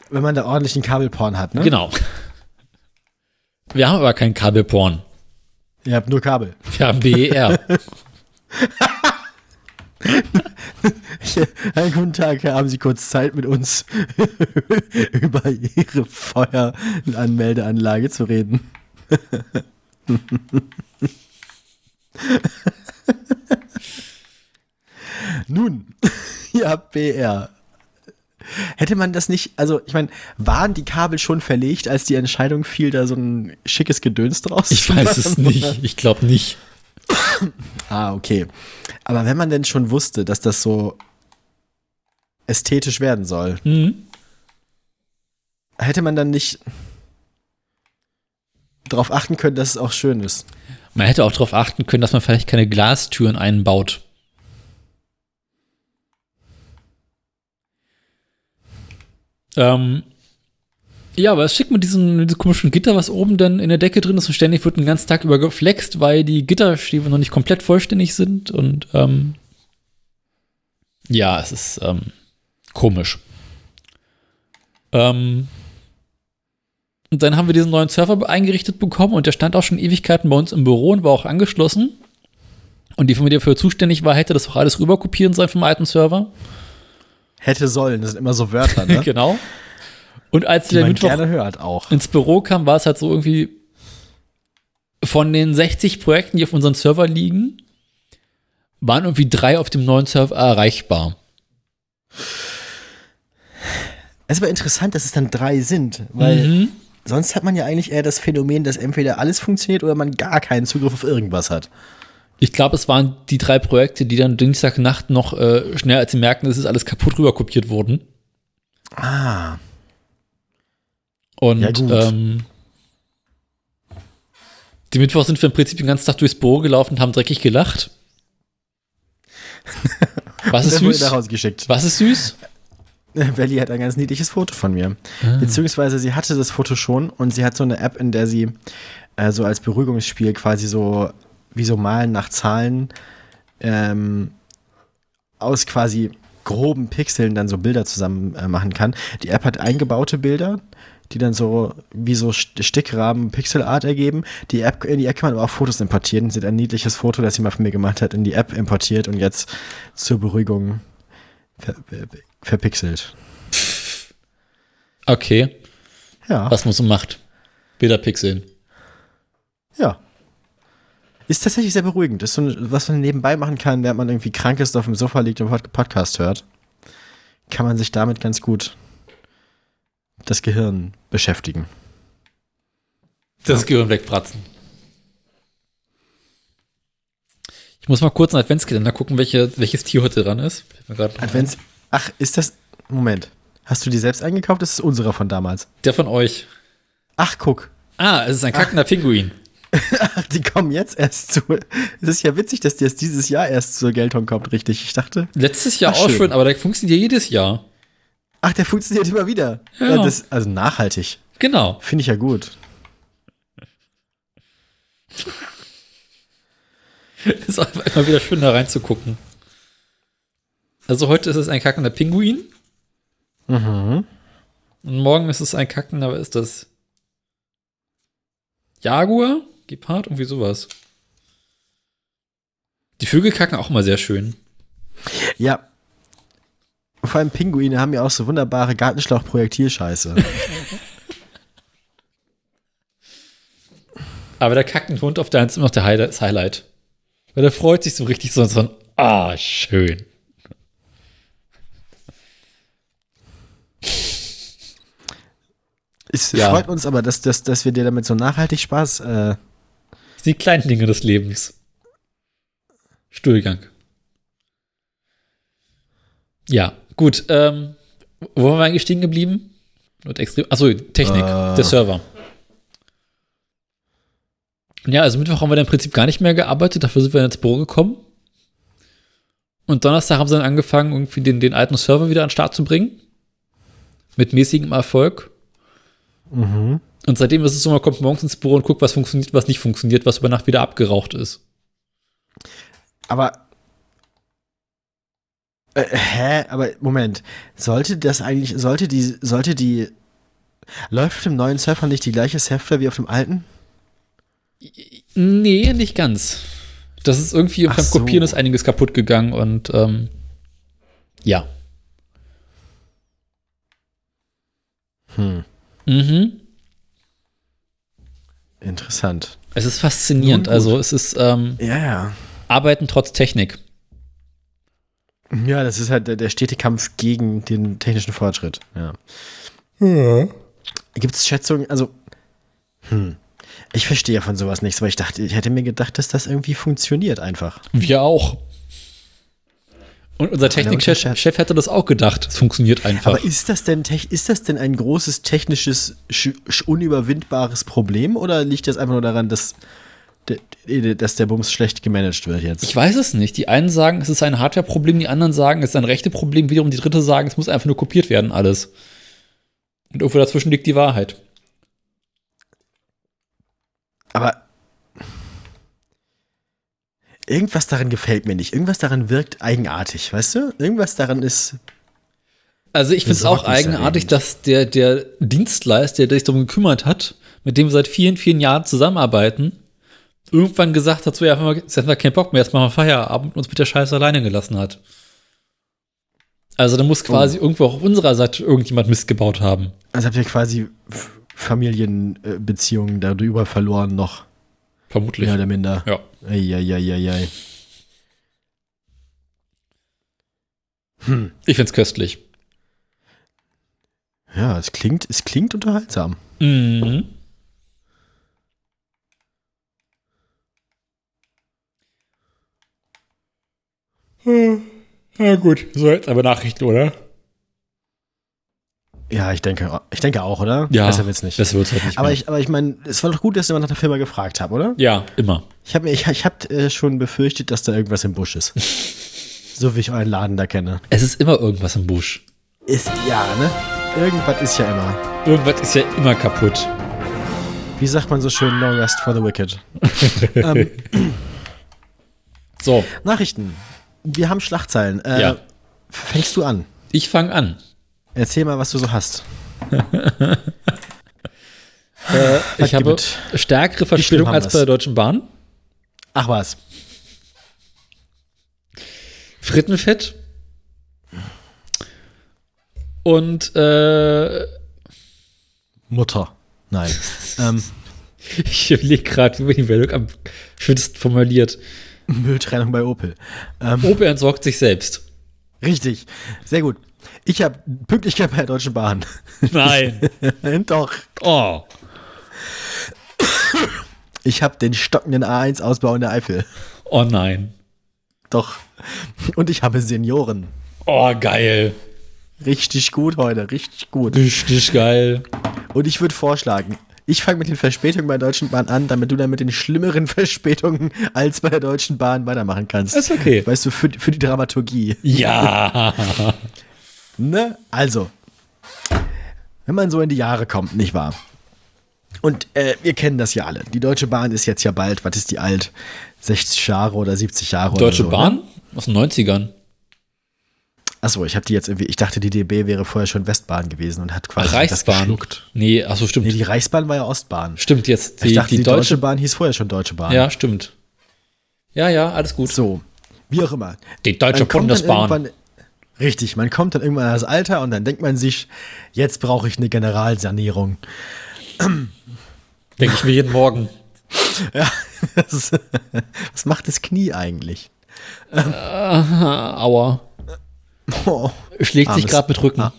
[SPEAKER 1] Wenn man da ordentlichen Kabelporn hat, ne?
[SPEAKER 2] Genau. Wir haben aber kein Kabelporn.
[SPEAKER 1] Ihr habt nur Kabel.
[SPEAKER 2] Wir haben BER.
[SPEAKER 1] Einen guten Tag, haben Sie kurz Zeit mit uns über Ihre Feueranmeldeanlage zu reden? Nun, habt BR. Hätte man das nicht, also ich meine, waren die Kabel schon verlegt, als die Entscheidung fiel, da so ein schickes Gedöns draus
[SPEAKER 2] Ich weiß es nicht. Ich glaube nicht.
[SPEAKER 1] Ah, okay. Aber wenn man denn schon wusste, dass das so ästhetisch werden soll,
[SPEAKER 2] Mhm.
[SPEAKER 1] hätte man dann nicht darauf achten können, dass es auch schön ist.
[SPEAKER 2] Man hätte auch darauf achten können, dass man vielleicht keine Glastüren einbaut. Ähm, ja, aber es schickt mit diesem, komischen Gitter, was oben dann in der Decke drin ist und ständig wird den ganzen Tag über geflext, weil die Gitterstäbe noch nicht komplett vollständig sind und ähm, ja, es ist ähm, komisch. Ähm, und dann haben wir diesen neuen Server eingerichtet bekommen und der stand auch schon Ewigkeiten bei uns im Büro und war auch angeschlossen. Und die Firma, die dafür zuständig war, hätte das auch alles rüberkopieren sollen vom alten Server.
[SPEAKER 1] Hätte sollen, das sind immer so Wörter, ne?
[SPEAKER 2] genau. Und als
[SPEAKER 1] die
[SPEAKER 2] der Mittwoch ins Büro kam, war es halt so irgendwie von den 60 Projekten, die auf unserem Server liegen, waren irgendwie drei auf dem neuen Server erreichbar.
[SPEAKER 1] Es ist aber interessant, dass es dann drei sind, weil
[SPEAKER 2] Mhm.
[SPEAKER 1] Sonst hat man ja eigentlich eher das Phänomen, dass entweder alles funktioniert oder man gar keinen Zugriff auf irgendwas hat.
[SPEAKER 2] Ich glaube, es waren die drei Projekte, die dann Dienstagnacht noch äh, schnell, als sie merkten, es ist alles kaputt rüberkopiert wurden.
[SPEAKER 1] Ah,
[SPEAKER 2] Und
[SPEAKER 1] Ja, gut.
[SPEAKER 2] ähm, die Mittwoch sind wir im Prinzip den ganzen Tag durchs Büro gelaufen und haben dreckig gelacht. Was ist süß?
[SPEAKER 1] nach Hause geschickt.
[SPEAKER 2] Was ist süß?
[SPEAKER 1] Belly hat ein ganz niedliches Foto von mir.
[SPEAKER 2] Ah.
[SPEAKER 1] Beziehungsweise sie hatte das Foto schon und sie hat so eine App, in der sie äh, so als Beruhigungsspiel quasi so wie so Malen nach Zahlen ähm, aus quasi groben Pixeln dann so Bilder zusammen äh, machen kann. Die App hat eingebaute Bilder, die dann so wie so St- Stickrahmen Pixelart ergeben. Die App, in die App kann man aber auch Fotos importieren. Sie hat ein niedliches Foto, das sie mal von mir gemacht hat, in die App importiert und jetzt zur Beruhigung verpixelt.
[SPEAKER 2] Okay,
[SPEAKER 1] Ja.
[SPEAKER 2] was man so macht. Bilder pixeln.
[SPEAKER 1] Ja. Ist tatsächlich sehr beruhigend. Ist so, ein- was man nebenbei machen kann, während man irgendwie krank ist, auf dem Sofa liegt und Pod- Podcast hört. Kann man sich damit ganz gut das Gehirn beschäftigen.
[SPEAKER 2] Das Gehirn wegpratzen. Ich muss mal kurz in den Adventskalender gucken, welche, welches Tier heute dran ist.
[SPEAKER 1] Advents. Ach, ist das. Moment. Hast du die selbst eingekauft? Das ist unserer von damals.
[SPEAKER 2] Der von euch.
[SPEAKER 1] Ach, guck.
[SPEAKER 2] Ah, es ist ein kackender Pinguin.
[SPEAKER 1] Ach, die kommen jetzt erst zu. Es ist ja witzig, dass die erst dieses Jahr erst zur Geltung kommt, richtig. Ich dachte.
[SPEAKER 2] Letztes Jahr
[SPEAKER 1] Ach,
[SPEAKER 2] auch
[SPEAKER 1] schön.
[SPEAKER 2] schon, aber der funktioniert ja jedes Jahr.
[SPEAKER 1] Ach, der funktioniert immer wieder.
[SPEAKER 2] Ja.
[SPEAKER 1] Ja, das, also nachhaltig.
[SPEAKER 2] Genau.
[SPEAKER 1] Finde ich ja gut.
[SPEAKER 2] Ist einfach immer wieder schön, da reinzugucken. Also heute ist es ein kackender Pinguin.
[SPEAKER 1] Mhm.
[SPEAKER 2] Und morgen ist es ein kackender, aber ist das Jaguar? Gepard? Irgendwie sowas. Die Vögel kacken auch mal sehr schön.
[SPEAKER 1] Ja. Vor allem Pinguine haben ja auch so wunderbare Gartenschlauch-Projektilscheiße.
[SPEAKER 2] Aber der kackende Hund auf der Hand ist immer noch der Highlight, das Highlight. Weil der freut sich so richtig so, so ein, ah, schön.
[SPEAKER 1] Es
[SPEAKER 2] Ja.
[SPEAKER 1] freut uns aber, dass, dass, dass wir dir damit so nachhaltig Spaß. Äh,
[SPEAKER 2] die kleinen Dinge des Lebens. Stuhlgang. Ja, gut. Ähm, wo waren wir eigentlich stehen geblieben? Und extrem, achso, Technik,
[SPEAKER 1] Äh.
[SPEAKER 2] der Server. Ja, also Mittwoch haben wir dann im Prinzip gar nicht mehr gearbeitet, dafür sind wir ins Büro gekommen. Und Donnerstag haben sie dann angefangen, irgendwie den, den alten Server wieder an den Start zu bringen. Mit mäßigem Erfolg.
[SPEAKER 1] Mhm.
[SPEAKER 2] Und seitdem ist es so, man kommt morgens ins Büro und guckt, was funktioniert, was nicht funktioniert, was über Nacht wieder abgeraucht ist.
[SPEAKER 1] Aber. Äh, hä? Aber Moment. Sollte das eigentlich. Sollte die. Sollte die. Läuft auf dem neuen Surfer nicht die gleiche Software wie auf dem alten?
[SPEAKER 2] Nee, nicht ganz. Das ist irgendwie beim
[SPEAKER 1] so.
[SPEAKER 2] Kopieren ist einiges kaputt gegangen und ähm, ja.
[SPEAKER 1] Hm.
[SPEAKER 2] Mhm.
[SPEAKER 1] Interessant.
[SPEAKER 2] Es ist faszinierend. Also es ist ähm,
[SPEAKER 1] Ja, ja.
[SPEAKER 2] Arbeiten trotz Technik.
[SPEAKER 1] Ja, das ist halt der, der stete Kampf gegen den technischen Fortschritt. Ja. Gibt es Schätzungen? Also. Hm. Ich verstehe von sowas nichts, weil ich dachte, ich hätte mir gedacht, dass das irgendwie funktioniert einfach.
[SPEAKER 2] Wir auch. Und unser Technikchef hätte das auch gedacht. Es funktioniert einfach.
[SPEAKER 1] Aber ist das denn ist das denn ein großes technisches sch- sch- unüberwindbares Problem oder liegt das einfach nur daran, dass der, dass der Bums schlecht gemanagt wird jetzt?
[SPEAKER 2] ich weiß es nicht. Die einen sagen, es ist ein Hardware-Problem, die anderen sagen, es ist ein Rechte-Problem, wiederum die dritte sagen, es muss einfach nur kopiert werden, alles. Und irgendwo dazwischen liegt die Wahrheit.
[SPEAKER 1] Aber irgendwas daran gefällt mir nicht. Irgendwas daran wirkt eigenartig, weißt du? Irgendwas daran ist.
[SPEAKER 2] Also ich finde es auch eigenartig, dass der, der Dienstleister, der sich darum gekümmert hat, mit dem wir seit vielen, vielen Jahren zusammenarbeiten, irgendwann gesagt hat, so ja, jetzt haben wir keinen Bock mehr, jetzt machen wir Feierabend und uns mit der Scheiße alleine gelassen hat. Also da muss quasi irgendwo auch auf unserer Seite irgendjemand Mist gebaut haben.
[SPEAKER 1] Also habt ihr quasi Familienbeziehungen darüber verloren noch.
[SPEAKER 2] Vermutlich.
[SPEAKER 1] Mehr oder minder.
[SPEAKER 2] Ja.
[SPEAKER 1] Eieieiei. Hm.
[SPEAKER 2] Ich find's köstlich.
[SPEAKER 1] Ja, es klingt, es klingt unterhaltsam.
[SPEAKER 2] Mhm. Ja, gut. So, jetzt aber Nachrichten, oder?
[SPEAKER 1] Ja, ich denke, ich denke auch, oder?
[SPEAKER 2] Ja.
[SPEAKER 1] Besser wird's nicht.
[SPEAKER 2] Das wird's halt nicht
[SPEAKER 1] aber
[SPEAKER 2] mehr.
[SPEAKER 1] ich, aber ich meine, es war doch gut, dass ihr mal nach der Firma gefragt habt, oder?
[SPEAKER 2] ja, immer.
[SPEAKER 1] Ich habe ich, ich hab, äh, schon befürchtet, dass da irgendwas im Busch ist. so wie ich euren Laden da kenne.
[SPEAKER 2] Es ist immer irgendwas im Busch.
[SPEAKER 1] Ist, ja, ne? Irgendwas ist ja immer.
[SPEAKER 2] Irgendwas ist ja immer kaputt.
[SPEAKER 1] Wie sagt man so schön, no rest for the wicked. ähm,
[SPEAKER 2] So,
[SPEAKER 1] Nachrichten. Wir haben Schlagzeilen. Äh,
[SPEAKER 2] Ja.
[SPEAKER 1] Fängst du an?
[SPEAKER 2] ich fange an.
[SPEAKER 1] Erzähl mal, was du so hast.
[SPEAKER 2] Äh, ich habe stärkere Verspätung als bei der Deutschen Bahn.
[SPEAKER 1] Ach was.
[SPEAKER 2] Frittenfett. Und äh,
[SPEAKER 1] Mutter. Nein. ähm,
[SPEAKER 2] ich überlege gerade, wie man die Meldung am schönsten formuliert.
[SPEAKER 1] Mülltrennung bei Opel. Ähm,
[SPEAKER 2] Opel entsorgt sich selbst.
[SPEAKER 1] Richtig. Sehr gut. Ich habe Pünktlichkeit bei der Deutschen Bahn.
[SPEAKER 2] Nein.
[SPEAKER 1] Doch.
[SPEAKER 2] Oh.
[SPEAKER 1] Ich habe den stockenden A1-Ausbau in der Eifel.
[SPEAKER 2] Oh nein.
[SPEAKER 1] Doch. Und ich habe Senioren.
[SPEAKER 2] Oh, geil.
[SPEAKER 1] Richtig gut heute, richtig gut.
[SPEAKER 2] Richtig geil.
[SPEAKER 1] Und ich würde vorschlagen, ich fange mit den Verspätungen bei der Deutschen Bahn an, damit du dann mit den schlimmeren Verspätungen als bei der Deutschen Bahn weitermachen kannst.
[SPEAKER 2] Ist okay.
[SPEAKER 1] Weißt du, für, für die Dramaturgie.
[SPEAKER 2] Ja.
[SPEAKER 1] Ne? Also, wenn man so in die Jahre kommt, nicht wahr? Und äh, wir kennen das ja alle. Die Deutsche Bahn ist jetzt ja bald, was ist die alt? 60 Jahre oder 70 Jahre
[SPEAKER 2] Deutsche
[SPEAKER 1] oder so,
[SPEAKER 2] Bahn?
[SPEAKER 1] Ne?
[SPEAKER 2] Aus den 90ern.
[SPEAKER 1] Achso, ich habe die jetzt irgendwie, ich dachte, die DB wäre vorher schon Westbahn gewesen und hat quasi
[SPEAKER 2] Ach,
[SPEAKER 1] das
[SPEAKER 2] Reichsbahn.
[SPEAKER 1] geschluckt.
[SPEAKER 2] Nee, achso, stimmt.
[SPEAKER 1] Nee, die Reichsbahn war ja Ostbahn.
[SPEAKER 2] stimmt jetzt. Die,
[SPEAKER 1] ich dachte, die,
[SPEAKER 2] die
[SPEAKER 1] Deutsche
[SPEAKER 2] deutsche.
[SPEAKER 1] Bahn hieß vorher schon Deutsche Bahn.
[SPEAKER 2] Ja, stimmt. Ja, ja, alles gut.
[SPEAKER 1] So, wie auch immer.
[SPEAKER 2] Die Deutsche Bundesbahn.
[SPEAKER 1] Richtig, man kommt dann irgendwann das Alter und dann denkt man sich, jetzt brauche ich eine Generalsanierung.
[SPEAKER 2] Denke ich mir jeden Morgen.
[SPEAKER 1] Das, was macht das Knie eigentlich?
[SPEAKER 2] Ah, aua.
[SPEAKER 1] Oh,
[SPEAKER 2] Schlägt sich gerade mit Rücken.
[SPEAKER 1] Ah.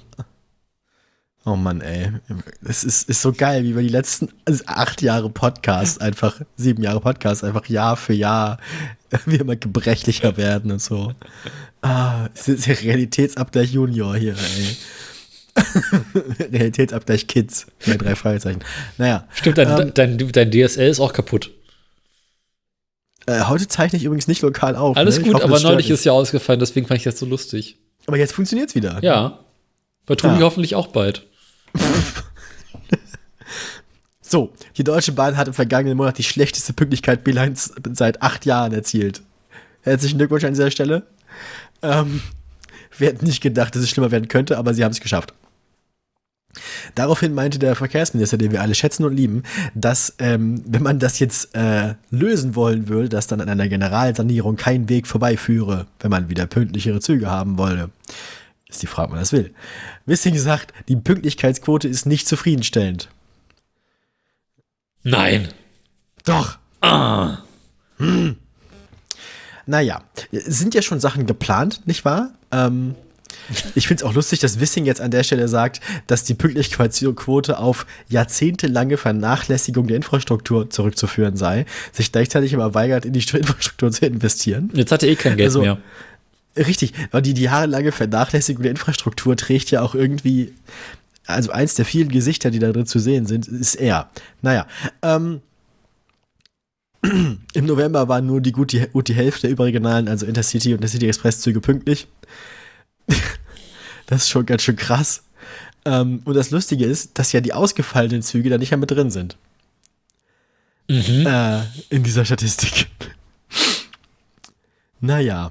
[SPEAKER 1] Oh Mann, ey. Es ist, ist so geil, wie wir die letzten also acht Jahre Podcast, einfach sieben Jahre Podcast, einfach Jahr für Jahr, wie immer gebrechlicher werden und so. Ah, es ist der Realitätsabgleich Junior hier, ey. Realitätsabgleich Kids. Bei drei Fragezeichen. Naja.
[SPEAKER 2] Stimmt, dein,
[SPEAKER 1] Ähm,
[SPEAKER 2] dein, dein DSL ist auch kaputt.
[SPEAKER 1] Äh, heute zeichne ich übrigens nicht lokal auf.
[SPEAKER 2] Alles
[SPEAKER 1] ne?
[SPEAKER 2] Gut,
[SPEAKER 1] hoffe,
[SPEAKER 2] aber neulich ist ja ausgefallen, deswegen fand ich das so lustig.
[SPEAKER 1] Aber jetzt funktioniert es wieder.
[SPEAKER 2] Ja. Bei Tobi
[SPEAKER 1] Ja.
[SPEAKER 2] hoffentlich auch bald.
[SPEAKER 1] So, die Deutsche Bahn hat im vergangenen Monat die schlechteste Pünktlichkeit-Bilanz seit acht Jahren erzielt. Herzlichen Glückwunsch an dieser Stelle. Ähm, wir hätten nicht gedacht, dass es schlimmer werden könnte, aber sie haben es geschafft. Daraufhin meinte der Verkehrsminister, den wir alle schätzen und lieben, dass, ähm, wenn man das jetzt äh, lösen wollen würde, dass dann an einer Generalsanierung kein Weg vorbeiführe, wenn man wieder pünktlichere Züge haben wollte. Ist die Frage, ob man das will. Wissing sagt, die Pünktlichkeitsquote ist nicht zufriedenstellend.
[SPEAKER 2] Nein.
[SPEAKER 1] Doch.
[SPEAKER 2] Ah.
[SPEAKER 1] Naja, es sind ja schon Sachen geplant, nicht wahr? Ähm, ich finde es auch lustig, dass Wissing jetzt an der Stelle sagt, dass die Pünktlichkeitsquote auf jahrzehntelange Vernachlässigung der Infrastruktur zurückzuführen sei, sich gleichzeitig aber weigert, in die Infrastruktur zu investieren.
[SPEAKER 2] Jetzt hat er eh kein Geld
[SPEAKER 1] Also-
[SPEAKER 2] mehr.
[SPEAKER 1] Richtig, weil die, die jahrelange Vernachlässigung der Infrastruktur trägt ja auch irgendwie, also eins der vielen Gesichter, die da drin zu sehen sind, ist er. Naja, ähm, im November waren nur die gut, die gut die Hälfte der überregionalen, also Intercity und Intercity Express Züge pünktlich. das ist schon ganz schön krass. Ähm, und das Lustige ist, dass ja die ausgefallenen Züge da nicht mehr mit drin sind.
[SPEAKER 2] Mhm.
[SPEAKER 1] Äh, in dieser Statistik. naja.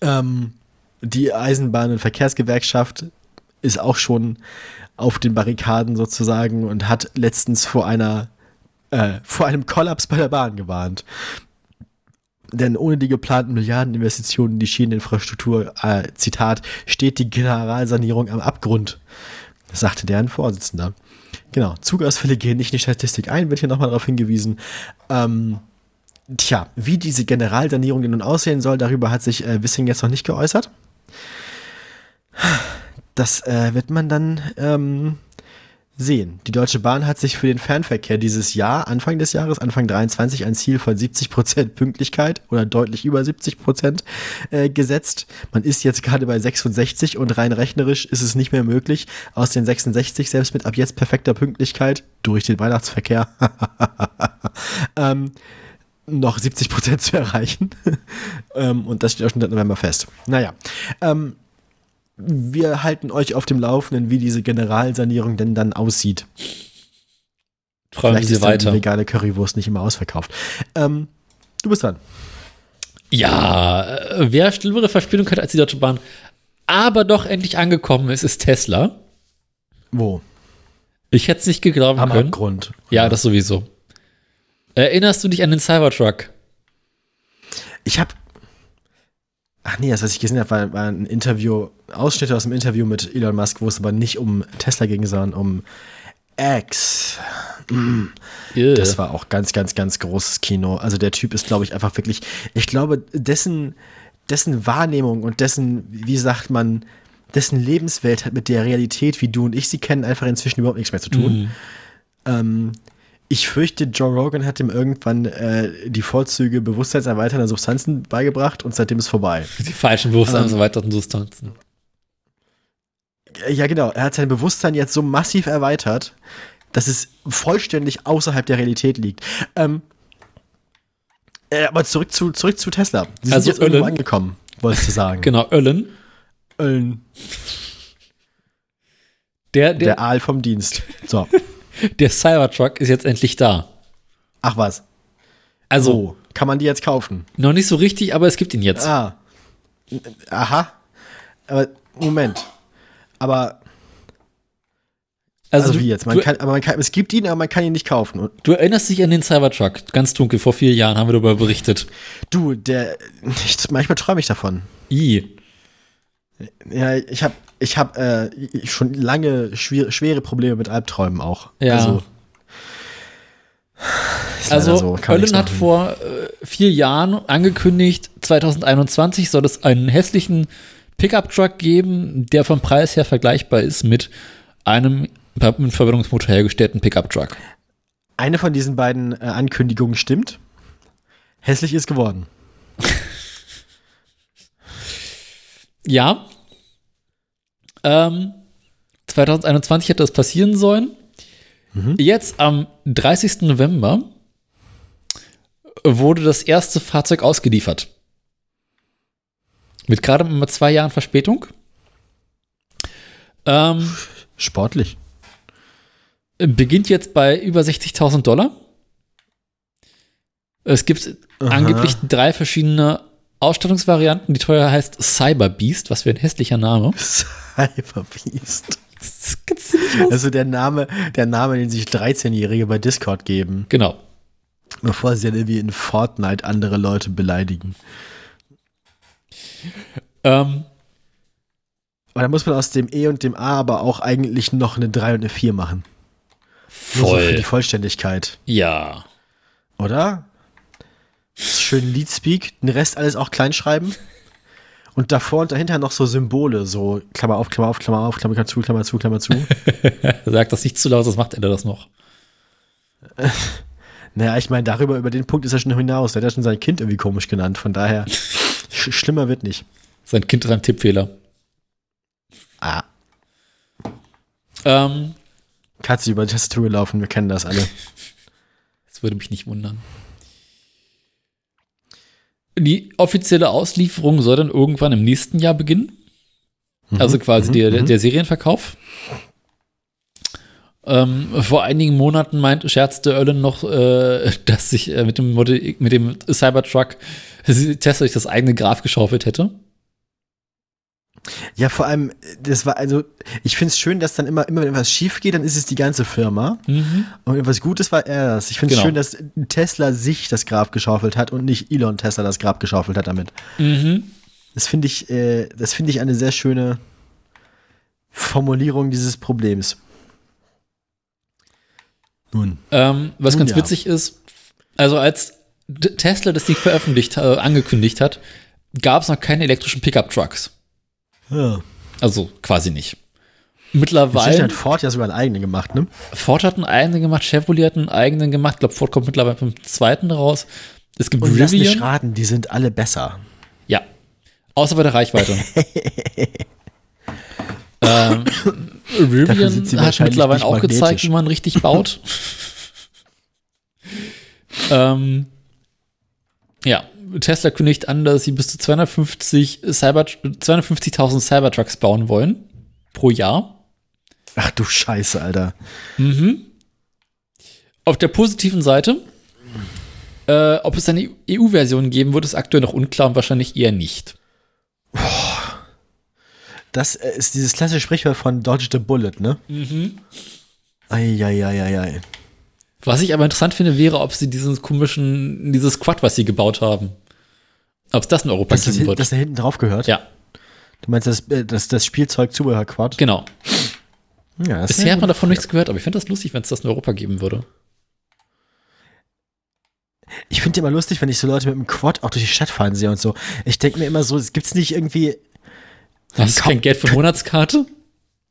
[SPEAKER 1] Ähm, die Eisenbahn- und Verkehrsgewerkschaft ist auch schon auf den Barrikaden sozusagen und hat letztens vor einer äh, vor einem Kollaps bei der Bahn gewarnt. Denn ohne die geplanten Milliardeninvestitionen in die Schieneninfrastruktur, äh, Zitat, steht die Generalsanierung am Abgrund, sagte deren Vorsitzender. Genau, Zugausfälle gehen nicht in die Statistik ein, wird hier nochmal darauf hingewiesen. Ähm, tja, wie diese Generalsanierung nun aussehen soll, darüber hat sich äh, Wissing jetzt noch nicht geäußert. Das äh, wird man dann ähm, sehen. Die Deutsche Bahn hat sich für den Fernverkehr dieses Jahr, Anfang des Jahres, Anfang 23, ein Ziel von 70% Pünktlichkeit oder deutlich über 70% äh, gesetzt. Man ist jetzt gerade bei 66 und rein rechnerisch ist es nicht mehr möglich, aus den 66 selbst mit ab jetzt perfekter Pünktlichkeit durch den Weihnachtsverkehr ähm, noch 70% zu erreichen. ähm, und das steht auch schon seit November fest. Naja, ähm, wir halten euch auf dem Laufenden, wie diese Generalsanierung denn dann aussieht.
[SPEAKER 2] Fragen
[SPEAKER 1] Vielleicht
[SPEAKER 2] Sie
[SPEAKER 1] ist
[SPEAKER 2] weiter.
[SPEAKER 1] die vegane Currywurst nicht immer ausverkauft. Ähm, du bist dran.
[SPEAKER 2] Ja, äh, wer schlimmere Verspielung hat als die Deutsche Bahn, aber doch endlich angekommen ist, ist Tesla.
[SPEAKER 1] Wo?
[SPEAKER 2] Ich hätte es nicht geglauben
[SPEAKER 1] Am
[SPEAKER 2] können.
[SPEAKER 1] Abgrund.
[SPEAKER 2] Ja, das sowieso. Erinnerst du dich an den Cybertruck?
[SPEAKER 1] Ich habe. Ach nee, das, was ich gesehen habe, war, war ein Interview, Ausschnitte aus dem Interview mit Elon Musk, wo es aber nicht um Tesla ging, sondern um X. Mm.
[SPEAKER 2] Äh.
[SPEAKER 1] Das war auch ganz, ganz, ganz großes Kino. Also der Typ ist, glaube ich, einfach wirklich, ich glaube, dessen, dessen Wahrnehmung und dessen, wie sagt man, dessen Lebenswelt hat mit der Realität, wie du und ich sie kennen, einfach inzwischen überhaupt nichts mehr zu tun.
[SPEAKER 2] Mhm.
[SPEAKER 1] Ähm, ich fürchte, Joe Rogan hat ihm irgendwann äh, die Vorzüge bewusstseinserweiternder Substanzen beigebracht und seitdem ist vorbei.
[SPEAKER 2] Die falschen Bewusstsein
[SPEAKER 1] Ähm.
[SPEAKER 2] Substanzen.
[SPEAKER 1] Ja, genau. Er hat sein Bewusstsein jetzt so massiv erweitert, dass es vollständig außerhalb der Realität liegt. Ähm, äh, aber zurück zu, zurück zu Tesla. Sie sind
[SPEAKER 2] Also
[SPEAKER 1] jetzt irgendwo
[SPEAKER 2] Ölen.
[SPEAKER 1] angekommen, wolltest du sagen.
[SPEAKER 2] Genau, Ölen.
[SPEAKER 1] Ölen,
[SPEAKER 2] Der, der,
[SPEAKER 1] der Aal vom Dienst. So.
[SPEAKER 2] der Cybertruck ist jetzt endlich da.
[SPEAKER 1] Ach was.
[SPEAKER 2] Also,
[SPEAKER 1] So. Kann man die jetzt kaufen?
[SPEAKER 2] noch nicht so richtig, aber es gibt ihn jetzt.
[SPEAKER 1] Ah. Aha. Aber Moment. Aber also, wie jetzt? Man
[SPEAKER 2] du,
[SPEAKER 1] kann, aber man kann, es gibt ihn, aber man kann ihn nicht kaufen. Und
[SPEAKER 2] du erinnerst dich an den Cybertruck, ganz dunkel, vor vier Jahren haben wir darüber berichtet.
[SPEAKER 1] du, der, ich, manchmal träume ich davon.
[SPEAKER 2] I.
[SPEAKER 1] Ja, ich habe ich hab, äh, schon lange schwer, schwere Probleme mit Albträumen auch.
[SPEAKER 2] Ja.
[SPEAKER 1] Also,
[SPEAKER 2] Also,
[SPEAKER 1] so,
[SPEAKER 2] Ölen hat vor äh, vier Jahren angekündigt, 2021 soll es einen hässlichen Pickup-Truck geben, der vom Preis her vergleichbar ist mit einem mit Verbrennungsmotor hergestellten Pickup-Truck.
[SPEAKER 1] Eine von diesen beiden äh, Ankündigungen stimmt. Hässlich ist geworden.
[SPEAKER 2] Ja. Ähm, 2021 hätte das passieren sollen.
[SPEAKER 1] Mhm.
[SPEAKER 2] Jetzt am 30. November wurde das erste Fahrzeug ausgeliefert. Mit gerade mal zwei Jahren Verspätung. Ähm,
[SPEAKER 1] Sportlich.
[SPEAKER 2] beginnt jetzt bei über 60.000 Dollar. Es gibt
[SPEAKER 1] Aha.
[SPEAKER 2] angeblich drei verschiedene Ausstattungsvarianten. Die teuer heißt Cyber Beast, was für ein hässlicher Name. Nicht aus-
[SPEAKER 1] Also der Name, der Name, den sich 13-Jährige bei Discord geben,
[SPEAKER 2] Genau.
[SPEAKER 1] bevor sie dann irgendwie in Fortnite andere Leute beleidigen.
[SPEAKER 2] Ähm,
[SPEAKER 1] Aber da muss man aus dem E und dem A aber auch eigentlich noch eine 3 und eine 4 machen. Nur so für die
[SPEAKER 2] voll.
[SPEAKER 1] Vollständigkeit.
[SPEAKER 2] Ja.
[SPEAKER 1] Oder? Schön Leadspeak, den Rest alles auch klein schreiben. Und davor und dahinter noch so Symbole, so Klammer auf, Klammer auf, Klammer auf, Klammer zu, Klammer zu, Klammer zu.
[SPEAKER 2] Sagt das nicht zu laut, sonst macht er das noch.
[SPEAKER 1] naja, ich meine, darüber, über den Punkt ist er schon hinaus. Der hat ja schon sein Kind irgendwie komisch genannt. Von daher, sch schlimmer wird nicht.
[SPEAKER 2] Sein Kind ist ein Tippfehler.
[SPEAKER 1] Ah,
[SPEAKER 2] Ähm,
[SPEAKER 1] Katze über die Tastatur gelaufen, wir kennen das alle.
[SPEAKER 2] das würde mich nicht wundern. Die offizielle Auslieferung soll dann irgendwann im nächsten Jahr beginnen. Also quasi der, der, der Serienverkauf. Ähm, vor einigen Monaten meint, scherzte Erlen noch, äh, dass sich äh, mit dem Model, mit dem Cybertruck Tesla sich das eigene Graf geschaufelt hätte.
[SPEAKER 1] Ja, vor allem, das war, also, ich finde es schön, dass dann immer, immer, wenn etwas schief geht, dann ist es die ganze Firma.
[SPEAKER 2] Mhm.
[SPEAKER 1] Und was Gutes war er das. Ich finde es
[SPEAKER 2] Genau.
[SPEAKER 1] schön, dass Tesla sich das Grab geschaufelt hat und nicht Elon Tesla das Grab geschaufelt hat damit.
[SPEAKER 2] Mhm.
[SPEAKER 1] Das finde ich, äh, das finde ich eine sehr schöne Formulierung dieses Problems. Nun.
[SPEAKER 2] Ähm, was
[SPEAKER 1] Nun
[SPEAKER 2] ganz
[SPEAKER 1] ja.
[SPEAKER 2] witzig ist, also als Tesla das Ding veröffentlicht, äh, angekündigt hat, gab es noch keine elektrischen Pickup-Trucks.
[SPEAKER 1] Ja.
[SPEAKER 2] Also quasi nicht. Mittlerweile,
[SPEAKER 1] hat Ford ja sogar einen eigenen gemacht, ne?
[SPEAKER 2] Ford hat einen eigenen gemacht, Chevrolet hat einen eigenen gemacht. Ich glaube, Ford kommt mittlerweile beim zweiten raus. Es gibt
[SPEAKER 1] Und lass mich
[SPEAKER 2] Rivian.
[SPEAKER 1] raten, die sind alle besser.
[SPEAKER 2] Ja. Außer bei der Reichweite. ähm, Rivian hat mittlerweile auch gezeigt, wie man richtig baut. ähm, ja, Tesla kündigt an, dass sie bis zu 250 Cyber 250.000 Cybertrucks bauen wollen pro Jahr.
[SPEAKER 1] Ach du Scheiße, Alter.
[SPEAKER 2] Auf der positiven Seite, äh, ob es eine EU-Version geben wird, ist aktuell noch unklar und wahrscheinlich eher nicht.
[SPEAKER 1] Das äh, ist dieses klassische Sprichwort von Dodge the Bullet, ne? Mhm. Eieieiei.
[SPEAKER 2] Was ich aber interessant finde, wäre, ob sie diesen komischen, dieses Quad, was sie gebaut haben, ob es das in Europa
[SPEAKER 1] das,
[SPEAKER 2] geben wird.
[SPEAKER 1] dass da hinten drauf gehört?
[SPEAKER 2] ja,
[SPEAKER 1] Du meinst das, äh, das, das Spielzeug-Zubehör-Quad?
[SPEAKER 2] genau.
[SPEAKER 1] Ja,
[SPEAKER 2] Bisher hat man davon nichts gehört, aber ich fände das lustig, wenn es das in Europa geben würde.
[SPEAKER 1] Ich finde immer lustig, wenn ich so Leute mit dem Quad auch durch die Stadt fahren sehe und so. Ich denke mir immer so, es gibt's nicht irgendwie.
[SPEAKER 2] Hast du kein Geld für Monatskarte?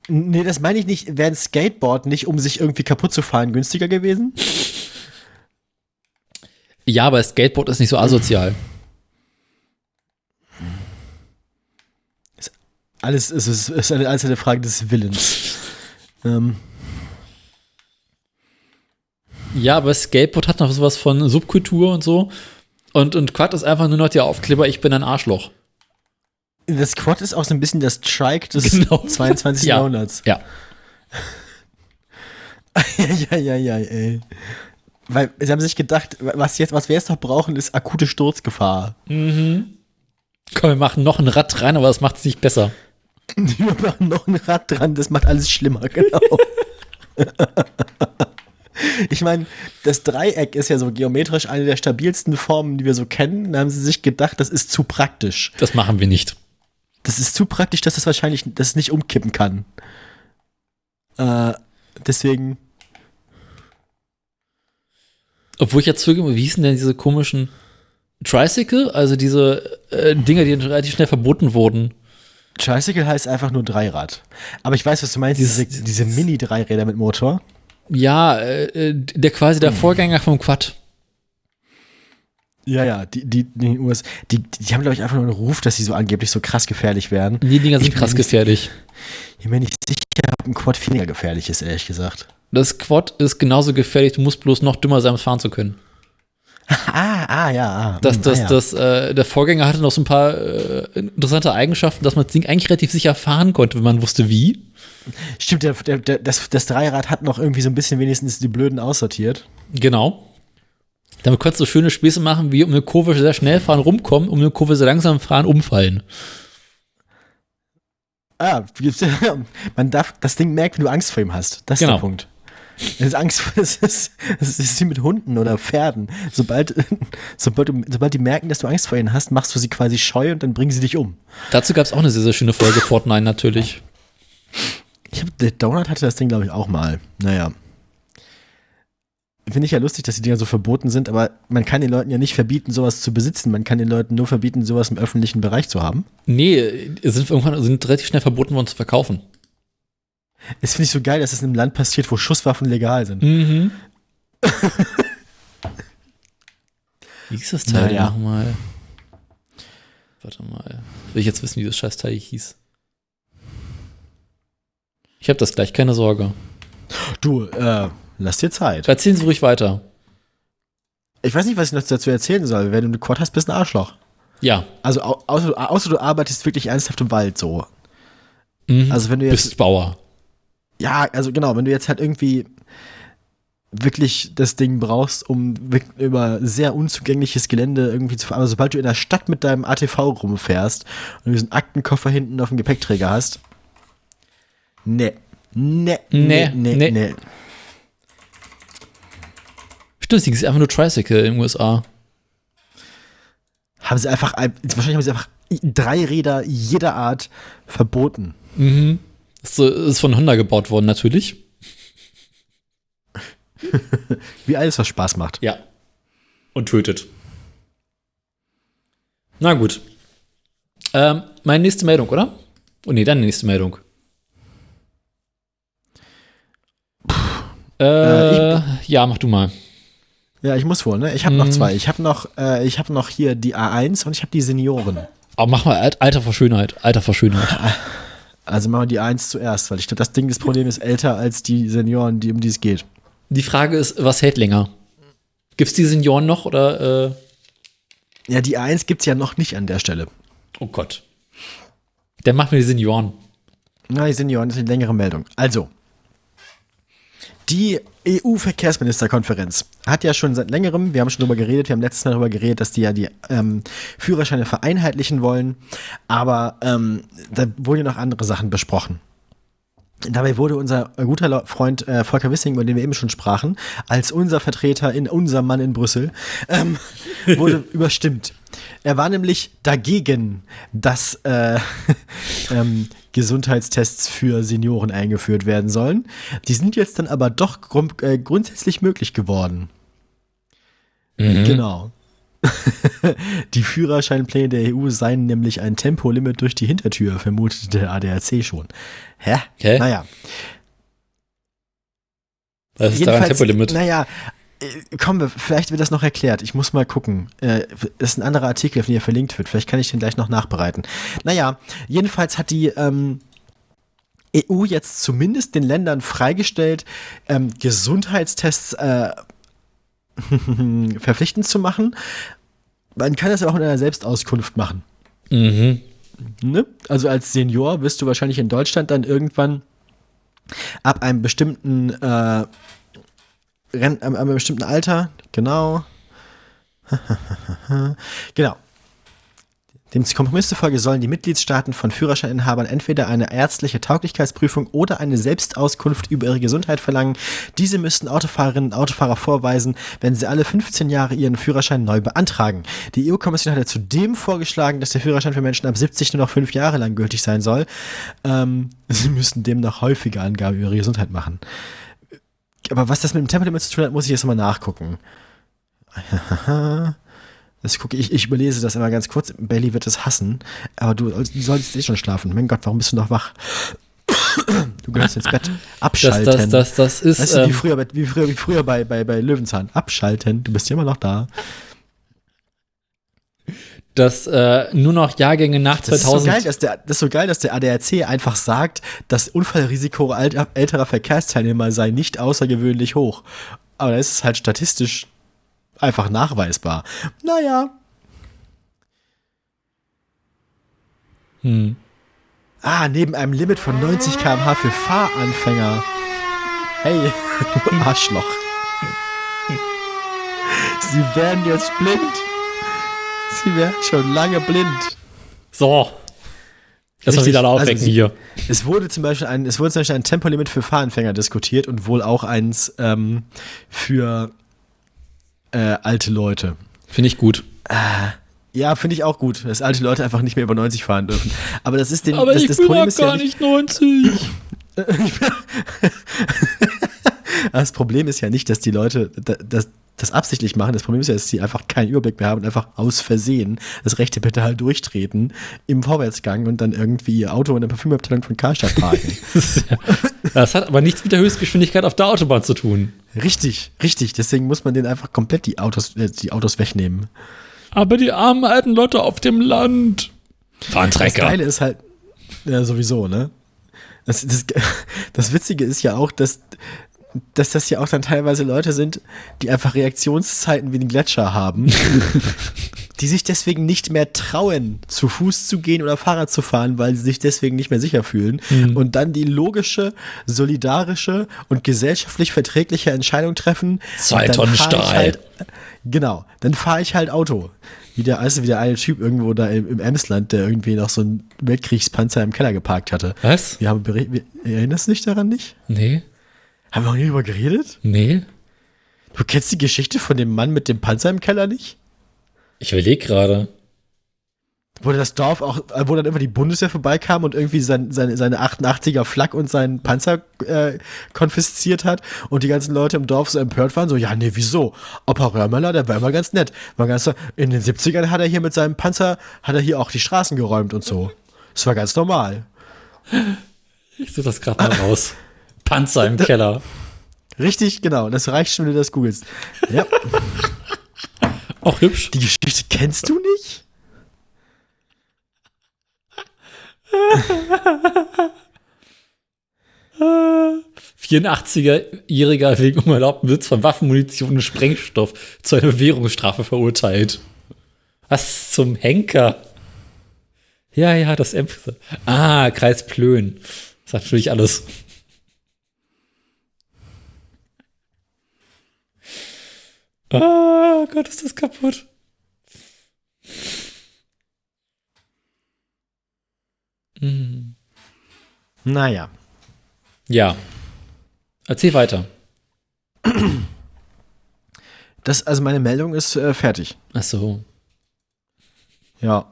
[SPEAKER 1] Nee, das meine ich nicht. Wäre ein Skateboard nicht, um sich irgendwie kaputt zu fahren, günstiger gewesen?
[SPEAKER 2] Ja, aber Skateboard ist nicht so asozial.
[SPEAKER 1] Alles ist, ist, ist eine einzelne Frage des Willens. ähm,
[SPEAKER 2] Ja, aber Skateboard hat noch sowas von Subkultur und so. Und, und Quad ist einfach nur noch der Aufkleber, ich bin ein Arschloch.
[SPEAKER 1] Das Quad ist auch so ein bisschen das Trike des
[SPEAKER 2] Genau.
[SPEAKER 1] 22.
[SPEAKER 2] Ja.
[SPEAKER 1] Jahrhunderts.
[SPEAKER 2] Ja.
[SPEAKER 1] ja, ja, ja, ey. Weil sie haben sich gedacht, was, jetzt, was wir jetzt noch brauchen, ist akute Sturzgefahr.
[SPEAKER 2] Komm, wir machen noch ein Rad rein, aber das macht es nicht besser.
[SPEAKER 1] Wir machen noch ein Rad dran, das macht alles schlimmer, genau. ich meine, das Dreieck ist ja so geometrisch eine der stabilsten Formen, die wir so kennen. Da haben sie sich gedacht, das ist zu praktisch.
[SPEAKER 2] Das machen wir nicht.
[SPEAKER 1] Das ist zu praktisch, dass das wahrscheinlich das nicht umkippen kann. Äh, deswegen,
[SPEAKER 2] Obwohl ich jetzt zugebe, wie hießen denn diese komischen Tricycle? Also diese äh, Dinger, die relativ schnell verboten wurden.
[SPEAKER 1] Tricycle heißt einfach nur Dreirad. Aber ich weiß, was du meinst, diese, diese Mini-Dreiräder mit Motor.
[SPEAKER 2] Ja, äh, äh, der quasi der Vorgänger vom Quad.
[SPEAKER 1] Ja, ja, die, die, die, US, die, die haben, glaube ich, einfach nur einen Ruf, dass sie so angeblich so krass gefährlich werden.
[SPEAKER 2] Die Dinger sind krass
[SPEAKER 1] nicht-
[SPEAKER 2] gefährlich.
[SPEAKER 1] Ich bin mir nicht sicher, ob ein Quad weniger gefährlich ist, ehrlich gesagt.
[SPEAKER 2] Das Quad ist genauso gefährlich, du musst bloß noch dümmer sein, um es fahren zu können.
[SPEAKER 1] Ah, ah, ja. Ah,
[SPEAKER 2] Das,
[SPEAKER 1] hm,
[SPEAKER 2] das,
[SPEAKER 1] ah, ja.
[SPEAKER 2] das, äh, der Vorgänger hatte noch so ein paar äh, interessante Eigenschaften, dass man das Ding eigentlich relativ sicher fahren konnte, wenn man wusste wie.
[SPEAKER 1] Stimmt, der, der, der, das, das Dreirad hat noch irgendwie so ein bisschen wenigstens die Blöden aussortiert.
[SPEAKER 2] Genau. Damit konntest du schöne Späße machen, wie um eine Kurve sehr schnell fahren, rumkommen, um eine Kurve sehr langsam fahren, umfallen.
[SPEAKER 1] Ah, man darf das Ding merken, wenn du Angst vor ihm hast. Das ist
[SPEAKER 2] Genau.
[SPEAKER 1] der Punkt. Das ist Angst vor, das ist, das ist wie mit Hunden oder Pferden. Sobald, sobald, du, sobald die merken, dass du Angst vor ihnen hast, machst du sie quasi scheu und dann bringen sie dich um.
[SPEAKER 2] Dazu gab es auch eine sehr, sehr schöne Folge, Fortnite natürlich.
[SPEAKER 1] Ich hab, der Donut hatte das Ding, glaube ich, auch mal. Naja. Finde ich ja lustig, dass die Dinger so verboten sind, aber man kann den Leuten ja nicht verbieten, sowas zu besitzen. Man kann den Leuten nur verbieten, sowas im öffentlichen Bereich zu haben.
[SPEAKER 2] Nee, sind irgendwann sind relativ schnell verboten worden zu verkaufen.
[SPEAKER 1] Das finde ich so geil, dass das in einem Land passiert, wo Schusswaffen legal sind.
[SPEAKER 2] Mhm. Wie hieß das Teil
[SPEAKER 1] Naja.
[SPEAKER 2] nochmal? Warte mal. Will ich jetzt wissen, wie das Scheißteil hieß? Ich habe das gleich, keine Sorge.
[SPEAKER 1] Du, äh, lass dir Zeit.
[SPEAKER 2] Erzählen Sie ruhig weiter.
[SPEAKER 1] Ich weiß nicht, was ich noch dazu erzählen soll. Wenn du einen Quad hast, bist du ein Arschloch.
[SPEAKER 2] Ja.
[SPEAKER 1] Also, au- außer, außer du arbeitest wirklich ernsthaft im Wald so.
[SPEAKER 2] Mhm.
[SPEAKER 1] Also, wenn du jetzt.
[SPEAKER 2] Bist Bauer.
[SPEAKER 1] Ja, also genau, wenn du jetzt halt irgendwie wirklich das Ding brauchst, um über sehr unzugängliches Gelände irgendwie zu fahren. Also sobald du in der Stadt mit deinem ATV rumfährst und diesen Aktenkoffer hinten auf dem Gepäckträger hast. Nee. Nee,
[SPEAKER 2] Nee,
[SPEAKER 1] nee, nee,
[SPEAKER 2] nee.
[SPEAKER 1] nee.
[SPEAKER 2] Stimmt, das Ding ist einfach nur Tricycle in den USA.
[SPEAKER 1] Haben sie einfach, ein- wahrscheinlich haben sie einfach drei Räder jeder Art verboten.
[SPEAKER 2] Mhm. Das ist, von Honda gebaut worden, natürlich.
[SPEAKER 1] Wie alles, was Spaß macht.
[SPEAKER 2] Ja. Und tötet. Na gut. Ähm, meine nächste Meldung, oder? Oh nee, deine nächste Meldung. Äh,
[SPEAKER 1] Äh,
[SPEAKER 2] ja, mach du mal.
[SPEAKER 1] Ja, ich muss wohl, ne? Ich habe noch
[SPEAKER 2] Mhm.
[SPEAKER 1] zwei. Ich habe noch, äh, ich habe noch hier die A1 und ich habe die Senioren.
[SPEAKER 2] Aber mach mal Al- Alter vor Schönheit. Alter vor Schönheit.
[SPEAKER 1] Also machen wir die A1 zuerst, weil ich glaube, das Ding, das Problem ist älter als die Senioren, die, um die es geht.
[SPEAKER 2] Die Frage ist, was hält länger? Gibt's die Senioren noch oder äh,
[SPEAKER 1] Ja, die A1 gibt's ja noch nicht an der Stelle.
[SPEAKER 2] Oh Gott. Der macht mir die Senioren.
[SPEAKER 1] Na, die Senioren, das ist eine längere Meldung. Also, die EU-Verkehrsministerkonferenz hat ja schon seit längerem, wir haben schon darüber geredet, wir haben letztes Mal darüber geredet, dass die ja die ähm, Führerscheine vereinheitlichen wollen, aber ähm, da wurden ja noch andere Sachen besprochen. Dabei wurde unser guter Freund äh, Volker Wissing, über den wir eben schon sprachen, als unser Vertreter in unserem Mann in Brüssel, ähm, wurde überstimmt. Er war nämlich dagegen, dass äh, ähm, Gesundheitstests für Senioren eingeführt werden sollen. Die sind jetzt dann aber doch grund äh, grundsätzlich möglich geworden. Genau. die Führerscheinpläne der EU seien nämlich ein Tempolimit durch die Hintertür, vermutete der ADAC schon. Hä?
[SPEAKER 2] Hä?
[SPEAKER 1] Naja.
[SPEAKER 2] Das ist da ein
[SPEAKER 1] Jedenfalls,
[SPEAKER 2] Tempolimit.
[SPEAKER 1] Naja, äh, wir, vielleicht wird das noch erklärt. Ich muss mal gucken. Äh, Das ist ein anderer Artikel, auf den hier verlinkt wird. Vielleicht kann ich den gleich noch nachbereiten. Naja, jedenfalls hat die ähm, EU jetzt zumindest den Ländern freigestellt, ähm, Gesundheitstests äh, verpflichtend zu machen. Man kann das aber auch in einer Selbstauskunft machen.
[SPEAKER 2] Mhm.
[SPEAKER 1] Ne? Also als Senior wirst du wahrscheinlich in Deutschland dann irgendwann ab einem bestimmten äh, Ren ab einem bestimmten Alter, genau. genau. Dem Kompromiss zufolge sollen die Mitgliedstaaten von Führerscheininhabern entweder eine ärztliche Tauglichkeitsprüfung oder eine Selbstauskunft über ihre Gesundheit verlangen. Diese müssten Autofahrerinnen und Autofahrer vorweisen, wenn sie alle 15 Jahre ihren Führerschein neu beantragen. Die EU-Kommission hatte zudem vorgeschlagen, dass der Führerschein für Menschen ab 70 nur noch fünf Jahre lang gültig sein soll. Ähm, sie müssten demnach häufiger Angaben über ihre Gesundheit machen. Aber was das mit dem Tempolimit zu tun hat, muss ich jetzt mal nachgucken. Das gucke ich, ich überlese das immer ganz kurz. Bailey wird es hassen, aber du, du solltest eh schon schlafen. Mein Gott, warum bist du noch wach? Du gehörst ins Bett.
[SPEAKER 2] Das,
[SPEAKER 1] Abschalten.
[SPEAKER 2] das, das, das ist.
[SPEAKER 1] weißt du, wie
[SPEAKER 2] ähm,
[SPEAKER 1] früher, bei- wie früher, wie früher bei, bei, bei Löwenzahn. Abschalten. Du bist ja immer noch da.
[SPEAKER 2] Dass äh, nur noch Jahrgänge nach
[SPEAKER 1] Das ist, so
[SPEAKER 2] 2000.
[SPEAKER 1] geil, dass der, das ist so geil, dass der ADAC einfach sagt, das Unfallrisiko älterer Verkehrsteilnehmer sei nicht außergewöhnlich hoch. Aber da ist es halt statistisch einfach nachweisbar. Naja.
[SPEAKER 2] Hm.
[SPEAKER 1] Ah, neben einem Limit von 90 km/h für Fahranfänger. Hey, du Arschloch. Sie werden jetzt blind. Sie werden schon lange blind.
[SPEAKER 2] So. Lass mal
[SPEAKER 1] Richtig,
[SPEAKER 2] wieder
[SPEAKER 1] also
[SPEAKER 2] aufwecken
[SPEAKER 1] sie-
[SPEAKER 2] hier.
[SPEAKER 1] Es wurde zum Beispiel ein, es wurde zum Beispiel ein Tempolimit für Fahranfänger diskutiert und wohl auch eins ähm, für äh, alte Leute.
[SPEAKER 2] Finde ich gut.
[SPEAKER 1] Ja, finde ich auch gut, dass alte Leute einfach nicht mehr über 90 fahren dürfen. Aber das ist den,
[SPEAKER 2] Aber
[SPEAKER 1] das,
[SPEAKER 2] ich
[SPEAKER 1] das
[SPEAKER 2] bin
[SPEAKER 1] Problem
[SPEAKER 2] doch
[SPEAKER 1] ist ja
[SPEAKER 2] gar
[SPEAKER 1] nicht,
[SPEAKER 2] nicht 90.
[SPEAKER 1] das Problem ist ja nicht, dass die Leute da- das, absichtlich machen. Das Problem ist ja, dass sie einfach keinen Überblick mehr haben und einfach aus Versehen das rechte Pedal durchtreten im Vorwärtsgang und dann irgendwie ihr Auto in der Parfümabteilung von Karstadt parken.
[SPEAKER 2] Das hat aber nichts mit der Höchstgeschwindigkeit auf der Autobahn zu tun.
[SPEAKER 1] richtig, richtig. Deswegen muss man denen einfach komplett die Autos, äh, die Autos wegnehmen.
[SPEAKER 2] Aber die armen alten Leute auf dem Land. Fahren
[SPEAKER 1] Das. Geile ist halt, ja, sowieso, ne? Das, das, das Witzige ist ja auch, dass, dass das ja auch dann teilweise Leute sind, die einfach Reaktionszeiten wie den Gletscher haben, die sich deswegen nicht mehr trauen, zu Fuß zu gehen oder Fahrrad zu fahren, weil sie sich deswegen nicht mehr sicher fühlen und dann die logische, solidarische und gesellschaftlich verträgliche Entscheidung treffen.
[SPEAKER 2] Zwei Tonnen Stahl.
[SPEAKER 1] Halt, genau, dann fahre ich halt Auto. Wie der, also wie der eine Typ irgendwo da im, im Emsland, der irgendwie noch so einen Weltkriegspanzer im Keller geparkt hatte.
[SPEAKER 2] Was?
[SPEAKER 1] Wir haben beri- wir, erinnerst du dich daran nicht?
[SPEAKER 2] Nee,
[SPEAKER 1] Haben wir noch nie drüber geredet?
[SPEAKER 2] nee.
[SPEAKER 1] Du kennst die Geschichte von dem Mann mit dem Panzer im Keller nicht?
[SPEAKER 2] Ich überlege gerade.
[SPEAKER 1] Wo das Dorf auch, äh, wo dann immer die Bundeswehr vorbeikam und irgendwie sein, seine, seine 88er Flak und seinen Panzer äh, konfisziert hat und die ganzen Leute im Dorf so empört waren, so, ja, nee, wieso? Opa Röhrmöller, der war immer ganz nett. War ganz, in den 70ern hat er hier mit seinem Panzer, hat er hier auch die Straßen geräumt und so. Das war ganz normal.
[SPEAKER 2] Ich suche das gerade mal raus. Panzer im Keller.
[SPEAKER 1] Richtig, genau. Das reicht schon, wenn du das googelst. Ja,
[SPEAKER 2] Auch hübsch.
[SPEAKER 1] die Geschichte kennst du nicht?
[SPEAKER 2] 84-Jähriger wegen unerlaubten Besitz von Waffenmunition und Sprengstoff zu einer Bewährungsstrafe verurteilt. Was zum Henker? Ja, ja, das Ämpfe. Ah, Kreis Plön. Das sagt natürlich alles. Ah, Gott, ist das kaputt. Hm.
[SPEAKER 1] Naja.
[SPEAKER 2] Ja. Erzähl weiter.
[SPEAKER 1] Das, also meine Meldung ist äh, fertig.
[SPEAKER 2] Ach so.
[SPEAKER 1] Ja.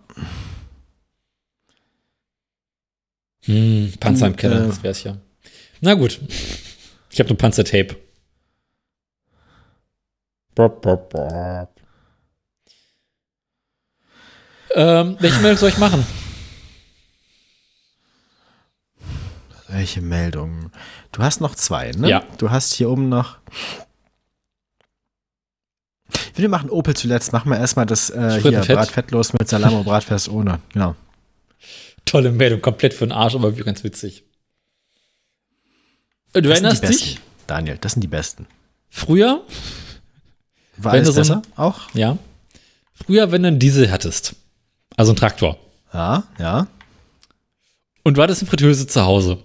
[SPEAKER 2] Hm, Panzer im
[SPEAKER 1] Du,
[SPEAKER 2] Keller,
[SPEAKER 1] äh,
[SPEAKER 2] das wär's ja. Na gut. Ich habe nur Panzertape. Bop, bop, bop. Ähm, welche Meldung soll ich machen?
[SPEAKER 1] Welche Meldung? Du hast noch zwei, ne?
[SPEAKER 2] Ja.
[SPEAKER 1] Du hast hier oben noch. Ich würde machen Opel zuletzt. Machen wir erstmal das äh, hier. Bratfettlos mit Salamo Bratfest ohne. Genau.
[SPEAKER 2] Tolle Meldung, komplett für den Arsch, aber ganz witzig. Äh, Du
[SPEAKER 1] Das
[SPEAKER 2] erinnerst dich?
[SPEAKER 1] besten. Daniel, das sind die besten.
[SPEAKER 2] Früher,
[SPEAKER 1] War
[SPEAKER 2] Wenn
[SPEAKER 1] alles
[SPEAKER 2] du so ein-
[SPEAKER 1] besser? Auch?
[SPEAKER 2] ja, früher, wenn du einen Diesel hattest, also einen Traktor,
[SPEAKER 1] Ja, ja.
[SPEAKER 2] und du hattest eine Fritteuse zu Hause.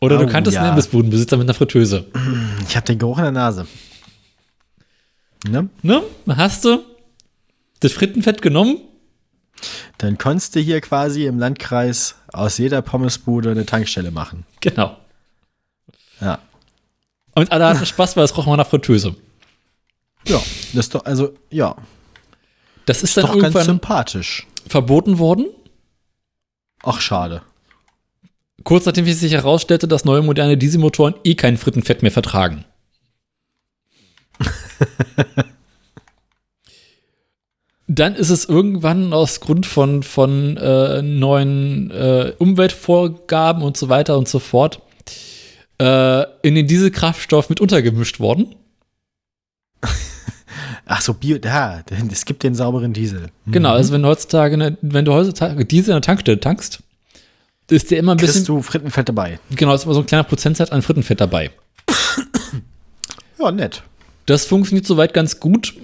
[SPEAKER 2] Oder du
[SPEAKER 1] Oh,
[SPEAKER 2] kanntest
[SPEAKER 1] ja.
[SPEAKER 2] einen Imbissbudenbesitzer mit einer Fritteuse.
[SPEAKER 1] Ich habe den Geruch in der Nase. Ne?
[SPEAKER 2] Ne? Hast du das Frittenfett genommen?
[SPEAKER 1] Dann konntest du hier quasi im Landkreis aus jeder Pommesbude eine Tankstelle machen.
[SPEAKER 2] Genau.
[SPEAKER 1] Ja.
[SPEAKER 2] Und alle hatten Spaß, weil es roch mal nach Fritteuse.
[SPEAKER 1] Ja, das ist doch, also, ja,
[SPEAKER 2] Das ist dann
[SPEAKER 1] doch ganz
[SPEAKER 2] irgendwann
[SPEAKER 1] sympathisch.
[SPEAKER 2] verboten worden.
[SPEAKER 1] Ach, schade.
[SPEAKER 2] Kurz nachdem sich herausstellte, dass neue moderne Dieselmotoren eh kein Frittenfett mehr vertragen. Dann ist es irgendwann aus Grund von, von äh, neuen äh, Umweltvorgaben und so weiter und so fort äh, in den Dieselkraftstoff mit untergemischt worden.
[SPEAKER 1] Ach so, Bio, ja, es gibt den sauberen Diesel. Hm.
[SPEAKER 2] Genau, also wenn du heutzutage, eine, wenn du heutzutage Diesel in der Tankstelle tankst, ist der immer ein bisschen,
[SPEAKER 1] Kriegst du Frittenfett dabei.
[SPEAKER 2] genau, ist immer so ein kleiner Prozentsatz an Frittenfett dabei.
[SPEAKER 1] Ja, nett.
[SPEAKER 2] Das funktioniert soweit ganz gut,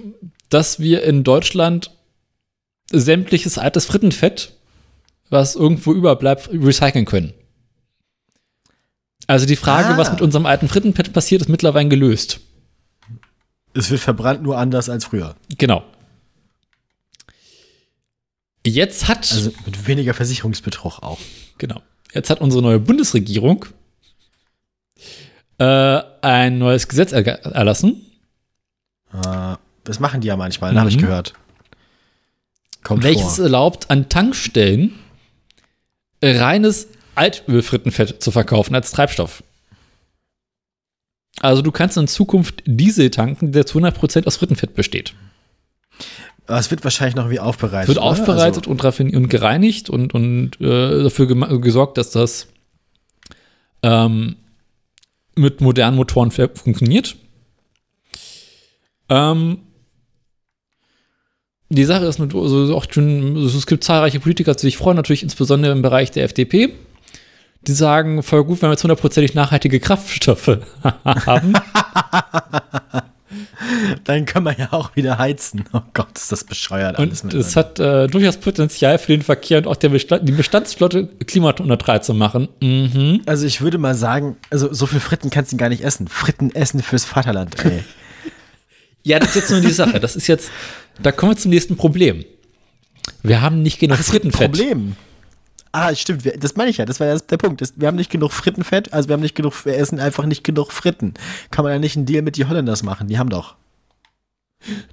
[SPEAKER 2] dass wir in Deutschland sämtliches altes Frittenfett, was irgendwo überbleibt, recyceln können. Also die Frage,
[SPEAKER 1] Ah.
[SPEAKER 2] was mit unserem alten Frittenfett passiert, ist mittlerweile gelöst.
[SPEAKER 1] Es wird verbrannt, nur anders als früher.
[SPEAKER 2] Genau. Jetzt hat,
[SPEAKER 1] Also mit weniger Versicherungsbetrug auch.
[SPEAKER 2] genau, jetzt hat unsere neue Bundesregierung äh, ein neues Gesetz erlassen,
[SPEAKER 1] Äh, das machen die ja manchmal, habe ich
[SPEAKER 2] Mhm.
[SPEAKER 1] gehört. Kommt
[SPEAKER 2] welches
[SPEAKER 1] vor.
[SPEAKER 2] erlaubt, an Tankstellen reines Altölfrittenfett zu verkaufen als Treibstoff. Also du kannst in Zukunft Diesel tanken, der zu 100% aus Frittenfett besteht.
[SPEAKER 1] Aber es wird wahrscheinlich noch wie aufbereitet.
[SPEAKER 2] Wird
[SPEAKER 1] oder?
[SPEAKER 2] aufbereitet und, raffin- und gereinigt und, und äh, dafür gesorgt, dass das ähm, mit modernen Motoren funktioniert. Ähm, die Sache ist mit, also auch schon, also es gibt zahlreiche Politiker, die sich freuen, natürlich insbesondere im Bereich der FDP. Die sagen, voll gut, wenn wir jetzt hundertprozentig nachhaltige Kraftstoffe haben.
[SPEAKER 1] Dann können wir ja auch wieder heizen. Oh Gott, ist das bescheuert alles
[SPEAKER 2] Und es hat äh, durchaus Potenzial für den Verkehr und auch Bestand, die Bestandsflotte klimaneutral zu machen. Mhm.
[SPEAKER 1] Also ich würde mal sagen, also so viel Fritten kannst du gar nicht essen. Fritten essen fürs Vaterland, ey.
[SPEAKER 2] Ja, das ist jetzt nur die Sache. Das ist jetzt, da kommen wir zum nächsten Problem. Wir haben nicht genug
[SPEAKER 1] ein
[SPEAKER 2] Frittenfett.
[SPEAKER 1] Problem. Ah, stimmt, das meine ich ja, das war ja der Punkt. Wir haben nicht genug Frittenfett, also wir haben nicht genug, wir essen einfach nicht genug Fritten. Kann man ja nicht einen Deal mit die Holländers machen, die haben doch.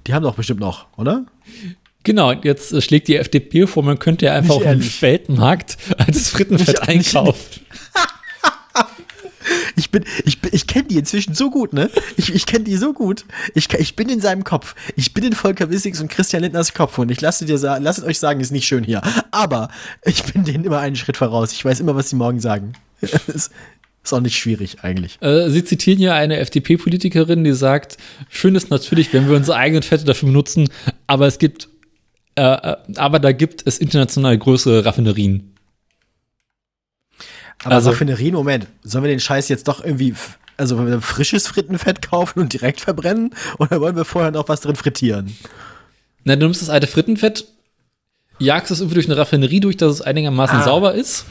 [SPEAKER 1] Die haben doch bestimmt noch, oder?
[SPEAKER 2] Genau, jetzt äh, schlägt die FDP vor, man könnte ja einfach
[SPEAKER 1] Nicht
[SPEAKER 2] auf dem
[SPEAKER 1] ehrlich.
[SPEAKER 2] Weltmarkt altes Frittenfett einkaufen.
[SPEAKER 1] Ich bin, ich bin, ich kenne die inzwischen so gut, ne? Ich, ich kenne die so gut. Ich, ich bin in seinem Kopf. Ich bin in Volker Wissigs und Christian Lindners Kopf und ich lasse dir sagen, lasst euch sagen, ist nicht schön hier. Aber ich bin denen immer einen Schritt voraus. Ich weiß immer, was sie morgen sagen. ist, ist auch nicht schwierig eigentlich.
[SPEAKER 2] Äh, Sie zitieren ja eine FDP-Politikerin, die sagt, schön ist natürlich, wenn wir unsere eigenen Fette dafür benutzen, aber es gibt, äh, äh, aber da gibt es international größere Raffinerien.
[SPEAKER 1] Aber
[SPEAKER 2] Also-
[SPEAKER 1] Raffinerien, Moment, sollen wir den Scheiß jetzt doch irgendwie, also wollen wir frisches Frittenfett kaufen und direkt verbrennen? Oder wollen wir vorher noch was drin frittieren?
[SPEAKER 2] Na, du nimmst das alte Frittenfett, jagst es irgendwie durch eine Raffinerie durch, dass es einigermaßen
[SPEAKER 1] Ah.
[SPEAKER 2] sauber ist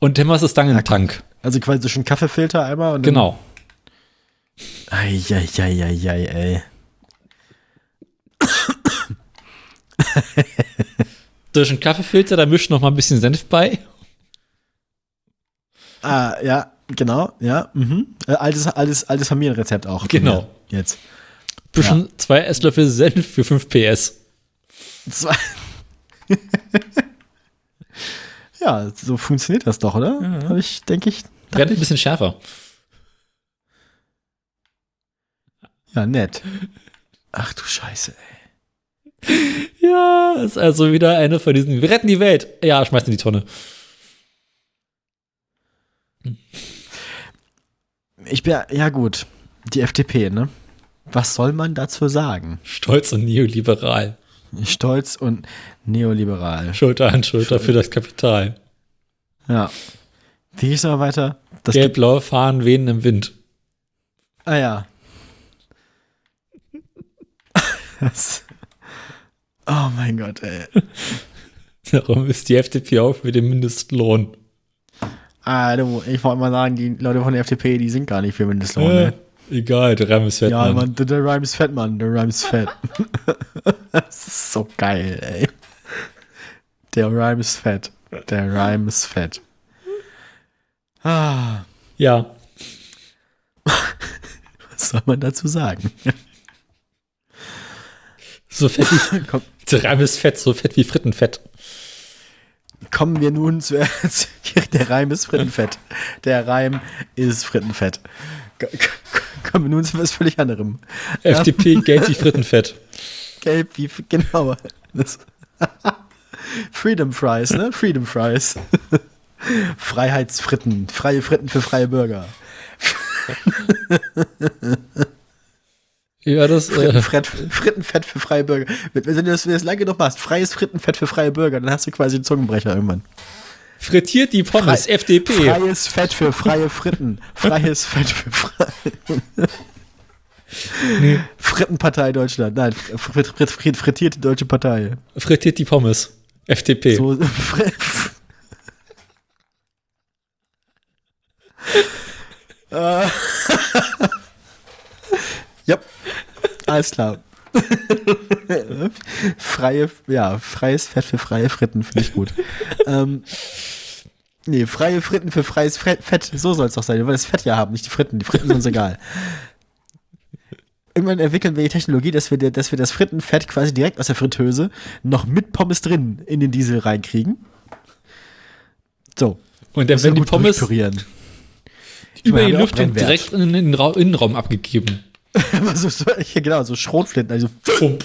[SPEAKER 2] und hämmerst es dann in den Tank.
[SPEAKER 1] Also quasi so schon Kaffeefilter einmal und dann-
[SPEAKER 2] Genau.
[SPEAKER 1] Eieieiei, ey.
[SPEAKER 2] Durch einen Kaffeefilter, da mischst du noch mal ein bisschen Senf bei.
[SPEAKER 1] Ah, ja, genau, ja. Mhm. Äh, altes, altes, altes Familienrezept auch.
[SPEAKER 2] Genau.
[SPEAKER 1] mir Jetzt.
[SPEAKER 2] Bisschen zwei Esslöffel Senf für 5 PS.
[SPEAKER 1] Zwei. ja, so funktioniert das doch, oder?
[SPEAKER 2] Ja.
[SPEAKER 1] Ich, denke ich.
[SPEAKER 2] Brennt ein bisschen schärfer.
[SPEAKER 1] Ja, nett. Ach du Scheiße, ey.
[SPEAKER 2] Ja, ist also wieder eine von diesen, wir retten die Welt. Ja, schmeiß in die Tonne.
[SPEAKER 1] Ich bin, ja gut, die FDP, ne? Was soll man dazu sagen?
[SPEAKER 2] Stolz und neoliberal.
[SPEAKER 1] Stolz und neoliberal.
[SPEAKER 2] Schulter an Schulter für das Kapital.
[SPEAKER 1] Ja. Wie geht's noch weiter? Das
[SPEAKER 2] Gelb-blaue Fahnen wehen im Wind.
[SPEAKER 1] ah ja. Das, oh mein Gott, ey.
[SPEAKER 2] Darum ist die FDP auch für den Mindestlohn.
[SPEAKER 1] Ah, du, ich wollte mal sagen, die Leute von der FDP, die sind gar nicht für Mindestlohn,
[SPEAKER 2] Äh,
[SPEAKER 1] ne?
[SPEAKER 2] egal, der Reim ist fett,
[SPEAKER 1] Ja,
[SPEAKER 2] Mann.
[SPEAKER 1] Der, der Rhyme ist fett, Mann. Der Rhyme ist fett. das ist so geil, ey. Der Rhyme ist fett. Der Rhyme ist fett. Ah,
[SPEAKER 2] Ja,
[SPEAKER 1] was soll man dazu sagen?
[SPEAKER 2] so fett wie, der Reim ist fett, so fett wie Frittenfett.
[SPEAKER 1] Kommen wir nun zu. Der Reim ist Frittenfett. Der Reim ist Frittenfett. Kommen wir nun zu was völlig anderem.
[SPEAKER 2] FDP, Geld wie Frittenfett.
[SPEAKER 1] Gelb wie, genau. Freedom Fries, ne? Freedom Fries. Freiheitsfritten. Freie Fritten für freie Bürger.
[SPEAKER 2] Ja, das, äh,
[SPEAKER 1] Frittenfett, Frittenfett für freie Bürger. Wenn du das, wenn du das lange genug machst, freies Frittenfett für freie Bürger, dann hast du quasi einen Zungenbrecher irgendwann.
[SPEAKER 2] frittiert die Pommes,
[SPEAKER 1] Frei-
[SPEAKER 2] FDP.
[SPEAKER 1] Freies Fett für freie Fritten. Freies Fett für freie.
[SPEAKER 2] Nee.
[SPEAKER 1] Frittenpartei Deutschland. Nein, frit, frit, frit, frittierte deutsche Partei.
[SPEAKER 2] Frittiert die Pommes. FDP.
[SPEAKER 1] So, Äh. ja, alles klar. freie, ja, freies Fett für freie Fritten finde ich gut. ähm, nee, freie Fritten für freies Fre- Fett, so soll es doch sein. Wir wollen das Fett ja haben, nicht die Fritten. Die Fritten sind uns egal. Irgendwann entwickeln wir die Technologie, dass wir, dass wir das Frittenfett quasi direkt aus der Fritteuse noch mit Pommes drin in den Diesel reinkriegen. So.
[SPEAKER 2] Und dann werden die Pommes über
[SPEAKER 1] meine,
[SPEAKER 2] die Lüftung direkt in den Ra Innenraum abgegeben.
[SPEAKER 1] So, so, ja, genau, so Schrotflinten. Also,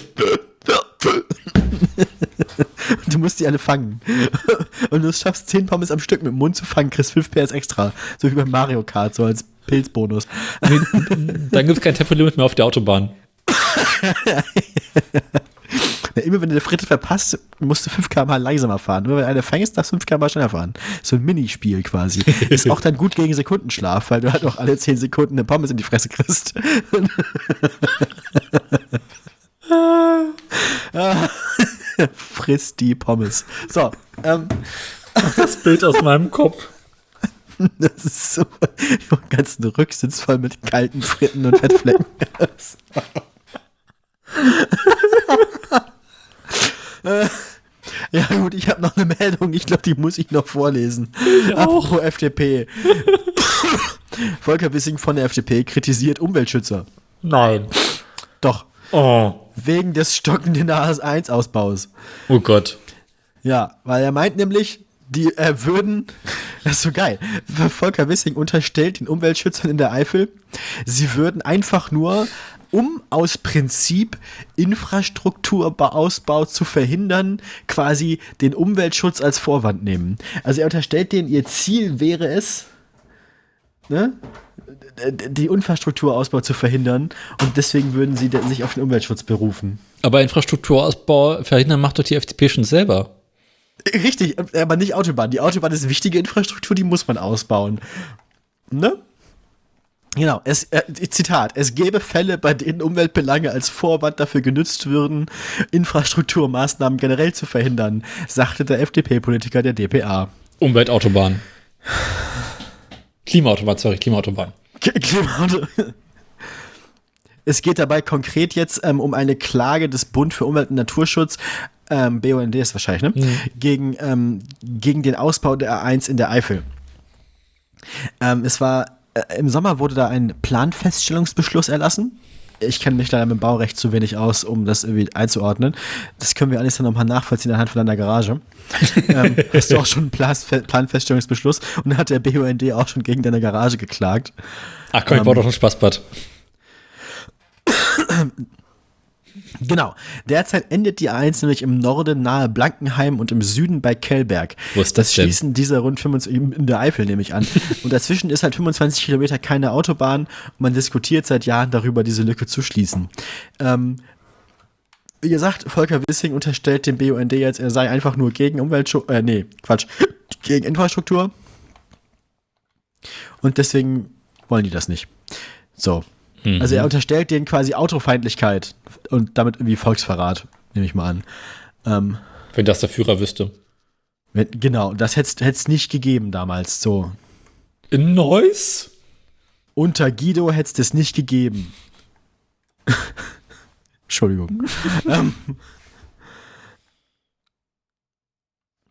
[SPEAKER 1] du musst die alle fangen. Und du schaffst 10 Pommes am Stück mit dem Mund zu fangen, kriegst 5 PS extra. So wie beim Mario Kart, so als Pilzbonus.
[SPEAKER 2] Dann gibt es kein Tempolimit mehr auf der Autobahn.
[SPEAKER 1] Ja, immer wenn du eine Fritte verpasst, musst du 5 km langsamer fahren. Nur wenn einer fängst, darfst du 5 km schneller fahren. So ein Minispiel quasi. Ist auch dann gut gegen Sekundenschlaf, weil du halt auch alle 10 Sekunden eine Pommes in die Fresse kriegst. Friss die Pommes. So, ähm,
[SPEAKER 2] Das Bild aus meinem Kopf.
[SPEAKER 1] das ist so den ganzen Rücksitz voll mit kalten Fritten und Fettflecken. Äh, ja gut, ich habe noch eine Meldung. Ich glaube, die muss ich noch vorlesen. Apropos FDP. Volker Wissing von der FDP kritisiert Umweltschützer.
[SPEAKER 2] Nein.
[SPEAKER 1] Doch,
[SPEAKER 2] Oh.
[SPEAKER 1] wegen des stockenden AS1-Ausbaus.
[SPEAKER 2] Oh Gott.
[SPEAKER 1] Ja, weil er meint nämlich, die äh, würden, das ist so geil, Volker Wissing unterstellt den Umweltschützern in der Eifel, sie würden einfach nur, um aus Prinzip Infrastrukturausbau zu verhindern, quasi den Umweltschutz als Vorwand nehmen. Also er unterstellt denen, ihr Ziel wäre es, ne, die Infrastrukturausbau zu verhindern und deswegen würden sie sich auf den Umweltschutz berufen.
[SPEAKER 2] Aber Infrastrukturausbau verhindern macht doch die FDP schon selber.
[SPEAKER 1] Richtig, aber nicht Autobahn. Die Autobahn ist wichtige Infrastruktur, die muss man ausbauen. Ne? Genau, es, äh, Zitat, es gäbe Fälle, bei denen Umweltbelange als Vorwand dafür genutzt würden, Infrastrukturmaßnahmen generell zu verhindern, sagte der FDP-Politiker der DPA.
[SPEAKER 2] Umweltautobahn. Klimaautobahn, sorry, Klimaautobahn.
[SPEAKER 1] K- Klimaauto. Es geht dabei konkret jetzt ähm, um eine Klage des Bund für Umwelt und Naturschutz, ähm, BUND ist wahrscheinlich, ne? Gegen, ähm, gegen den Ausbau der A1 in der Eifel. Ähm, es war, äh, im Sommer wurde da ein Planfeststellungsbeschluss erlassen. Ich kenne mich leider mit dem Baurecht zu wenig aus, um das irgendwie einzuordnen. Das können wir alles dann nochmal nachvollziehen anhand von deiner Garage. ähm, hast du auch schon einen Planfe- Planfeststellungsbeschluss und dann hat der BUND auch schon gegen deine Garage geklagt.
[SPEAKER 2] Ach komm, ich baue doch ein Spaßbad.
[SPEAKER 1] Genau. Derzeit endet die A1 nämlich im Norden nahe Blankenheim und im Süden bei Kellberg.
[SPEAKER 2] Wo ist das denn?
[SPEAKER 1] schließen diese rund 25, in der Eifel nehme ich an. und dazwischen ist halt 25 Kilometer keine Autobahn und man diskutiert seit Jahren darüber, diese Lücke zu schließen. Ähm, wie gesagt, Volker Wissing unterstellt dem BUND jetzt, er sei einfach nur gegen Umweltschutz, äh, nee, Quatsch, gegen Infrastruktur. Und deswegen wollen die das nicht. So. Also er unterstellt denen quasi Autofeindlichkeit und damit irgendwie Volksverrat, nehme ich mal an. Ähm,
[SPEAKER 2] Wenn das der Führer wüsste.
[SPEAKER 1] wenn, genau, das hätte es nicht gegeben damals. So.
[SPEAKER 2] In Neuss?
[SPEAKER 1] Unter Guido hätte es das nicht gegeben. Entschuldigung. ähm,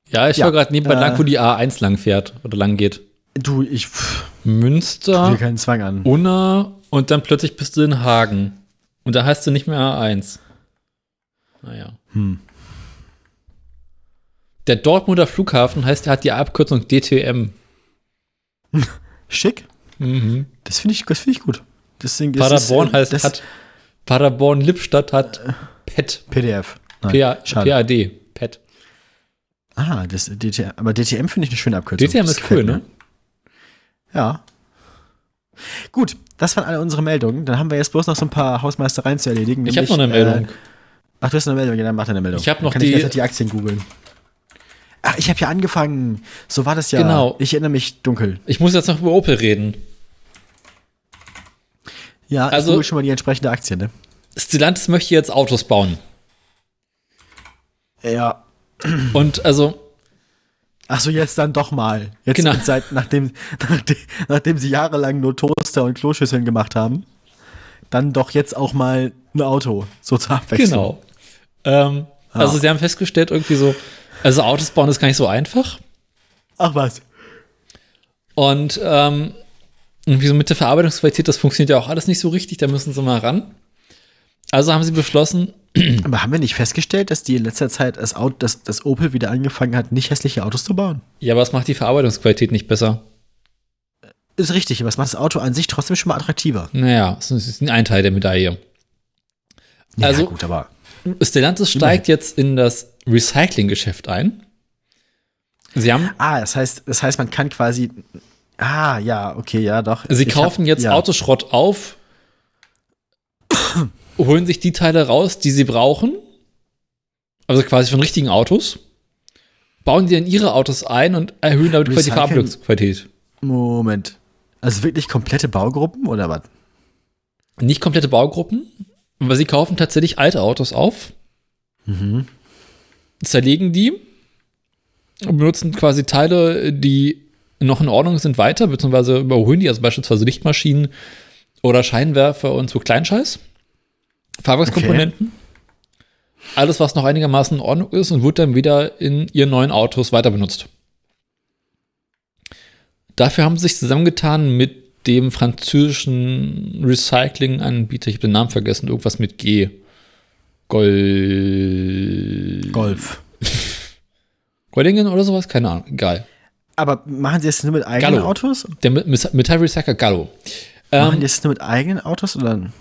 [SPEAKER 2] Ja, ich
[SPEAKER 1] Ja,
[SPEAKER 2] war gerade nebenbei
[SPEAKER 1] äh,
[SPEAKER 2] lang, wo die A1 lang fährt oder lang geht.
[SPEAKER 1] du, ich pff,
[SPEAKER 2] Münster,
[SPEAKER 1] will keinen Zwang an.
[SPEAKER 2] Unna und dann plötzlich bist du in Hagen. Und da heißt du nicht mehr A1. Naja.
[SPEAKER 1] Hm.
[SPEAKER 2] Der Dortmunder Flughafen heißt, er hat die Abkürzung DTM.
[SPEAKER 1] Schick.
[SPEAKER 2] Mhm.
[SPEAKER 1] Das finde ich, das find ich gut. Deswegen ist
[SPEAKER 2] Paderborn
[SPEAKER 1] es, äh,
[SPEAKER 2] heißt,
[SPEAKER 1] das,
[SPEAKER 2] hat Paderborn-Lippstadt hat PET.
[SPEAKER 1] PDF. Nein,
[SPEAKER 2] PA. PAD. PET.
[SPEAKER 1] Ah, das DTM. Aber DTM finde ich eine schöne Abkürzung.
[SPEAKER 2] DTM
[SPEAKER 1] Das
[SPEAKER 2] ist cool,
[SPEAKER 1] mir.
[SPEAKER 2] ne?
[SPEAKER 1] Ja. Gut, das waren alle unsere Meldungen. Dann haben wir jetzt bloß noch so ein paar Hausmeistereien zu erledigen.
[SPEAKER 2] Ich habe noch eine Meldung.
[SPEAKER 1] Äh, ach, du hast eine Meldung. Ja, dann mach deine Meldung.
[SPEAKER 2] Ich hab
[SPEAKER 1] Dann
[SPEAKER 2] noch
[SPEAKER 1] kann
[SPEAKER 2] die-
[SPEAKER 1] Ich die Aktien googeln. Ach, ich habe ja angefangen. So war das ja.
[SPEAKER 2] Genau.
[SPEAKER 1] Ich erinnere mich dunkel.
[SPEAKER 2] Ich muss jetzt noch über Opel reden.
[SPEAKER 1] Ja,
[SPEAKER 2] Also-
[SPEAKER 1] ich hole schon mal die entsprechende Aktie, ne?
[SPEAKER 2] Stellantis möchte jetzt Autos bauen.
[SPEAKER 1] Ja.
[SPEAKER 2] Und also,
[SPEAKER 1] Ach so, jetzt dann doch mal. Jetzt
[SPEAKER 2] Genau.
[SPEAKER 1] seit, nachdem, nachdem, nachdem sie jahrelang nur Toaster und Kloschüsseln gemacht haben, dann doch jetzt auch mal ein Auto, so zur Abwechslung.
[SPEAKER 2] genau. Ähm, Also, sie haben festgestellt, irgendwie so, also Autos bauen ist gar nicht so einfach.
[SPEAKER 1] Ach was.
[SPEAKER 2] Und ähm, irgendwie so mit der Verarbeitungsqualität, das funktioniert ja auch alles nicht so richtig, da müssen sie mal ran. Also haben sie beschlossen,
[SPEAKER 1] Aber haben wir nicht festgestellt, dass die in letzter Zeit das, Auto, das, das Opel wieder angefangen hat, nicht hässliche Autos zu bauen?
[SPEAKER 2] ja, aber es macht die Verarbeitungsqualität nicht besser.
[SPEAKER 1] Ist richtig, aber es macht das Auto an sich trotzdem schon mal attraktiver.
[SPEAKER 2] Naja, das ist ein Teil der Medaille.
[SPEAKER 1] Ja,
[SPEAKER 2] Also-
[SPEAKER 1] gut, aber
[SPEAKER 2] Stellantis steigt jetzt in das Recycling-Geschäft ein. Sie haben,
[SPEAKER 1] Ah, das heißt, das heißt, man kann quasi. Ah, ja, okay, ja, doch.
[SPEAKER 2] sie kaufen
[SPEAKER 1] hab-
[SPEAKER 2] jetzt
[SPEAKER 1] ja.
[SPEAKER 2] Autoschrott auf, holen sich die Teile raus, die sie brauchen, also quasi von richtigen Autos, bauen die in ihre Autos ein und erhöhen damit quasi die Verarbeitungsqualität.
[SPEAKER 1] Moment. Also wirklich komplette Baugruppen oder was?
[SPEAKER 2] Nicht komplette Baugruppen, aber sie kaufen tatsächlich alte Autos auf,
[SPEAKER 1] Mhm.
[SPEAKER 2] zerlegen die und benutzen quasi Teile, die noch in Ordnung sind, weiter, beziehungsweise überholen die, also beispielsweise Lichtmaschinen oder Scheinwerfer und so Kleinscheiß. Fahrwerkskomponenten. Alles, was noch einigermaßen in Ordnung ist und wird dann wieder in ihren neuen Autos weiter benutzt. Dafür haben sie sich zusammengetan mit dem französischen Recycling-Anbieter, ich habe den Namen vergessen, irgendwas mit G. Gol
[SPEAKER 1] Golf.
[SPEAKER 2] Goldingen oder sowas? Keine Ahnung, egal.
[SPEAKER 1] Aber machen sie das nur mit eigenen
[SPEAKER 2] Gallo.
[SPEAKER 1] Autos?
[SPEAKER 2] Der Met- Met- Metallrecycler Gallo.
[SPEAKER 1] Machen
[SPEAKER 2] Ähm,
[SPEAKER 1] die das nur mit eigenen Autos oder?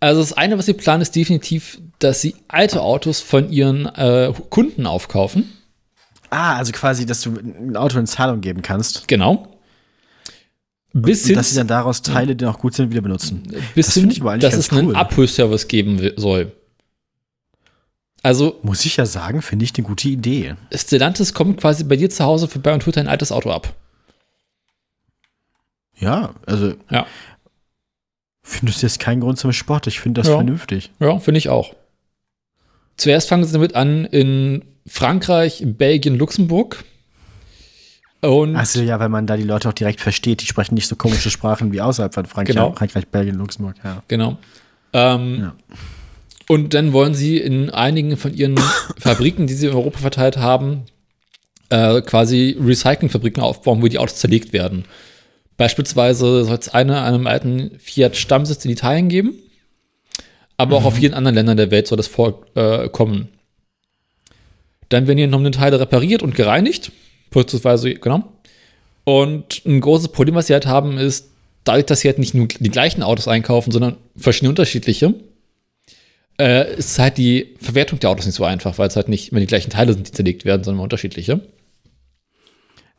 [SPEAKER 2] also das eine, was sie planen, ist definitiv, dass sie alte Autos von ihren äh, Kunden aufkaufen.
[SPEAKER 1] Ah, also quasi, dass du ein Auto in Zahlung geben kannst.
[SPEAKER 2] Genau. Bis hin,
[SPEAKER 1] dass sie dann daraus Teile, die noch gut sind, wieder benutzen.
[SPEAKER 2] bis
[SPEAKER 1] das
[SPEAKER 2] hin
[SPEAKER 1] finde ich aber
[SPEAKER 2] dass es einen
[SPEAKER 1] cool.
[SPEAKER 2] Abhörservice geben soll. Also
[SPEAKER 1] Muss ich ja sagen, finde ich eine gute Idee.
[SPEAKER 2] Stellantis kommt quasi bei dir zu Hause vorbei und holt dein altes Auto ab.
[SPEAKER 1] Ja, also
[SPEAKER 2] Ja.
[SPEAKER 1] finde es jetzt kein Grund zum Sport. Ich finde das
[SPEAKER 2] Ja.
[SPEAKER 1] vernünftig.
[SPEAKER 2] Ja, finde ich auch. Zuerst fangen sie damit an in Frankreich, Belgien, Luxemburg. Und
[SPEAKER 1] Also ja, weil man da die Leute auch direkt versteht. Die sprechen nicht so komische Sprachen wie außerhalb von Frankreich,
[SPEAKER 2] Genau.
[SPEAKER 1] Frankreich Belgien, Luxemburg. Ja.
[SPEAKER 2] Genau. Ähm,
[SPEAKER 1] Ja.
[SPEAKER 2] Und dann wollen sie in einigen von ihren Fabriken, die sie in Europa verteilt haben, äh, quasi Recyclingfabriken aufbauen, wo die Autos zerlegt werden. Beispielsweise soll es eine einem alten Fiat-Stammsitz in Italien geben, aber auch auf vielen anderen Ländern der Welt soll das vorkommen. Äh, dann werden hier noch Teile repariert und gereinigt, beispielsweise, genau. Und ein großes Problem, was sie halt haben, ist, dadurch, dass sie halt nicht nur die gleichen Autos einkaufen, sondern verschiedene unterschiedliche, äh, ist halt die Verwertung der Autos nicht so einfach, weil es halt nicht immer die gleichen Teile sind, die zerlegt werden, sondern immer unterschiedliche.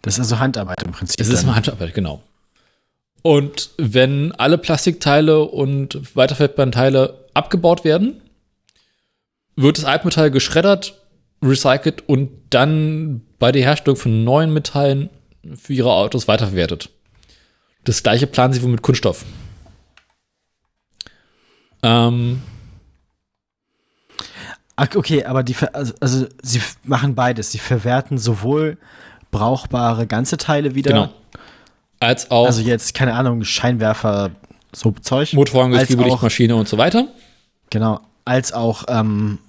[SPEAKER 1] Das ist also Handarbeit im Prinzip.
[SPEAKER 2] Ist
[SPEAKER 1] dann.
[SPEAKER 2] mal Handarbeit, genau. Und wenn alle Plastikteile und weiterverwertbaren Teile abgebaut werden, wird das Altmetall geschreddert, recycelt und dann bei der Herstellung von neuen Metallen für ihre Autos weiterverwertet. Das gleiche planen sie wohl mit Kunststoff. Ähm,
[SPEAKER 1] Ach, okay, aber die, also, also sie machen beides. Sie verwerten sowohl brauchbare ganze Teile wieder,
[SPEAKER 2] genau. Als auch
[SPEAKER 1] also jetzt, keine Ahnung, Scheinwerfer, so Zeug.
[SPEAKER 2] Motoren, Lichtmaschine und so weiter.
[SPEAKER 1] Genau, als auch ähm,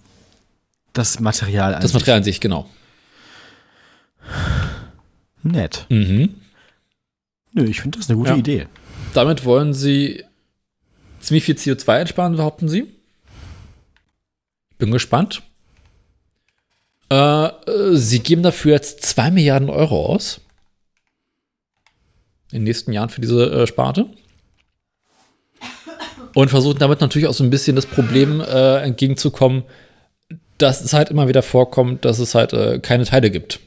[SPEAKER 1] das Material an
[SPEAKER 2] Das. Material an sich, genau.
[SPEAKER 1] Nett.
[SPEAKER 2] Mhm.
[SPEAKER 1] Nö, ich finde das eine gute
[SPEAKER 2] Ja.
[SPEAKER 1] Idee.
[SPEAKER 2] Damit wollen sie ziemlich viel CO2 einsparen, behaupten sie. Bin gespannt. Äh, äh, sie geben dafür jetzt 2 Milliarden Euro aus. In den nächsten Jahren für diese äh, Sparte. Und versuchen damit natürlich auch so ein bisschen das Problem äh, entgegenzukommen, dass es halt immer wieder vorkommt, dass es halt äh, keine Teile gibt.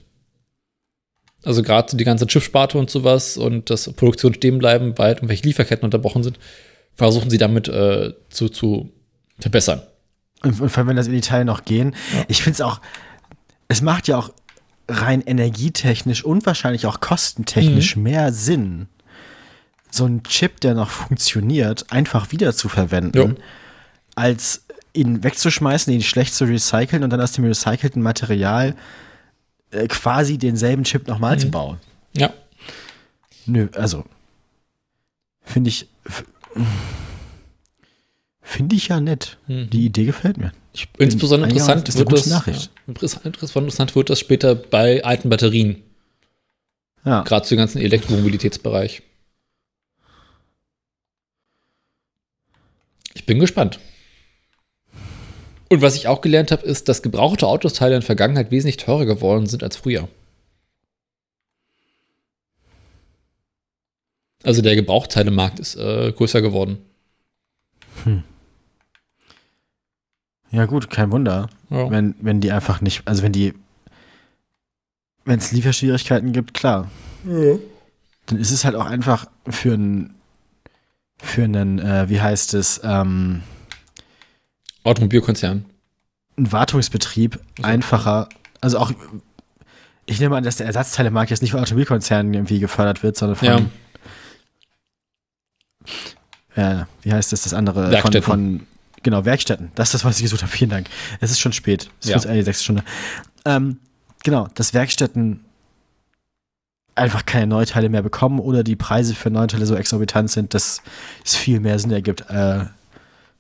[SPEAKER 2] Also gerade die ganze Chipsparte und sowas und dass Produktion stehen bleiben, weil irgendwelche Lieferketten unterbrochen sind, versuchen sie damit äh, zu, zu verbessern.
[SPEAKER 1] Und, und vor allem, wenn das in die Teile noch gehen. Ich finde es auch, es macht ja auch rein energietechnisch und wahrscheinlich auch kostentechnisch
[SPEAKER 2] Mhm.
[SPEAKER 1] mehr Sinn, so einen Chip, der noch funktioniert, einfach wieder zu verwenden,
[SPEAKER 2] Jo.
[SPEAKER 1] als ihn wegzuschmeißen, ihn schlecht zu recyceln und dann aus dem recycelten Material äh, quasi denselben Chip nochmal zu bauen.
[SPEAKER 2] Ja.
[SPEAKER 1] Nö, also finde ich finde ich ja nett.
[SPEAKER 2] Mhm.
[SPEAKER 1] Die Idee gefällt mir. Ich
[SPEAKER 2] Insbesondere interessant wird das,
[SPEAKER 1] Nachricht.
[SPEAKER 2] Ja, interessant wird das später bei alten Batterien,
[SPEAKER 1] Ja.
[SPEAKER 2] gerade zu dem ganzen Elektromobilitätsbereich. Ich bin gespannt. Und was ich auch gelernt habe, ist, dass gebrauchte Autosteile in der Vergangenheit wesentlich teurer geworden sind als früher. Also der Gebrauchteilemarkt ist äh, größer geworden.
[SPEAKER 1] ja, gut, kein Wunder.
[SPEAKER 2] Ja.
[SPEAKER 1] Wenn, wenn die einfach nicht, also wenn die, wenn es Lieferschwierigkeiten gibt, klar. Dann ist es halt auch einfach für einen, für einen, äh, wie heißt es, ähm,
[SPEAKER 2] Automobilkonzern.
[SPEAKER 1] einen Wartungsbetrieb einfacher, also auch, ich nehme an, dass der Ersatzteilemarkt jetzt nicht von Automobilkonzernen irgendwie gefördert wird, sondern von,
[SPEAKER 2] Ja.
[SPEAKER 1] äh, wie heißt das, das andere?
[SPEAKER 2] Werkstätten.
[SPEAKER 1] Von, von, genau, Werkstätten. Das ist das, was ich gesucht habe. Vielen Dank. Es ist schon spät. Es
[SPEAKER 2] Ja.
[SPEAKER 1] ist eigentlich sechs Stunde. Ähm, genau, dass Werkstätten einfach keine Neuteile mehr bekommen oder die Preise für Neuteile so exorbitant sind, dass es viel mehr Sinn ergibt, äh,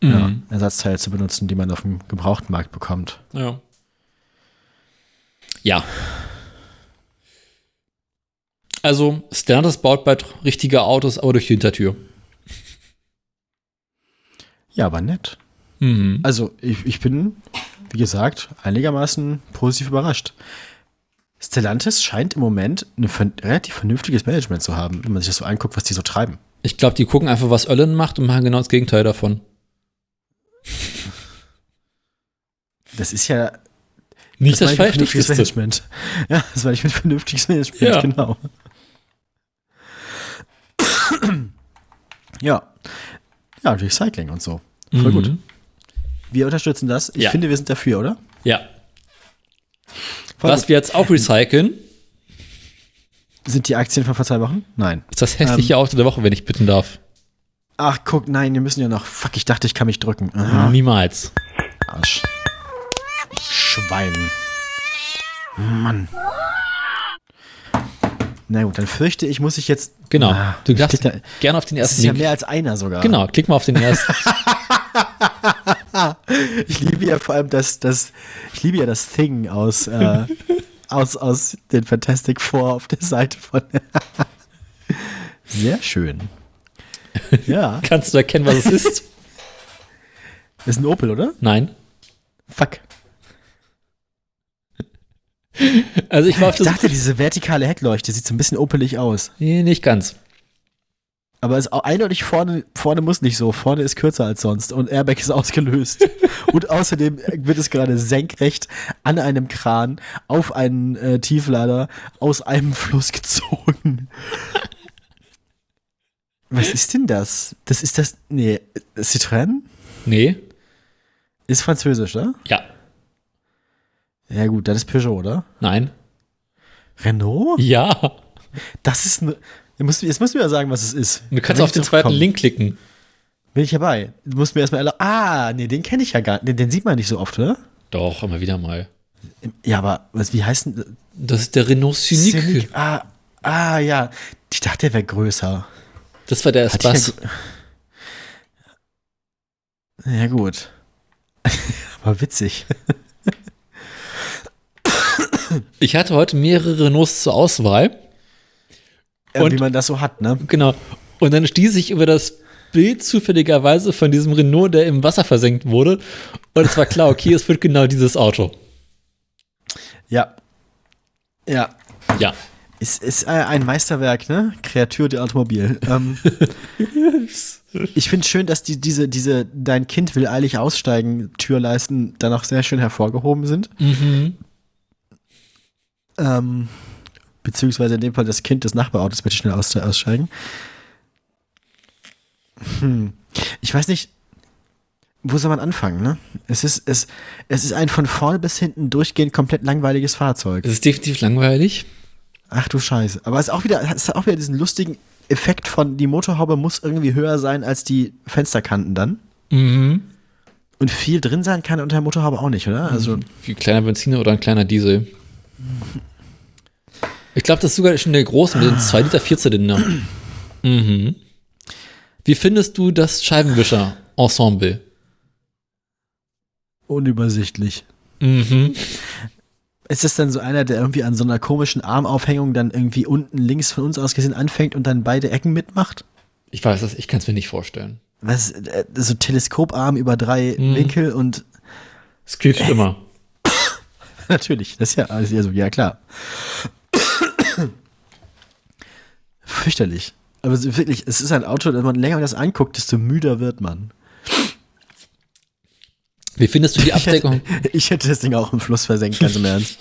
[SPEAKER 1] ja,
[SPEAKER 2] Mhm.
[SPEAKER 1] Ersatzteile zu benutzen, die man auf dem Gebrauchtmarkt bekommt.
[SPEAKER 2] Ja. Ja. Also, Stellantis baut bald richtige Autos, aber durch die Hintertür.
[SPEAKER 1] Ja, aber nett.
[SPEAKER 2] Mhm.
[SPEAKER 1] Also, ich, ich bin, wie gesagt, einigermaßen positiv überrascht. Stellantis scheint im Moment ein relativ vernünftiges Management zu haben, wenn man sich das so anguckt, was die so treiben.
[SPEAKER 2] Ich glaube, die gucken einfach, was Öllin macht und machen genau das Gegenteil davon.
[SPEAKER 1] Das ist ja
[SPEAKER 2] Nicht das,
[SPEAKER 1] mit vernünftiges. Management. Ja, das war nicht mit vernünftiges Management,
[SPEAKER 2] Ja.
[SPEAKER 1] genau. ja. Ja, Recycling und so. Voll gut.
[SPEAKER 2] Mhm.
[SPEAKER 1] Wir unterstützen das. Ich
[SPEAKER 2] Ja.
[SPEAKER 1] finde, wir sind dafür, oder?
[SPEAKER 2] Ja.
[SPEAKER 1] Voll
[SPEAKER 2] Was
[SPEAKER 1] gut.
[SPEAKER 2] wir jetzt auch recyceln,
[SPEAKER 1] Sind die Aktien von vor zwei Wochen? Nein.
[SPEAKER 2] ist das hässliche
[SPEAKER 1] Ähm.
[SPEAKER 2] Auto der Woche, wenn ich bitten darf.
[SPEAKER 1] Ach, guck, nein, wir müssen ja noch. Fuck, ich dachte, ich kann mich drücken. Aha.
[SPEAKER 2] Niemals.
[SPEAKER 1] Arsch. Schwein. Mann. Na gut, dann fürchte ich, muss ich jetzt.
[SPEAKER 2] Genau.
[SPEAKER 1] Ah,
[SPEAKER 2] du darfst
[SPEAKER 1] da-
[SPEAKER 2] gerne auf den
[SPEAKER 1] Das
[SPEAKER 2] ersten
[SPEAKER 1] ist ja
[SPEAKER 2] Link.
[SPEAKER 1] mehr als einer sogar.
[SPEAKER 2] Genau, klick mal auf den ersten.
[SPEAKER 1] Ich liebe ja vor allem das, das ich liebe ja das Thing aus, äh, aus, aus den Fantastic Four auf der Seite von. Sehr schön. Ja,
[SPEAKER 2] Kannst du erkennen, was es ist?
[SPEAKER 1] ist ein Opel, oder?
[SPEAKER 2] Nein.
[SPEAKER 1] Fuck.
[SPEAKER 2] Also ich war auf
[SPEAKER 1] Ich dachte, diese vertikale Heckleuchte sieht so ein bisschen opelig aus.
[SPEAKER 2] Nee, nicht ganz.
[SPEAKER 1] Aber es ist auch eindeutig vorne, vorne muss nicht so. Vorne ist kürzer als sonst und Airbag ist ausgelöst. und außerdem wird es gerade senkrecht an einem Kran auf einen äh, Tieflader aus einem Fluss gezogen. Was ist denn das? Das ist das. Nee, Citroën?
[SPEAKER 2] Nee.
[SPEAKER 1] Ist französisch, oder?
[SPEAKER 2] Ja.
[SPEAKER 1] Ja, gut, das ist Peugeot, oder?
[SPEAKER 2] Nein.
[SPEAKER 1] Renault?
[SPEAKER 2] Ja.
[SPEAKER 1] Das ist ein. Jetzt musst, du- mir sagen, was es ist.
[SPEAKER 2] Du kannst auf den zweiten
[SPEAKER 1] gekommen.
[SPEAKER 2] Link klicken.
[SPEAKER 1] Bin ich dabei. Du musst mir erstmal erlauben. Ah, nee, den kenne ich ja gar nicht. Den, den sieht man nicht so oft, oder?
[SPEAKER 2] Doch, immer wieder mal.
[SPEAKER 1] Ja, aber was, wie heißt denn
[SPEAKER 2] Das ist der Renault Scenic.
[SPEAKER 1] Scenic? Ah, ah, ja. Ich dachte, der wäre größer.
[SPEAKER 2] Das war der Spaß.
[SPEAKER 1] Ja, ja, gut. aber witzig.
[SPEAKER 2] Ich hatte heute mehrere Renaults zur Auswahl.
[SPEAKER 1] Ja,
[SPEAKER 2] Und-
[SPEAKER 1] wie man das so hat, ne?
[SPEAKER 2] Genau. Und dann stieß ich über das Bild zufälligerweise von diesem Renault, der im Wasser versenkt wurde. Und es war klar, okay, es wird genau dieses Auto.
[SPEAKER 1] Ja. Ja.
[SPEAKER 2] Ja.
[SPEAKER 1] Ist, ist äh, ein Meisterwerk, ne? Kreatur de Automobil. Ähm, ich finde schön, dass die, diese, diese Dein Kind will eilig aussteigen Türleisten dann auch sehr schön hervorgehoben sind.
[SPEAKER 2] Mhm.
[SPEAKER 1] Ähm, beziehungsweise in dem Fall das Kind des Nachbarautos bitte schnell aus, aussteigen. Hm. Ich weiß nicht, wo soll man anfangen, ne? Es ist, es, es ist ein von vorne bis hinten durchgehend komplett langweiliges Fahrzeug.
[SPEAKER 2] Es ist definitiv langweilig.
[SPEAKER 1] Ach du Scheiße. Aber es ist auch wieder, es hat auch wieder diesen lustigen, Effekt von die Motorhaube muss irgendwie höher sein als die Fensterkanten dann.
[SPEAKER 2] Mhm.
[SPEAKER 1] Und viel drin sein kann unter der Motorhaube auch nicht, oder? Also,
[SPEAKER 2] Wie ein kleiner Benziner oder ein kleiner Diesel. Ich glaube, das ist sogar schon der große mit dem 2 Liter Vierzylinder. Mhm. Wie findest du das Scheibenwischer-Ensemble?
[SPEAKER 1] unübersichtlich.
[SPEAKER 2] Mhm.
[SPEAKER 1] Ist das dann so einer, der irgendwie an so einer komischen Armaufhängung dann irgendwie unten links von uns aus gesehen anfängt und dann beide Ecken mitmacht?
[SPEAKER 2] Ich weiß das, ich kann es mir nicht vorstellen.
[SPEAKER 1] Was, äh, so Teleskoparm über drei
[SPEAKER 2] Mhm.
[SPEAKER 1] Winkel und
[SPEAKER 2] Es quietscht immer.
[SPEAKER 1] natürlich, das ist ja alles ja so, ja klar. Fürchterlich. Aber wirklich, es ist ein Auto, das man länger das anguckt, desto müder wird man.
[SPEAKER 2] Wie findest du die Abdeckung
[SPEAKER 1] Ich hätte das Ding auch im Fluss versenkt, ganz im Ernst.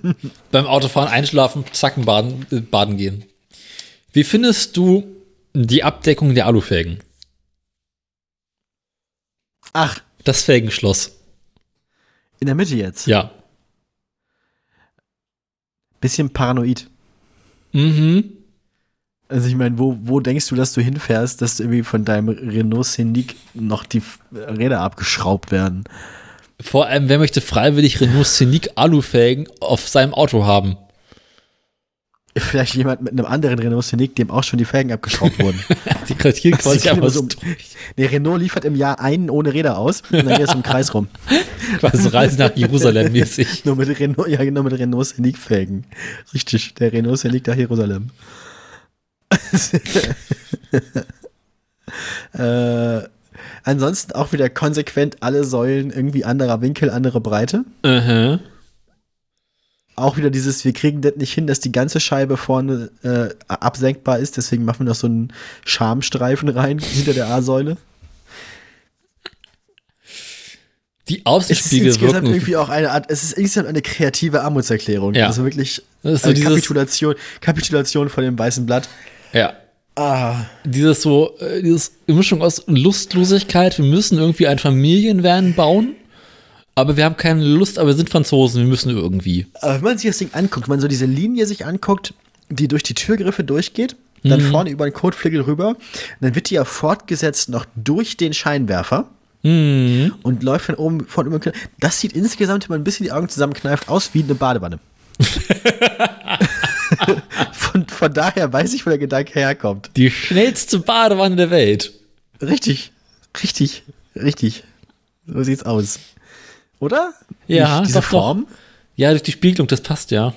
[SPEAKER 2] beim Autofahren einschlafen, zacken, baden, äh, baden gehen? Wie findest du die Abdeckung der Alufelgen?
[SPEAKER 1] Ach,
[SPEAKER 2] Das Felgenschloss.
[SPEAKER 1] in der Mitte jetzt.
[SPEAKER 2] Ja.
[SPEAKER 1] Bisschen paranoid.
[SPEAKER 2] Mhm.
[SPEAKER 1] Also ich meine, wo, wo denkst du, dass du hinfährst, dass irgendwie von deinem Renault Scenic noch die Räder abgeschraubt werden?
[SPEAKER 2] Vor allem, wer möchte freiwillig Renault Scenic Alufelgen auf seinem Auto haben?
[SPEAKER 1] Vielleicht jemand mit einem anderen Renault Scenic, dem auch schon die Felgen abgeschraubt wurden.
[SPEAKER 2] Die kratieren
[SPEAKER 1] Sie
[SPEAKER 2] quasi einfach so
[SPEAKER 1] Nee, Renault liefert im Jahr einen ohne Räder aus und dann geht es im Kreis rum.
[SPEAKER 2] quasi Reise nach Jerusalem mäßig.
[SPEAKER 1] Nur mit Renault, ja genau, mit Renault Scenic Felgen. Richtig, der Renault Scenic nach Jerusalem. äh, ansonsten auch wieder konsequent alle Säulen irgendwie anderer Winkel, andere Breite.
[SPEAKER 2] Aha.
[SPEAKER 1] Auch wieder dieses, wir kriegen das nicht hin, dass die ganze Scheibe vorne äh, absenkbar ist, deswegen machen wir noch so einen Schamstreifen rein hinter der A-Säule.
[SPEAKER 2] Die
[SPEAKER 1] Es ist
[SPEAKER 2] wirken.
[SPEAKER 1] irgendwie auch eine Art, es ist insgesamt eine kreative Armutserklärung.
[SPEAKER 2] Ja.
[SPEAKER 1] Also wirklich
[SPEAKER 2] Das so
[SPEAKER 1] eine
[SPEAKER 2] dieses-
[SPEAKER 1] Kapitulation, Kapitulation von dem weißen Blatt.
[SPEAKER 2] Ja.
[SPEAKER 1] Ah,
[SPEAKER 2] Dieses so, äh, dieses Mischung aus Lustlosigkeit, wir müssen irgendwie ein Familienvan bauen, aber wir haben keine Lust, aber wir sind Franzosen, wir müssen irgendwie.
[SPEAKER 1] aber wenn man sich das Ding anguckt, wenn man so diese Linie sich anguckt, die durch die Türgriffe durchgeht, dann vorne über den Kotflügel rüber, dann wird die ja fortgesetzt noch durch den Scheinwerfer.
[SPEAKER 2] Hm.
[SPEAKER 1] und läuft von oben von über. Das sieht insgesamt, wenn man ein bisschen die Augen zusammenkneift, aus wie eine Badewanne. von, von daher weiß ich, wo der Gedanke herkommt.
[SPEAKER 2] Die schnellste Badewanne der Welt.
[SPEAKER 1] Richtig, richtig, richtig. So sieht's aus. Oder?
[SPEAKER 2] Ja,
[SPEAKER 1] Nicht diese
[SPEAKER 2] doch, doch.
[SPEAKER 1] Form.
[SPEAKER 2] Ja, durch die Spiegelung, das passt ja.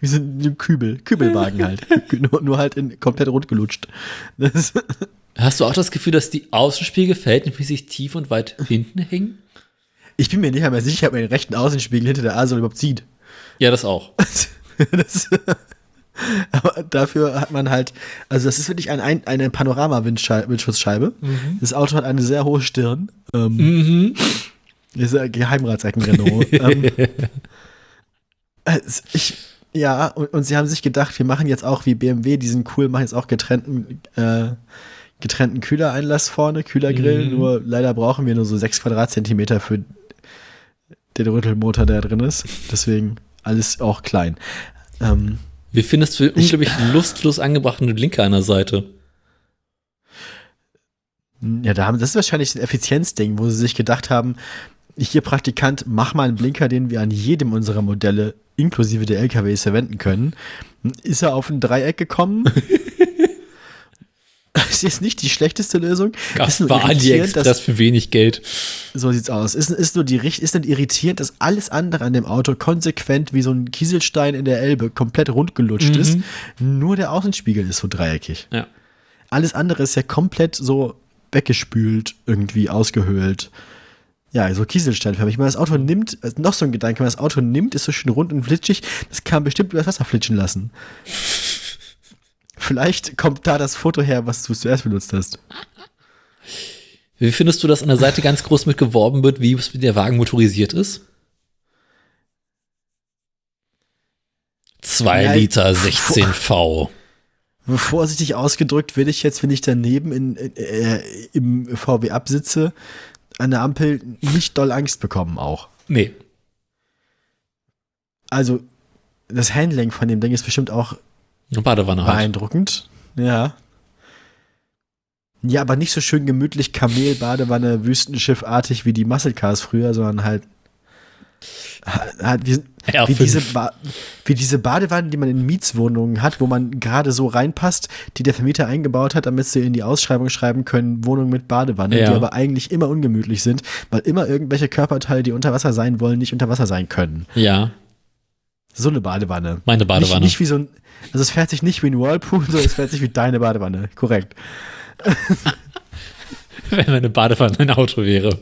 [SPEAKER 1] Wie so ein Kübel, Kübelwagen halt. nur, nur halt in, komplett rund gelutscht.
[SPEAKER 2] Hast du auch das Gefühl, dass die Außenspiegel verhältnismäßig tief und weit hinten hängen?
[SPEAKER 1] Ich bin mir nicht einmal sicher, ob man den rechten Außenspiegel hinter der A-Säule überhaupt sieht.
[SPEAKER 2] Ja, das auch.
[SPEAKER 1] das, aber dafür hat man halt, also das ist wirklich ein, ein, eine Panorama-Windschutzscheibe. Das Auto hat eine sehr hohe Stirn. Ähm,
[SPEAKER 2] Mhm.
[SPEAKER 1] Das ist ein Geheimratsecken-Renault. ähm, es- ich, ja, und, und sie haben sich gedacht, wir machen jetzt auch wie BMW diesen cool, machen jetzt auch getrennten, äh, getrennten Kühlereinlass vorne, Kühlergrill,
[SPEAKER 2] Mhm.
[SPEAKER 1] nur leider brauchen wir nur so 6 Quadratzentimeter für den Rüttelmotor, der drin ist. Deswegen alles auch klein. Ähm,
[SPEAKER 2] Wie findest du den unglaublich lustlos angebrachten Blinker an der Seite?
[SPEAKER 1] Ja, da haben, das ist wahrscheinlich ein Effizienzding, wo sie sich gedacht haben, hier Praktikant, mach mal einen Blinker, den wir an jedem unserer Modelle inklusive der LKWs verwenden können. Ist er auf ein Dreieck gekommen? ist jetzt nicht die schlechteste Lösung. Irritierend,
[SPEAKER 2] AliExpress
[SPEAKER 1] dass,
[SPEAKER 2] für wenig Geld.
[SPEAKER 1] so sieht's aus. Ist, ist nur die ist dann irritierend, dass alles andere an dem Auto konsequent wie so ein Kieselstein in der Elbe komplett rund gelutscht
[SPEAKER 2] Mhm.
[SPEAKER 1] ist. Nur der Außenspiegel ist so dreieckig.
[SPEAKER 2] Ja.
[SPEAKER 1] Alles andere ist ja komplett so weggespült, irgendwie ausgehöhlt. Ja, so Kieselsteinförmig. Ich meine, das Auto nimmt, also noch so ein Gedanke, wenn das Auto nimmt, ist so schön rund und flitschig, das kann man bestimmt über das Wasser flitschen lassen. Vielleicht kommt da das Foto her, was du zuerst benutzt hast.
[SPEAKER 2] Wie findest du, dass an der Seite ganz groß mit geworben wird, wie der Wagen motorisiert ist? 2
[SPEAKER 1] Ja,
[SPEAKER 2] Liter 16 V.
[SPEAKER 1] Vorsichtig ausgedrückt will ich jetzt, wenn ich daneben in, äh, im VW absitze, an der Ampel nicht doll Angst bekommen auch.
[SPEAKER 2] Nee.
[SPEAKER 1] Also, das Handling von dem Ding ist bestimmt auch
[SPEAKER 2] Eine Badewanne halt.
[SPEAKER 1] beeindruckend. Ja. Ja, aber nicht so schön gemütlich Kamel, Badewanne, Wüstenschiffartig wie die Muscle Cars früher, sondern halt, halt wie, wie,
[SPEAKER 2] R5.
[SPEAKER 1] diese ba wie diese Badewannen, die man in Mietswohnungen hat, wo man gerade so reinpasst, die der Vermieter eingebaut hat, damit sie in die Ausschreibung schreiben können, Wohnung mit Badewanne,
[SPEAKER 2] Ja.
[SPEAKER 1] die aber eigentlich immer ungemütlich sind, weil immer irgendwelche Körperteile, die unter Wasser sein wollen, nicht unter Wasser sein können.
[SPEAKER 2] Ja,
[SPEAKER 1] So eine Badewanne.
[SPEAKER 2] meine Badewanne.
[SPEAKER 1] Nicht, nicht wie so ein, also es fährt sich nicht wie ein Whirlpool, sondern es fährt sich wie deine Badewanne. Korrekt.
[SPEAKER 2] Wenn meine Badewanne ein Auto wäre.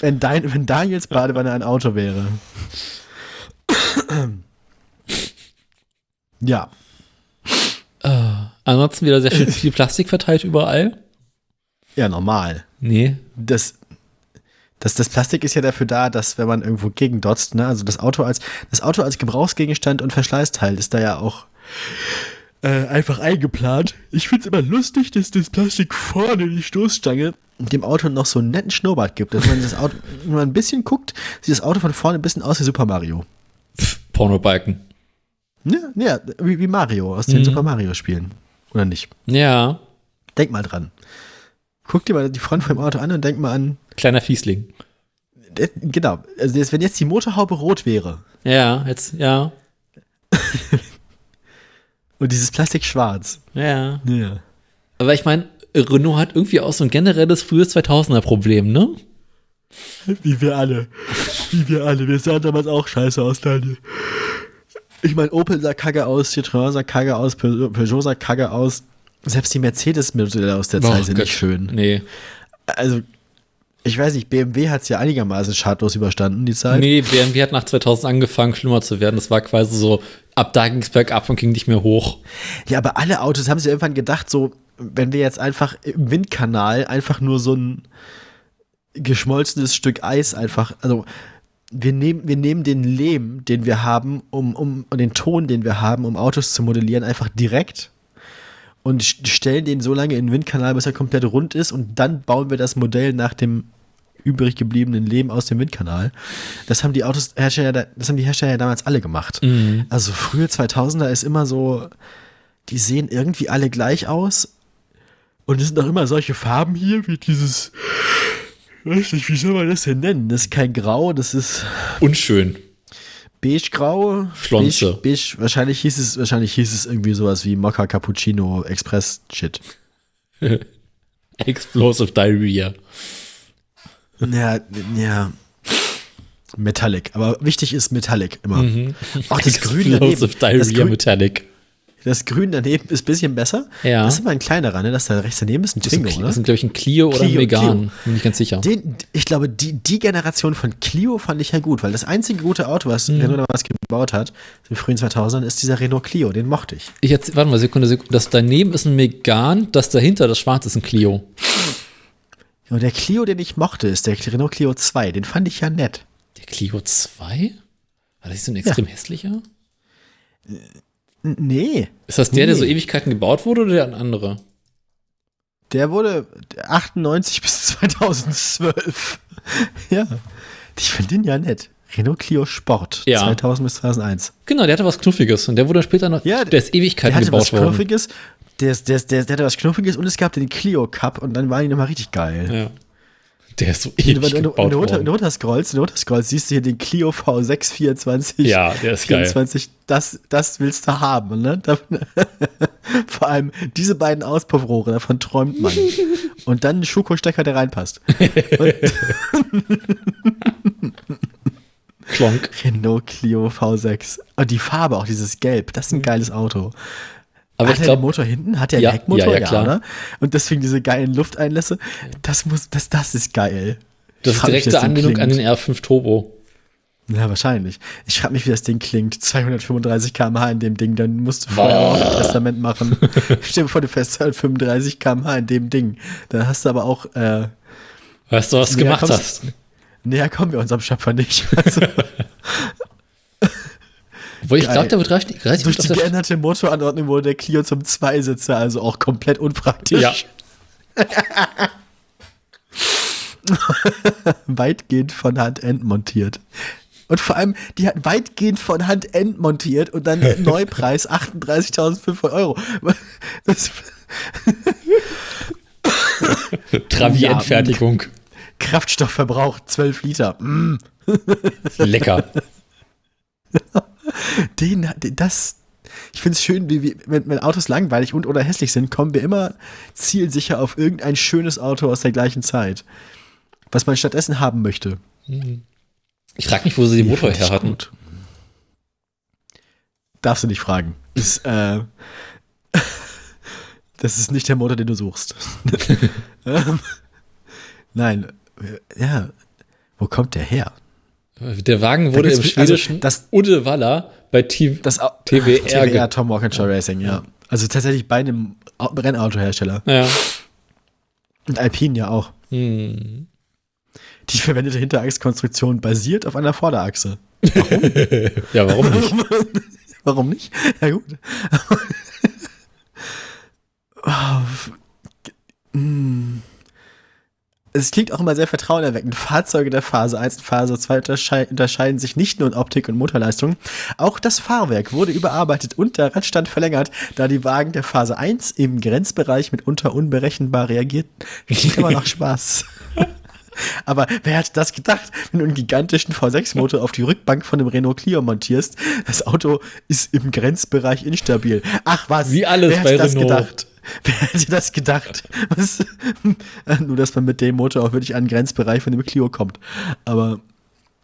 [SPEAKER 1] Wenn, dein, wenn Daniels Badewanne ein Auto wäre. Ja.
[SPEAKER 2] Ansonsten wieder sehr schön viel Plastik verteilt überall.
[SPEAKER 1] Ja, normal.
[SPEAKER 2] Nee.
[SPEAKER 1] Das, das, das Plastik ist ja dafür da, dass wenn man irgendwo gegendotzt, ne, also das Auto als, das Auto als Gebrauchsgegenstand und Verschleißteil ist da ja auch äh, einfach eingeplant. Ich find's immer lustig, dass das Plastik vorne die Stoßstange dem Auto noch so einen netten Schnurrbart gibt. Dass man das Auto, wenn man ein bisschen guckt, sieht das Auto von vorne ein bisschen aus wie Super Mario.
[SPEAKER 2] Pornobalken.
[SPEAKER 1] Ja, ja wie, wie Mario aus den
[SPEAKER 2] Mhm.
[SPEAKER 1] Super Mario Spielen. Oder nicht?
[SPEAKER 2] Ja.
[SPEAKER 1] Denk mal dran. Guck dir mal die Front vom Auto an und denk mal an,
[SPEAKER 2] Kleiner Fiesling.
[SPEAKER 1] genau, also jetzt, wenn jetzt die Motorhaube rot wäre
[SPEAKER 2] Ja, jetzt, ja.
[SPEAKER 1] und dieses Plastik schwarz.
[SPEAKER 2] Ja.
[SPEAKER 1] Ja.
[SPEAKER 2] Aber ich meine, Renault hat irgendwie auch so ein generelles frühes 2000er-Problem, ne?
[SPEAKER 1] Wie wir alle. Wie wir alle. Wir sahen damals auch scheiße aus, Daniel. Ich meine, Opel sah kacke aus, Citroën sah kacke aus, Pe- Peugeot sah kacke aus. Selbst die Mercedes-Modelle aus der Zeit
[SPEAKER 2] Oh
[SPEAKER 1] sind
[SPEAKER 2] Gott.
[SPEAKER 1] nicht schön.
[SPEAKER 2] Nee.
[SPEAKER 1] Also, ich weiß nicht, BMW hat es ja einigermaßen schadlos überstanden, die Zeit.
[SPEAKER 2] Nee, BMW hat nach 2000 angefangen, schlimmer zu werden. Das war quasi so, ab da ging es bergab und ging nicht mehr hoch.
[SPEAKER 1] Ja, aber alle Autos haben sich irgendwann gedacht, so, wenn wir jetzt einfach im Windkanal einfach nur so ein geschmolzenes Stück Eis einfach, also wir nehmen, wir nehmen den Lehm, den wir haben, um, um, und den Ton, den wir haben, um Autos zu modellieren, einfach direkt und st- stellen den so lange in den Windkanal, bis er komplett rund ist und dann bauen wir das Modell nach dem übrig gebliebenen Lehm aus dem Windkanal. Das haben die Autos Hersteller, da- das haben die Hersteller ja damals alle gemacht. Also frühe 2000er ist immer so, die sehen irgendwie alle gleich aus. Und es sind auch immer solche Farben hier, wie dieses, weiß nicht, wie soll man das denn nennen? Das ist kein Grau, das ist
[SPEAKER 2] Unschön.
[SPEAKER 1] Beige-grau.
[SPEAKER 2] Schlonze.
[SPEAKER 1] Beige, beige, wahrscheinlich hieß es, wahrscheinlich hieß es irgendwie sowas wie Mokka Cappuccino Express Shit.
[SPEAKER 2] Explosive Diarrhea.
[SPEAKER 1] Ja, ja. Metallic. Aber wichtig ist Metallic immer. Auch das Grün daneben.
[SPEAKER 2] Explosive Diarrhea Metallic.
[SPEAKER 1] Das Grün daneben ist ein bisschen besser.
[SPEAKER 2] Ja.
[SPEAKER 1] Das ist immer ein kleinerer, ne? Das da rechts daneben ist ein
[SPEAKER 2] Das sind,
[SPEAKER 1] Twingo, oder?
[SPEAKER 2] das sind glaube ich, ein Clio, oder ein
[SPEAKER 1] Clio,
[SPEAKER 2] Megan.
[SPEAKER 1] Clio.
[SPEAKER 2] Bin nicht ganz sicher.
[SPEAKER 1] Den, ich glaube, die, die Generation von Clio fand ich ja gut, weil das einzige gute Auto, was
[SPEAKER 2] Mhm.
[SPEAKER 1] Renault damals gebaut hat, in den frühen 2000ern, ist dieser Renault Clio. Den mochte ich.
[SPEAKER 2] Ich jetzt, warte mal, Sekunde, Sekunde. Das daneben ist ein Megan, das dahinter, das schwarze ist ein Clio.
[SPEAKER 1] Und der Clio, den ich mochte, ist der Renault Clio 2. Den fand ich ja nett.
[SPEAKER 2] Der Clio 2? War das nicht so ein extrem hässlicher?
[SPEAKER 1] Nee,
[SPEAKER 2] Ist das der, der so
[SPEAKER 1] Nee.
[SPEAKER 2] Ewigkeiten gebaut wurde oder der andere?
[SPEAKER 1] der wurde 98 bis 2012. ja, ich finde den ja nett. Renault Clio Sport,
[SPEAKER 2] Ja.
[SPEAKER 1] 2000 bis 2001.
[SPEAKER 2] Genau, der hatte was Knuffiges und der wurde später noch,
[SPEAKER 1] Ja,
[SPEAKER 2] der ist
[SPEAKER 1] Der
[SPEAKER 2] Ewigkeiten
[SPEAKER 1] hatte
[SPEAKER 2] gebaut
[SPEAKER 1] was
[SPEAKER 2] worden.
[SPEAKER 1] Knuffiges, der, der, der, der hatte was Knuffiges und es gab den Clio Cup und dann waren die nochmal richtig geil.
[SPEAKER 2] Ja. Der ist so ewig
[SPEAKER 1] wenn du,
[SPEAKER 2] gebaut
[SPEAKER 1] wenn du unter,
[SPEAKER 2] worden.
[SPEAKER 1] unter scrollst, siehst du hier den Clio V6 24.
[SPEAKER 2] Ja, der ist geil.
[SPEAKER 1] 24, das, das willst du haben, ne? Vor allem diese beiden Auspuffrohre, davon träumt man. Und dann ein Schuko-Stecker, der reinpasst.
[SPEAKER 2] Klonk.
[SPEAKER 1] Renault Clio V6. Und die Farbe, auch dieses Gelb, das ist ein geiles Auto.
[SPEAKER 2] Aber
[SPEAKER 1] Hat
[SPEAKER 2] ich glaube,
[SPEAKER 1] Motor hinten? Hat er
[SPEAKER 2] Ja,
[SPEAKER 1] einen Heckmotor?
[SPEAKER 2] ja, ja, klar.
[SPEAKER 1] oder? Und deswegen diese geilen Lufteinlässe. Das muss, das, das ist geil.
[SPEAKER 2] das ist direkte
[SPEAKER 1] das
[SPEAKER 2] Anlehnung an den R5 Turbo.
[SPEAKER 1] Ja, wahrscheinlich. Ich frage mich, wie das Ding klingt. 235 km/h in dem Ding, dann musst du vorher auch ein Testament machen. Stell dir vor, du fährst 235 km/h in dem Ding. Dann hast du aber auch, äh,
[SPEAKER 2] Weißt du, was du gemacht hast?
[SPEAKER 1] Näher kommen wir unserem Schöpfer nicht. Also,
[SPEAKER 2] Obwohl ich glaube, der wird relativ,
[SPEAKER 1] durch die geänderte Motoranordnung wurde der Clio zum Zweisitzer, also auch komplett unpraktisch.
[SPEAKER 2] Ja.
[SPEAKER 1] Weitgehend von Hand entmontiert. Und vor allem, die hat weitgehend von Hand entmontiert und dann Neupreis 38.500 Euro. Das,
[SPEAKER 2] Travi-Endfertigung.
[SPEAKER 1] Kraftstoffverbrauch 12 Liter. Mm.
[SPEAKER 2] Lecker.
[SPEAKER 1] Den, den- das, ich finde es schön, wie, wie wenn, wenn Autos langweilig und oder hässlich sind, kommen wir immer zielsicher auf irgendein schönes Auto aus der gleichen Zeit. Was man stattdessen haben möchte.
[SPEAKER 2] Ich frage mich, wo sie den Motor her hatten.
[SPEAKER 1] gut. Darfst du nicht fragen. Ist, äh, das ist nicht der Motor, den du suchst. ähm, nein, ja, wo kommt der her?
[SPEAKER 2] Der Wagen wurde im
[SPEAKER 1] also,
[SPEAKER 2] schwedischen
[SPEAKER 1] das-
[SPEAKER 2] Uddevalla bei T
[SPEAKER 1] Das
[SPEAKER 2] TWR.
[SPEAKER 1] TWR Tom Walkinshaw Racing, ja. Also tatsächlich bei einem Au- Rennautohersteller.
[SPEAKER 2] Ja.
[SPEAKER 1] Und Alpine ja auch.
[SPEAKER 2] Hm.
[SPEAKER 1] Die verwendete Hinterachskonstruktion basiert auf einer Vorderachse.
[SPEAKER 2] ja, warum nicht?
[SPEAKER 1] Warum nicht? Ja, gut. Oh, mm. Es klingt auch immer sehr vertrauenerweckend. Fahrzeuge der Phase 1 und Phase 2 unterschei unterscheiden sich nicht nur in Optik und Motorleistung. Auch das Fahrwerk wurde überarbeitet und der Radstand verlängert, da die Wagen der Phase 1 im Grenzbereich mitunter unberechenbar reagierten. Klingt immer noch Spaß. Aber wer hat das gedacht, wenn du einen gigantischen V6-Motor auf die Rückbank von einem Renault Clio montierst? Das Auto ist im Grenzbereich instabil. Ach was,
[SPEAKER 2] Wie alles
[SPEAKER 1] wer
[SPEAKER 2] bei
[SPEAKER 1] hat das
[SPEAKER 2] Renault.
[SPEAKER 1] gedacht? Wer hätte das gedacht? Was? Nur, dass man mit dem Motor auch wirklich an den Grenzbereich von dem Clio kommt. Aber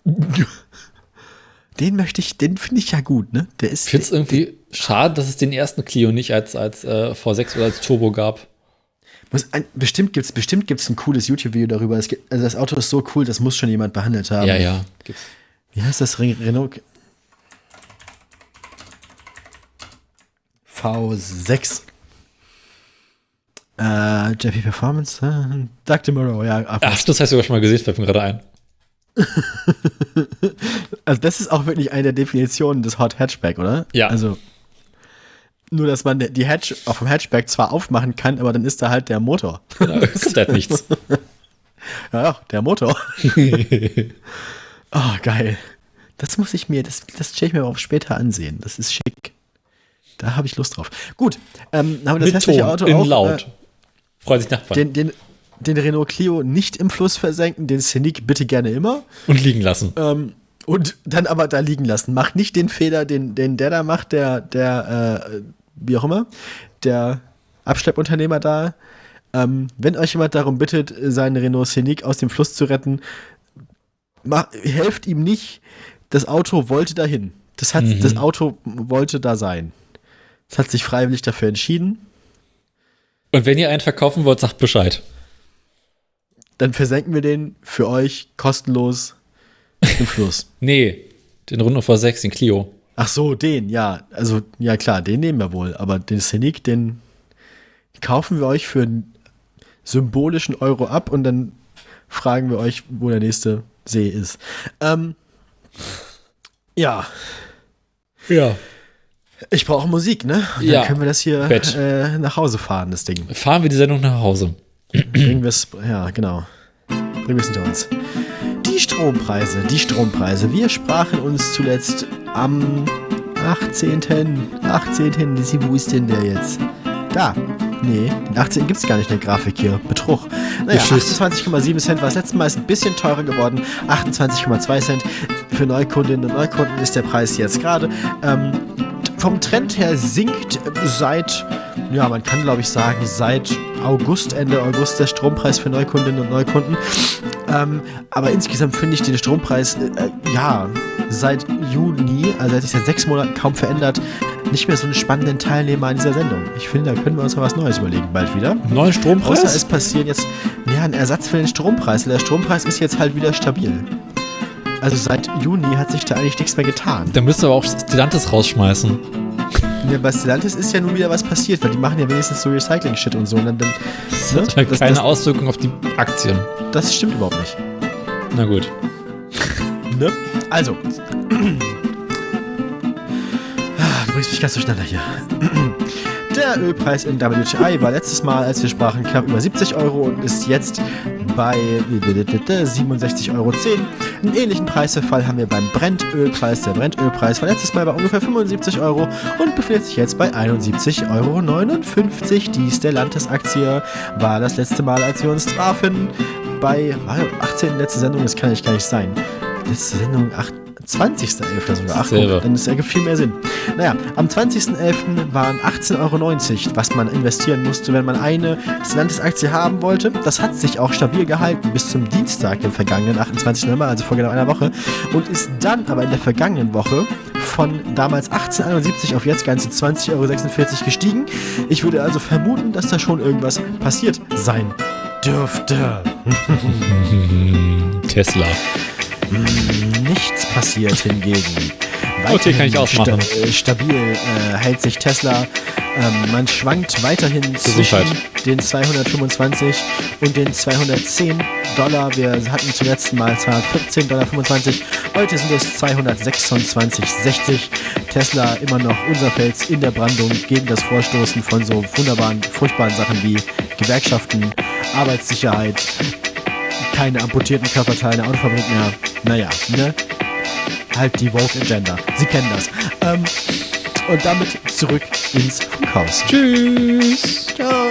[SPEAKER 1] den möchte ich, den finde ich ja gut, ne? Der ist.
[SPEAKER 2] Ich finde es irgendwie schade, dass es den ersten Clio nicht als, als äh, V6 oder als Turbo gab.
[SPEAKER 1] ein, bestimmt gibt es bestimmt gibt's ein cooles YouTube-Video darüber. Gibt, also das Auto ist so cool, das muss schon jemand behandelt haben.
[SPEAKER 2] Ja, ja. Gibt's.
[SPEAKER 1] Wie heißt das Re Renault? V6. Äh, JP Performance, äh, Doug DeMuro, ja. ab-
[SPEAKER 2] Ach, das hast du sogar schon mal gesehen, fällt mir gerade ein.
[SPEAKER 1] Also das ist auch wirklich eine der Definitionen des Hot Hatchback, oder?
[SPEAKER 2] Ja.
[SPEAKER 1] Also nur, dass man die Hatch auf dem Hatchback zwar aufmachen kann, aber dann ist da halt der Motor.
[SPEAKER 2] Da kommt halt nichts.
[SPEAKER 1] Ja, ja, der Motor. oh, geil. Das muss ich mir, das, das stelle ich mir auch später ansehen. Das ist schick. Da habe ich Lust drauf. Gut, ähm, haben wir das
[SPEAKER 2] Mit
[SPEAKER 1] hässliche
[SPEAKER 2] Ton,
[SPEAKER 1] Auto
[SPEAKER 2] in
[SPEAKER 1] auch.
[SPEAKER 2] laut.
[SPEAKER 1] Äh,
[SPEAKER 2] Freuen sich Nachbarn.
[SPEAKER 1] den, den, den Renault Clio nicht im Fluss versenken, den Scenic bitte gerne immer.
[SPEAKER 2] und liegen lassen.
[SPEAKER 1] Ähm, und dann aber da liegen lassen. Macht nicht den Fehler, den, den der da macht, der, der, äh, wie auch immer, der Abschleppunternehmer da. Ähm, wenn euch jemand darum bittet, seinen Renault Scenic aus dem Fluss zu retten, mach, helft ihm nicht. Das Auto wollte dahin. Das, hat, das Auto wollte da sein. Es hat sich freiwillig dafür entschieden.
[SPEAKER 2] Und wenn ihr einen verkaufen wollt, sagt Bescheid.
[SPEAKER 1] Dann versenken wir den für euch kostenlos im Fluss.
[SPEAKER 2] Nee, den Renault V6, den Clio.
[SPEAKER 1] Ach so, den, ja. Also, ja klar, den nehmen wir wohl. Aber den Scenic, den kaufen wir euch für einen symbolischen Euro ab und dann fragen wir euch, wo der nächste See ist. Ähm, ja,
[SPEAKER 2] Ja.
[SPEAKER 1] Ich brauche Musik, ne? Und
[SPEAKER 2] Ja.
[SPEAKER 1] Dann können wir das hier äh, nach Hause fahren, das Ding.
[SPEAKER 2] Fahren wir die Sendung nach Hause.
[SPEAKER 1] Bringen wir es, ja, genau. Bringen wir es hinter uns. Die Strompreise, die Strompreise. Wir sprachen uns zuletzt am 18. 18. Wo ist denn der jetzt? Da. Nee, den 18. gibt es gar nicht in der Grafik hier. Betrug. Naja,
[SPEAKER 2] Beschiss.
[SPEAKER 1] 28,7 Cent war das letzte Mal, ist ein bisschen teurer geworden. 28,2 Cent. Für Neukundinnen und Neukunden ist der Preis jetzt gerade. Ähm, vom Trend her sinkt seit, ja, man kann glaube ich sagen, seit August, Ende August der Strompreis für Neukundinnen und Neukunden. Ähm, aber insgesamt finde ich den Strompreis, äh, ja, seit Juni, also hat sich seit sechs Monaten kaum verändert, nicht mehr so einen spannenden Teilnehmer an dieser Sendung. Ich finde, da können wir uns mal was Neues überlegen, bald wieder.
[SPEAKER 2] Neuen
[SPEAKER 1] Außer
[SPEAKER 2] Strompreis?
[SPEAKER 1] es passiert jetzt ja, ein Ersatz für den Strompreis. Der Strompreis ist jetzt halt wieder stabil. Also seit Juni hat sich da eigentlich nichts mehr getan.
[SPEAKER 2] Da müssen wir aber auch Stellantis rausschmeißen.
[SPEAKER 1] Ja, bei Stellantis ist ja nun wieder was passiert, weil die machen ja wenigstens so Recycling-Shit und so. Und dann, dann,
[SPEAKER 2] Das
[SPEAKER 1] ne?
[SPEAKER 2] hat
[SPEAKER 1] das,
[SPEAKER 2] keine
[SPEAKER 1] das,
[SPEAKER 2] Auswirkung auf die Aktien.
[SPEAKER 1] das stimmt überhaupt nicht.
[SPEAKER 2] Na gut.
[SPEAKER 1] Ne? Also. Ah, Du bringst mich ganz durcheinander hier. Der Ölpreis in WTI war letztes Mal, als wir sprachen, knapp über 70 Euro und ist jetzt bei 67,10 Euro. Einen ähnlichen Preisverfall haben wir beim Brennölpreis. Der Brennölpreis war letztes Mal bei ungefähr 75 Euro und befindet sich jetzt bei 71,59 Euro. Die Stellantis-Aktie war das letzte Mal, als wir uns trafen, bei war 18. letzte Sendung, das kann eigentlich gar nicht sein. Letzte Sendung 8. 20.11. sogar. Ach, guck, dann ist ja viel mehr Sinn. Naja, am 20.11. waren 18,90 Euro, was man investieren musste, wenn man eine Stellantis-Aktie haben wollte. Das hat sich auch stabil gehalten bis zum Dienstag, dem vergangenen 28. November, also vor genau einer Woche. Und ist dann aber in der vergangenen Woche von damals 1871 auf jetzt ganze 20,46 Euro gestiegen. Ich würde also vermuten, dass da schon irgendwas passiert sein dürfte.
[SPEAKER 2] Tesla.
[SPEAKER 1] Nichts passiert hingegen.
[SPEAKER 2] Okay, kann ich ausmachen.
[SPEAKER 1] Sta äh, stabil äh, hält sich Tesla. Ähm, man schwankt weiterhin
[SPEAKER 2] Gesundheit.
[SPEAKER 1] zwischen den 225 und den 210 Dollar. Wir hatten zuletzt mal 214,25 Dollar. Heute sind es 226,60. Tesla immer noch unser Fels in der Brandung gegen das Vorstoßen von so wunderbaren, furchtbaren Sachen wie Gewerkschaften, Arbeitssicherheit, keine amputierten Körperteile, Autofabrik mehr. Naja, ne? Halt die Woke Agenda. Sie kennen das. Ähm, und damit zurück ins Funkhaus.
[SPEAKER 2] Tschüss.
[SPEAKER 1] Ciao.